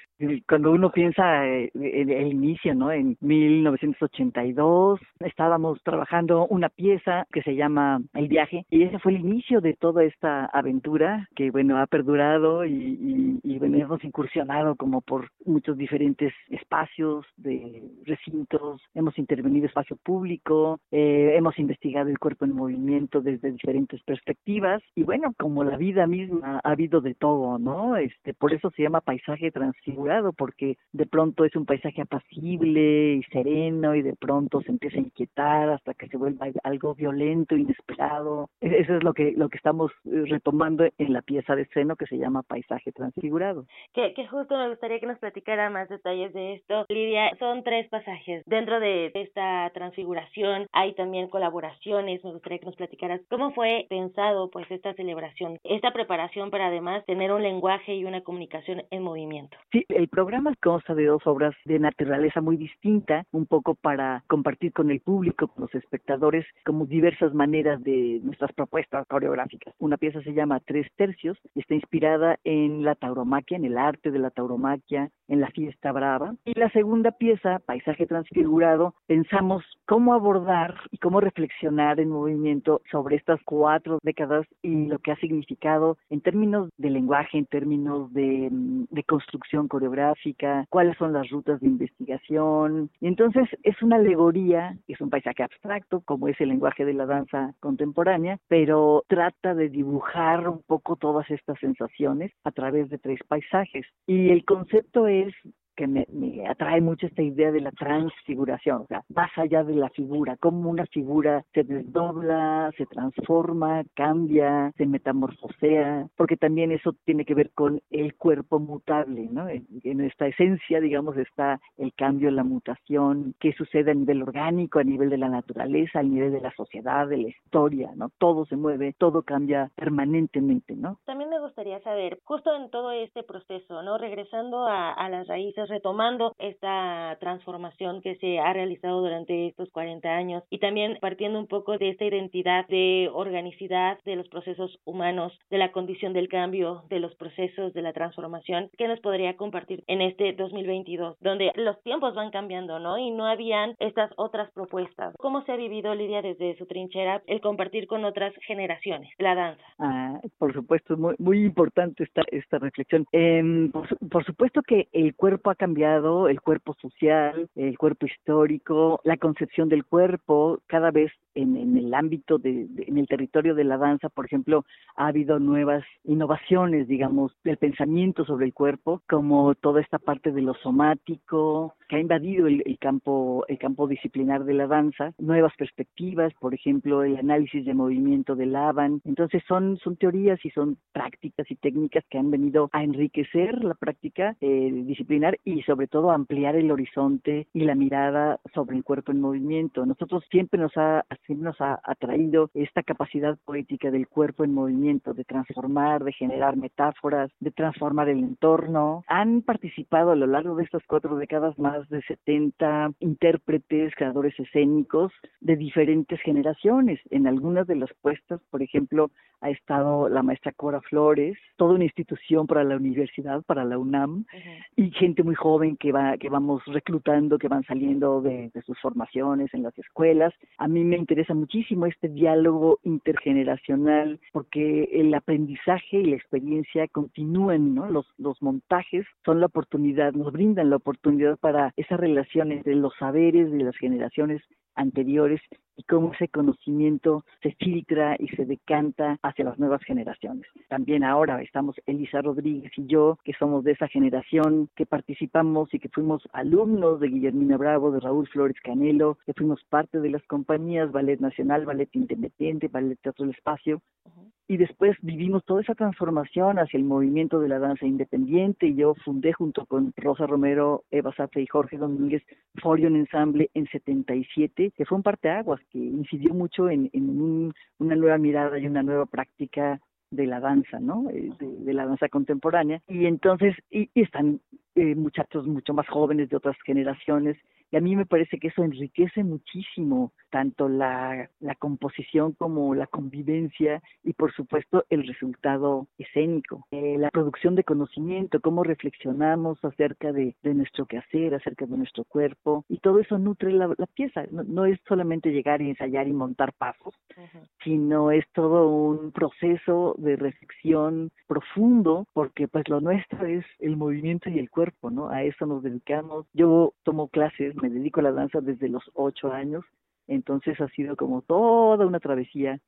cuando uno piensa eh, en el inicio, ¿no? En 1982 estábamos trabajando una pieza que se llama El viaje y ese fue el inicio de toda esta aventura que, bueno, ha perdurado y, y, y, bueno, hemos incursionado como por muchos diferentes espacios de recintos, hemos intervenido espacio público, eh, hemos investigado el cuerpo en movimiento desde diferentes perspectivas y bueno, como la vida misma ha habido de todo, ¿no? Este, por eso se llama paisaje transfigurado, porque de pronto es un paisaje apacible y sereno y de pronto se empieza a inquietar hasta que se vuelva algo violento, inesperado. E- Eso es lo que, lo que estamos eh, retomando en la pieza de escena que se llama paisaje transfigurado. Que, que justo me gustaría que nos platicara más detalles de esto. Lidia, son tres pasajes. Dentro de esta transfiguración hay también colaboraciones. Me gustaría que nos platicaras cómo fue pensado pues esta celebración, esta preparación para además tener un lenguaje y una comunicación en movimiento. Sí, el programa consta de dos obras de naturaleza muy distinta, un poco para compartir con el público, con los espectadores, como diversas maneras de nuestras propuestas coreográficas. Una pieza se llama Tres Tercios, está inspirada en la tauromaquia, en el arte de la tauromaquia, en la fiesta brava. Y la segunda pieza, Paisaje Transfigurado, pensamos cómo abordar y cómo reflexionar en movimiento sobre estas cuatro décadas y lo que ha significado en términos de lenguaje, en términos de, mm, de construcción coreográfica, cuáles son las rutas de investigación. Y entonces es una alegoría, es un paisaje abstracto, como es el lenguaje de la danza contemporánea, pero trata de dibujar un poco todas estas sensaciones a través de tres paisajes. Y el concepto es que me, me atrae mucho esta idea de la transfiguración, o sea, más allá de la figura, cómo una figura se desdobla, se transforma, cambia, se metamorfosea, porque también eso tiene que ver con el cuerpo mutable, ¿no? En, en esta esencia, digamos, está el cambio, la mutación, que sucede a nivel orgánico, a nivel de la naturaleza, a nivel de la sociedad, de la historia, ¿no? Todo se mueve, todo cambia permanentemente, ¿no? También me gustaría saber, justo en todo este proceso, ¿no? Regresando a, a las raíces, retomando esta transformación que se ha realizado durante estos 40 años y también partiendo un poco de esta identidad de organicidad de los procesos humanos, de la condición del cambio, de los procesos de la transformación, ¿qué nos podría compartir en este 2022, donde los tiempos van cambiando, ¿no? Y no habían estas otras propuestas. ¿Cómo se ha vivido, Lidia, desde su trinchera, el compartir con otras generaciones la danza? Ah, por supuesto, es muy, muy importante esta, esta reflexión. Eh, por, por supuesto que el cuerpo ha cambiado, el cuerpo social, el cuerpo histórico, la concepción del cuerpo, cada vez en, el ámbito, de, en el territorio de la danza, por ejemplo, ha habido nuevas innovaciones, digamos, del pensamiento sobre el cuerpo, como toda esta parte de lo somático, que ha invadido el, el campo, el campo disciplinar de la danza, nuevas perspectivas, por ejemplo, el análisis de movimiento del Laban. Entonces son, son teorías y son prácticas y técnicas que han venido a enriquecer la práctica eh, disciplinar y sobre todo ampliar el horizonte y la mirada sobre el cuerpo en movimiento. Nosotros siempre nos ha, siempre nos ha atraído esta capacidad poética del cuerpo en movimiento, de transformar, de generar metáforas, de transformar el entorno. Han participado a lo largo de estas cuatro décadas más de 70 intérpretes, creadores escénicos de diferentes generaciones. En algunas de las puestas, por ejemplo, ha estado la maestra Cora Flores, toda una institución para la universidad, para la UNAM, y gente muy joven que va, que vamos reclutando, que van saliendo de, sus formaciones en las escuelas. A mí me interesa muchísimo este diálogo intergeneracional, porque el aprendizaje y la experiencia continúan, ¿no? Los, los montajes son la oportunidad, nos brindan la oportunidad para esa relación entre los saberes de las generaciones anteriores y cómo ese conocimiento se filtra y se decanta hacia las nuevas generaciones. También ahora estamos Elisa Rodríguez y yo, que somos de esa generación, que participamos y que fuimos alumnos de Guillermina Bravo, de Raúl Flores Canelo, que fuimos parte de las compañías Ballet Nacional, Ballet Independiente, Ballet Teatro del Espacio, y después vivimos toda esa transformación hacia el movimiento de la danza independiente y yo fundé junto con Rosa Romero, Eva Safe y Jorge Domínguez Forion Ensemble en 77, que fue un parteaguas que incidió mucho en, una nueva mirada y una nueva práctica de la danza, ¿no? Eh, de, la danza contemporánea. Y entonces, y, están eh, muchachos mucho más jóvenes de otras generaciones y a mí me parece que eso enriquece muchísimo tanto la, la composición como la convivencia y por supuesto el resultado escénico. Eh, la producción de conocimiento, cómo reflexionamos acerca de, de, nuestro quehacer, acerca de nuestro cuerpo y todo eso nutre la, la pieza. No, no, es solamente llegar y ensayar y montar pasos, sino es todo un proceso de reflexión profundo porque pues lo nuestro es el movimiento y el cuerpo, ¿no? A eso nos dedicamos. Yo tomo clases me dedico a la danza desde los ocho años, entonces ha sido como toda una travesía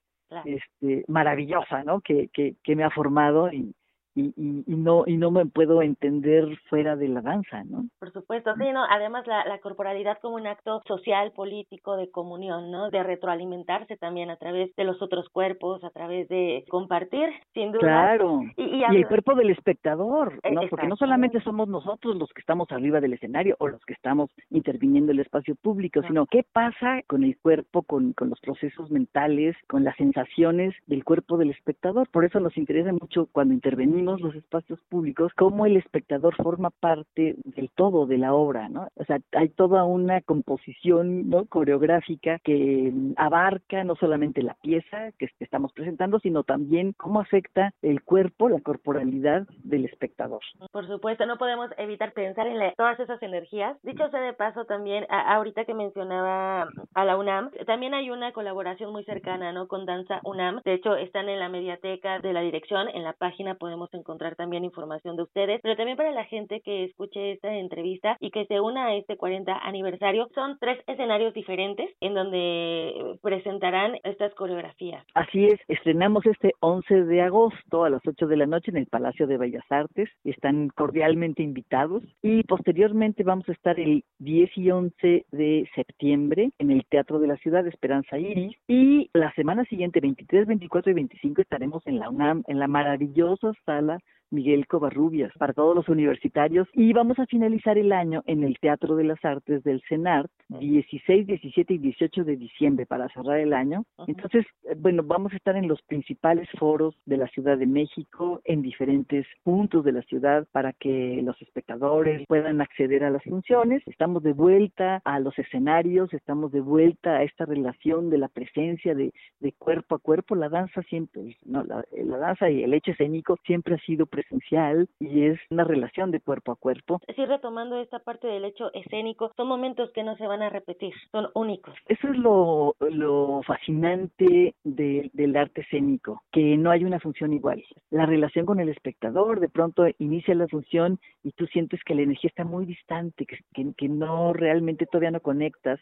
este, maravillosa, ¿no? Que, que, que me ha formado y, y, y, no y no me puedo entender fuera de la danza, ¿no? Por supuesto, sí, no. Además la, la corporalidad como un acto social, político, de comunión, ¿no? De retroalimentarse también a través de los otros cuerpos, a través de compartir, sin duda. Claro. Y, el cuerpo del espectador, ¿no? Porque no solamente somos nosotros los que estamos arriba del escenario o los que estamos interviniendo en el espacio público, sino qué pasa con el cuerpo, con, con los procesos mentales, con las sensaciones del cuerpo del espectador. Por eso nos interesa mucho cuando intervenimos los espacios públicos, cómo el espectador forma parte del todo de la obra, ¿no? O sea, hay toda una composición ¿no? coreográfica que abarca no solamente la pieza que estamos presentando, sino también cómo afecta el cuerpo, la corporalidad del espectador. Por supuesto, no podemos evitar pensar en todas esas energías. Dicho sea de paso también, ahorita que mencionaba a la UNAM, también hay una colaboración muy cercana, ¿no? Con Danza UNAM. De hecho, están en la mediateca de la dirección, en la página podemos encontrar también información de ustedes, pero también para la gente que escuche esta entrevista y que se una a este 40 aniversario, son tres escenarios diferentes en donde presentarán estas coreografías. Así es, estrenamos este 11 de agosto a las 8 de la noche en el Palacio de Bellas Artes, están cordialmente invitados y posteriormente vamos a estar el 10 y 11 de septiembre en el Teatro de la Ciudad de Esperanza Iris y la semana siguiente, 23, 24 y 25 estaremos en la UNAM, en la maravillosa sala Isla Miguel Covarrubias, para todos los universitarios. Y vamos a finalizar el año en el Teatro de las Artes del CENART, 16, 17 y 18 de diciembre para cerrar el año. Entonces, eh, bueno, vamos a estar en los principales foros de la Ciudad de México, en diferentes puntos de la ciudad, para que los espectadores puedan acceder a las funciones. Estamos de vuelta a los escenarios, estamos de vuelta a esta relación de la presencia de, de cuerpo a cuerpo. La danza siempre, no, la, la danza y el hecho escénico siempre ha sido esencial y es una relación de cuerpo a cuerpo. Sí, retomando esta parte del hecho escénico, son momentos que no se van a repetir, son únicos. Eso es lo, lo fascinante del arte escénico, que no hay una función igual. La relación con el espectador, de pronto inicia la función y tú sientes que la energía está muy distante, que, que, que no realmente todavía no conectas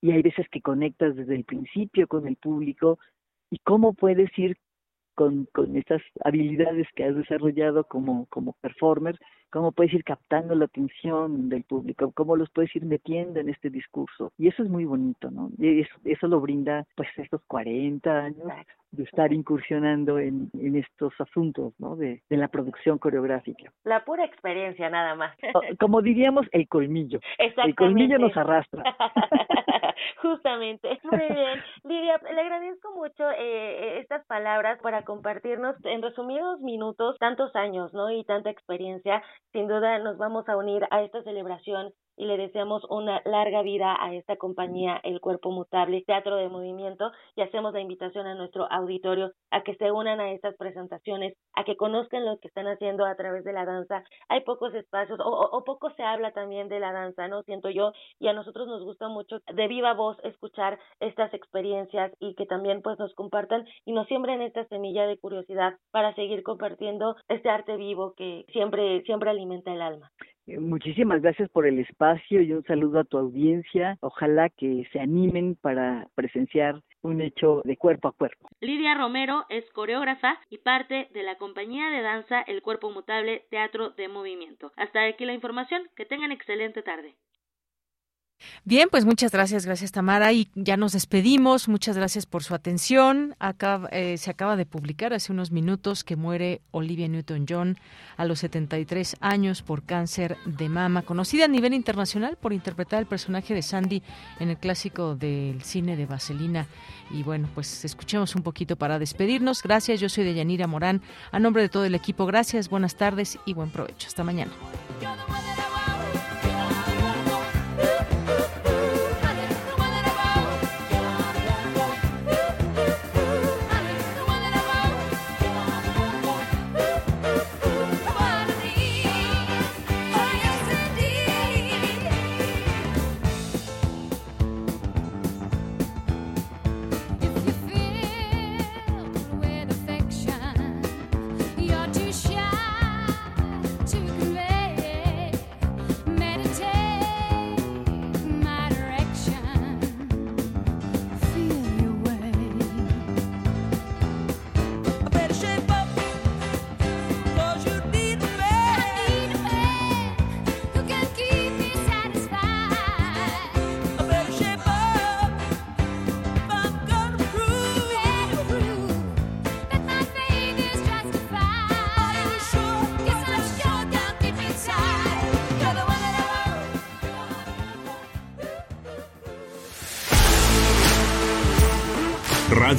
y hay veces que conectas desde el principio con el público y cómo puedes ir con, con estas habilidades que has desarrollado como, como performer, cómo puedes ir captando la atención del público, cómo los puedes ir metiendo en este discurso. Y eso es muy bonito, ¿no? Y eso, eso lo brinda pues estos 40 años de estar incursionando en, en estos asuntos, ¿no? De, de la producción coreográfica. La pura experiencia nada más. Como diríamos, el colmillo. El colmillo nos arrastra. Justamente. Muy bien. Lidia, le agradezco mucho eh, estas palabras para compartirnos en resumidos minutos tantos años, ¿no? Y tanta experiencia. Sin duda nos vamos a unir a esta celebración y le deseamos una larga vida a esta compañía, El Cuerpo Mutable, Teatro de Movimiento, y hacemos la invitación a nuestro auditorio a que se unan a estas presentaciones, a que conozcan lo que están haciendo a través de la danza. Hay pocos espacios, o, o poco se habla también de la danza, ¿no? Siento yo, y a nosotros nos gusta mucho de viva voz escuchar estas experiencias y que también pues nos compartan y nos siembren esta semilla de curiosidad para seguir compartiendo este arte vivo que siempre, siempre alimenta el alma. Eh, muchísimas gracias por el espacio y un saludo a tu audiencia. Ojalá que se animen para presenciar un hecho de cuerpo a cuerpo. Lidia Romero es coreógrafa y parte de la compañía de danza El Cuerpo Mutable Teatro de Movimiento. Hasta aquí la información. Que tengan excelente tarde. Bien, pues muchas gracias, gracias Tamara. Y ya nos despedimos. Muchas gracias por su atención. Eh, se acaba de publicar hace unos minutos que muere Olivia Newton-John a los 73 años por cáncer de mama, conocida a nivel internacional por interpretar el personaje de Sandy en el clásico del cine de Vaselina. Y bueno, pues escuchemos un poquito para despedirnos. Gracias, yo soy de Yanira Morán. A nombre de todo el equipo, gracias, buenas tardes y buen provecho. Hasta mañana.